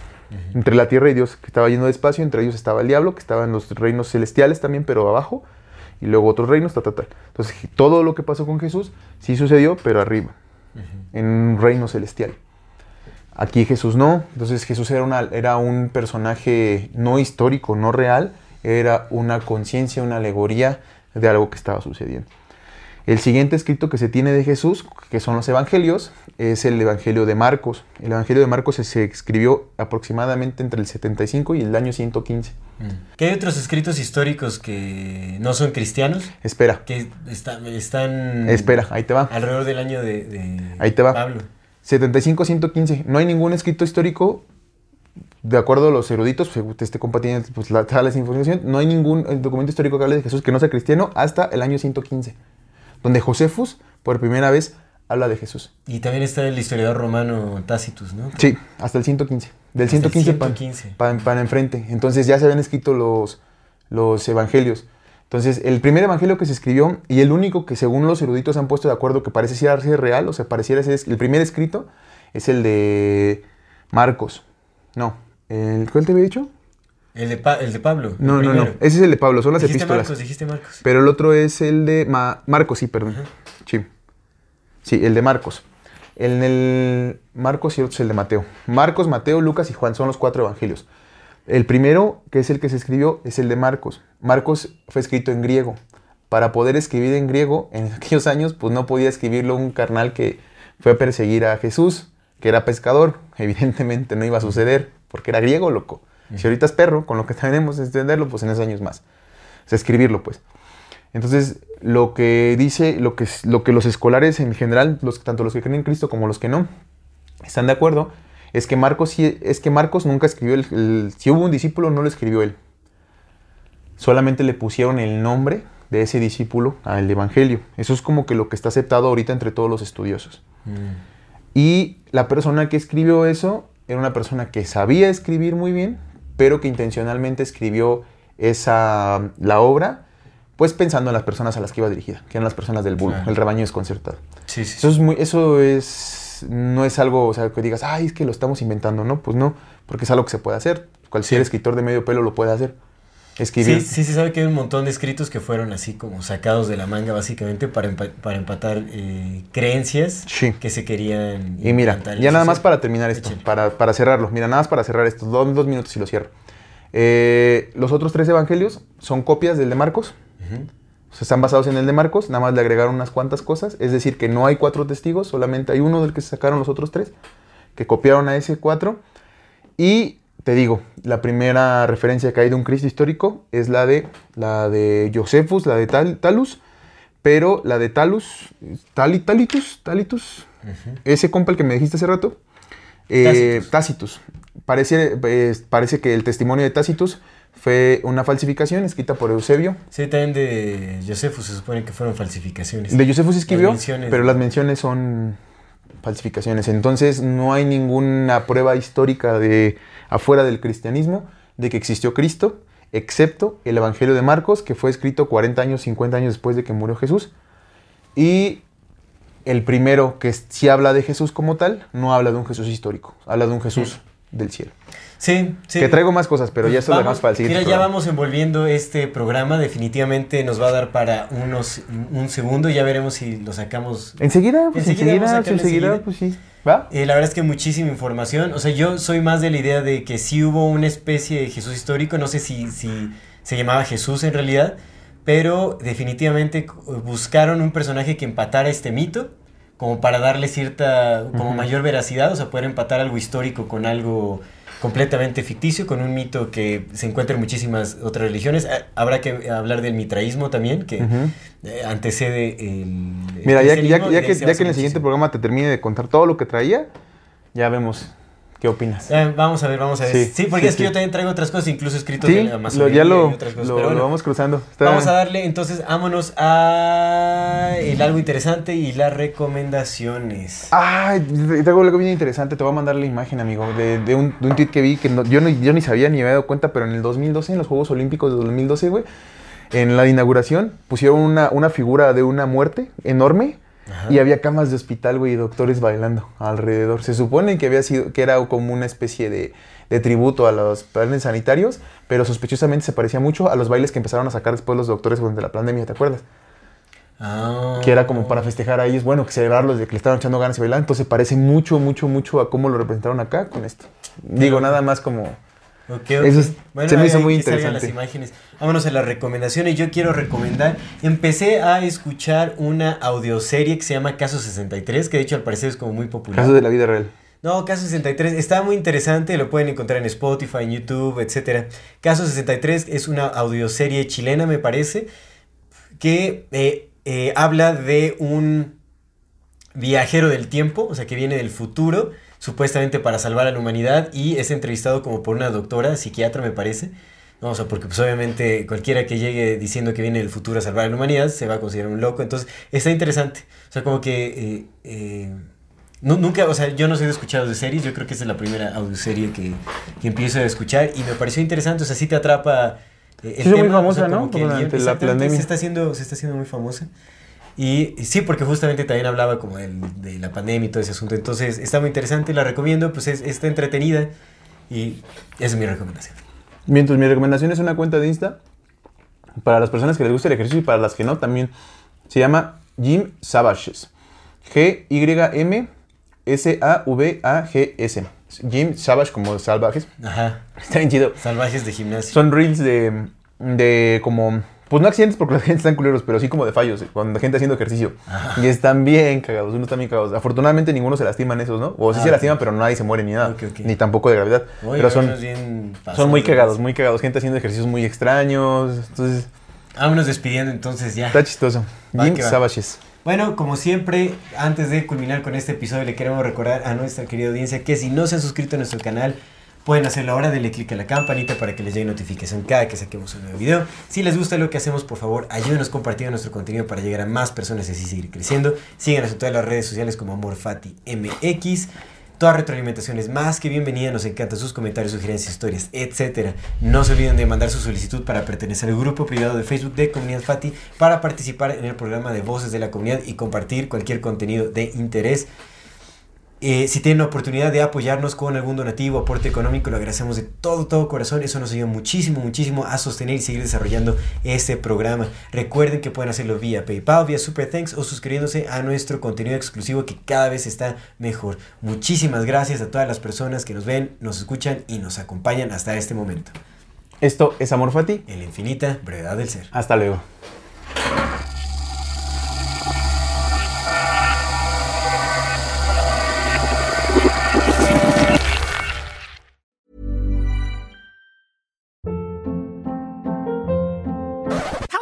Entre la tierra y Dios, que estaba lleno de espacio. Entre ellos estaba el diablo, que estaba en los reinos celestiales también, pero abajo. Y luego otros reinos, ta, ta, ta. Entonces, todo lo que pasó con Jesús sí sucedió, pero arriba. En un reino celestial. Aquí Jesús no. Entonces Jesús era, una, era un personaje no histórico, no real. Era una conciencia, una alegoría de algo que estaba sucediendo. El siguiente escrito que se tiene de Jesús, que son los evangelios, es el Evangelio de Marcos. El Evangelio de Marcos se escribió aproximadamente entre el 75 y el año 115. ¿Qué hay otros escritos históricos que no son cristianos? Espera, Que está- están espera, ahí te va. alrededor del año de, de Ahí te va. Pablo. 75-115. No hay ningún escrito histórico, de acuerdo a los eruditos, pues, te esté compartiendo pues, la, toda la información, no hay ningún documento histórico que hable de Jesús que no sea cristiano hasta el año 115, donde Josefus, por primera vez, habla de Jesús. Y también está el historiador romano Tácitus, ¿no? Sí, hasta el 115. Del Hasta el 115, para 115. Para, para enfrente. Entonces ya se habían escrito los, los evangelios. Entonces, el primer evangelio que se escribió y el único que según los eruditos han puesto de acuerdo que parece ser real, o sea, pareciera ser el primer escrito, es el de Marcos. No, el, ¿cuál te había dicho? El de, Pa- el de Pablo. el No, no, no. Ese es el de Pablo, son las Dijiste epístolas. Marcos, dijiste Marcos. Pero el otro es el de Ma- Marcos, sí, perdón. Sí. Sí, el de Marcos. En el Marcos y otro es el de Mateo. Marcos, Mateo, Lucas y Juan son los cuatro evangelios. El primero, que es el que se escribió, es el de Marcos. Marcos fue escrito en griego. Para poder escribir en griego, en <laughs> aquellos años, pues no podía escribirlo un carnal que fue a perseguir a Jesús, que era pescador. Evidentemente no iba a suceder, porque era griego, loco. Si ahorita es perro, con lo que tenemos es entenderlo, pues en esos años más. O sea, escribirlo, pues. Entonces, lo que dice, lo que, lo que los escolares en general, los, tanto los que creen en Cristo como los que no, están de acuerdo, es que Marcos, es que Marcos nunca escribió, el, el- si hubo un discípulo, no lo escribió él. Solamente le pusieron el nombre de ese discípulo al Evangelio. Eso es como que lo que está aceptado ahorita entre todos los estudiosos. Y la persona que escribió eso era una persona que sabía escribir muy bien, pero que intencionalmente escribió esa, la obra, pues pensando en las personas a las que iba dirigida, que eran las personas del bulo, Claro. el rebaño desconcertado. Sí, sí. Eso es muy, eso es, no es algo, o sea, que digas, ay, es que lo estamos inventando, ¿no? Pues no, porque es algo que se puede hacer. Cualquier Sí. escritor de medio pelo lo puede hacer. Escribir. Sí, sí, se sabe que hay un montón de escritos que fueron así como sacados de la manga básicamente para, empa- para empatar eh, creencias Sí. que se querían Y mira, ya nada más para terminar esto, para, para cerrarlo. Mira, nada más para cerrar esto, dos, dos minutos y lo cierro. Eh, los otros tres evangelios son copias del de Marcos. Ujú. O sea, están basados en el de Marcos, nada más le agregaron unas cuantas cosas. Es decir, que no hay cuatro testigos, solamente hay uno del que se sacaron los otros tres, que copiaron a ese cuatro. Y te digo, la primera referencia que hay de un Cristo histórico es la de, la de Josephus, la de Tal- Talus, pero la de Talus, Tali- Talitus, Talitus, ese compa el que me dijiste hace rato, eh, Tácitus. Tácitus. Parece, eh, parece que el testimonio de Tácitus fue una falsificación escrita por Eusebio. Sí, también de Josephus se supone que fueron falsificaciones. De Josephus escribió, Las pero las menciones son falsificaciones. Entonces no hay ninguna prueba histórica de afuera del cristianismo de que existió Cristo, excepto el Evangelio de Marcos, que fue escrito 40 años, 50 años después de que murió Jesús. Y el primero que sí habla de Jesús como tal, no habla de un Jesús histórico, habla de un Jesús del cielo. Sí, sí. Que traigo más cosas, pero ya esto lo dejamos para el siguiente. Mira, ya programa. vamos envolviendo este programa. Definitivamente nos va a dar para unos un segundo. Ya veremos si lo sacamos. Enseguida, pues Enseguida enseguida, enseguida. pues sí. ¿Va? Eh, la verdad es que muchísima información. O sea, yo soy más de la idea de que sí hubo una especie de Jesús histórico. No sé si, si se llamaba Jesús en realidad. Pero definitivamente buscaron un personaje que empatara este mito. Como para darle cierta, como mayor veracidad. O sea, poder empatar algo histórico con algo completamente ficticio, con un mito que se encuentra en muchísimas otras religiones. Ah, Habrá que hablar del mitraísmo también, que eh, antecede el... Mira, el ya, que- ya, que, ya que en el siguiente programa te termine de contar todo lo que traía, ya vemos qué opinas. Eh, vamos a ver, vamos a ver. Sí, Sí, porque sí, es que sí. yo también traigo otras cosas, incluso escritos Sí, de la lo- ya lo, otras cosas. lo- pero lo bueno, vamos cruzando. Está- vamos a darle, entonces, vámonos a el algo interesante y las recomendaciones. Ay, tengo algo bien interesante. Te voy a mandar la imagen, amigo, de, de un, de un tweet que vi que no- yo, no- yo ni sabía ni me había dado cuenta, pero en el 2012, en los Juegos Olímpicos de 2012, güey, en la inauguración pusieron una, una figura de una muerte enorme Y había camas de hospital, güey, y doctores bailando alrededor. Se supone que había sido, que era como una especie de, de tributo a los planes sanitarios, pero sospechosamente se parecía mucho a los bailes que empezaron a sacar después los doctores durante la pandemia, ¿te acuerdas? Ah. Que era como para festejar a ellos, bueno, que celebrarlos de que le estaban echando ganas y bailar. Entonces parece mucho, mucho, mucho a cómo lo representaron acá con esto. Digo, nada más como... Ok, ok. Eso es- se me hizo muy interesante. las imágenes. Vámonos a las recomendaciones. Yo quiero recomendar. Empecé a escuchar una audioserie que se llama Caso 63, que de hecho al parecer es como muy popular. Casos de la vida real. No, Caso 63 está muy interesante, lo pueden encontrar en Spotify, en YouTube, etc. Caso 63 es una audioserie chilena, me parece, que eh, eh, habla de un viajero del tiempo, o sea, que viene del futuro, supuestamente para salvar a la humanidad, y es entrevistado como por una doctora, psiquiatra, me parece. No, o sea, porque pues obviamente cualquiera que llegue diciendo que viene del futuro a salvar a la humanidad se va a considerar un loco. Entonces, está interesante. O sea, como que... eh, eh, nu- nunca, o sea, yo no soy de escuchar de series, yo creo que esta es la primera audioserie que, que empiezo a escuchar y me pareció interesante, o sea, sí te atrapa eh, el Sí, fue muy tema, o famosa, sea, ¿no? Durante la pandemia. Se está haciendo, se está haciendo muy famosa. Y, y sí, porque justamente también hablaba como del- de la pandemia y todo ese asunto. Entonces, está muy interesante, la recomiendo, pues es, está entretenida y esa es mi recomendación. Bien, entonces mi recomendación es una cuenta de Insta para las personas que les gusta el ejercicio y para las que no también. Se llama Gym Savages. G-Y-M-S-A-V-A-G-S. Gym Savage como salvajes. Ajá. Está bien chido. Salvajes de gimnasio. Son reels de, de como... Pues no accidentes porque <laughs> la gente están culeros, pero sí como de fallos, eh, cuando la gente haciendo ejercicio. Y están bien cagados, unos están bien cagados. Afortunadamente ninguno se lastima en esos, ¿no? O sí Ah, se ok. lastima, pero nadie se muere ni nada. Ni tampoco de gravedad. Oye, pero son, bien son muy cagados, muy cagados. Gente haciendo ejercicios muy extraños. Entonces, Vámonos despidiendo entonces ya. está chistoso. Va Jim. Savages. Bueno, como siempre, antes de culminar con este episodio, le queremos recordar a nuestra querida audiencia que si no se han suscrito a nuestro canal, pueden hacerlo ahora, denle click a la campanita para que les llegue notificación cada que saquemos un nuevo video. Si les gusta lo que hacemos, por favor, ayúdenos compartiendo nuestro contenido para llegar a más personas y así seguir creciendo. Síganos en todas las redes sociales como AmorFatiMX. Toda retroalimentación es más que bienvenida, nos encantan sus comentarios, sugerencias, historias, etc. No se olviden de mandar su solicitud para pertenecer al grupo privado de Facebook de Comunidad Fati, para participar en el programa de Voces de la Comunidad y compartir cualquier contenido de interés. Eh, si tienen la oportunidad de apoyarnos con algún donativo, aporte económico, lo agradecemos de todo, todo corazón. Eso nos ayuda muchísimo, muchísimo a sostener y seguir desarrollando este programa. Recuerden que pueden hacerlo vía PayPal, vía Super Thanks o suscribiéndose a nuestro contenido exclusivo que cada vez está mejor. Muchísimas gracias a todas las personas que nos ven, nos escuchan y nos acompañan hasta este momento. Esto es Amor Fati. En la infinita brevedad del ser. Hasta luego.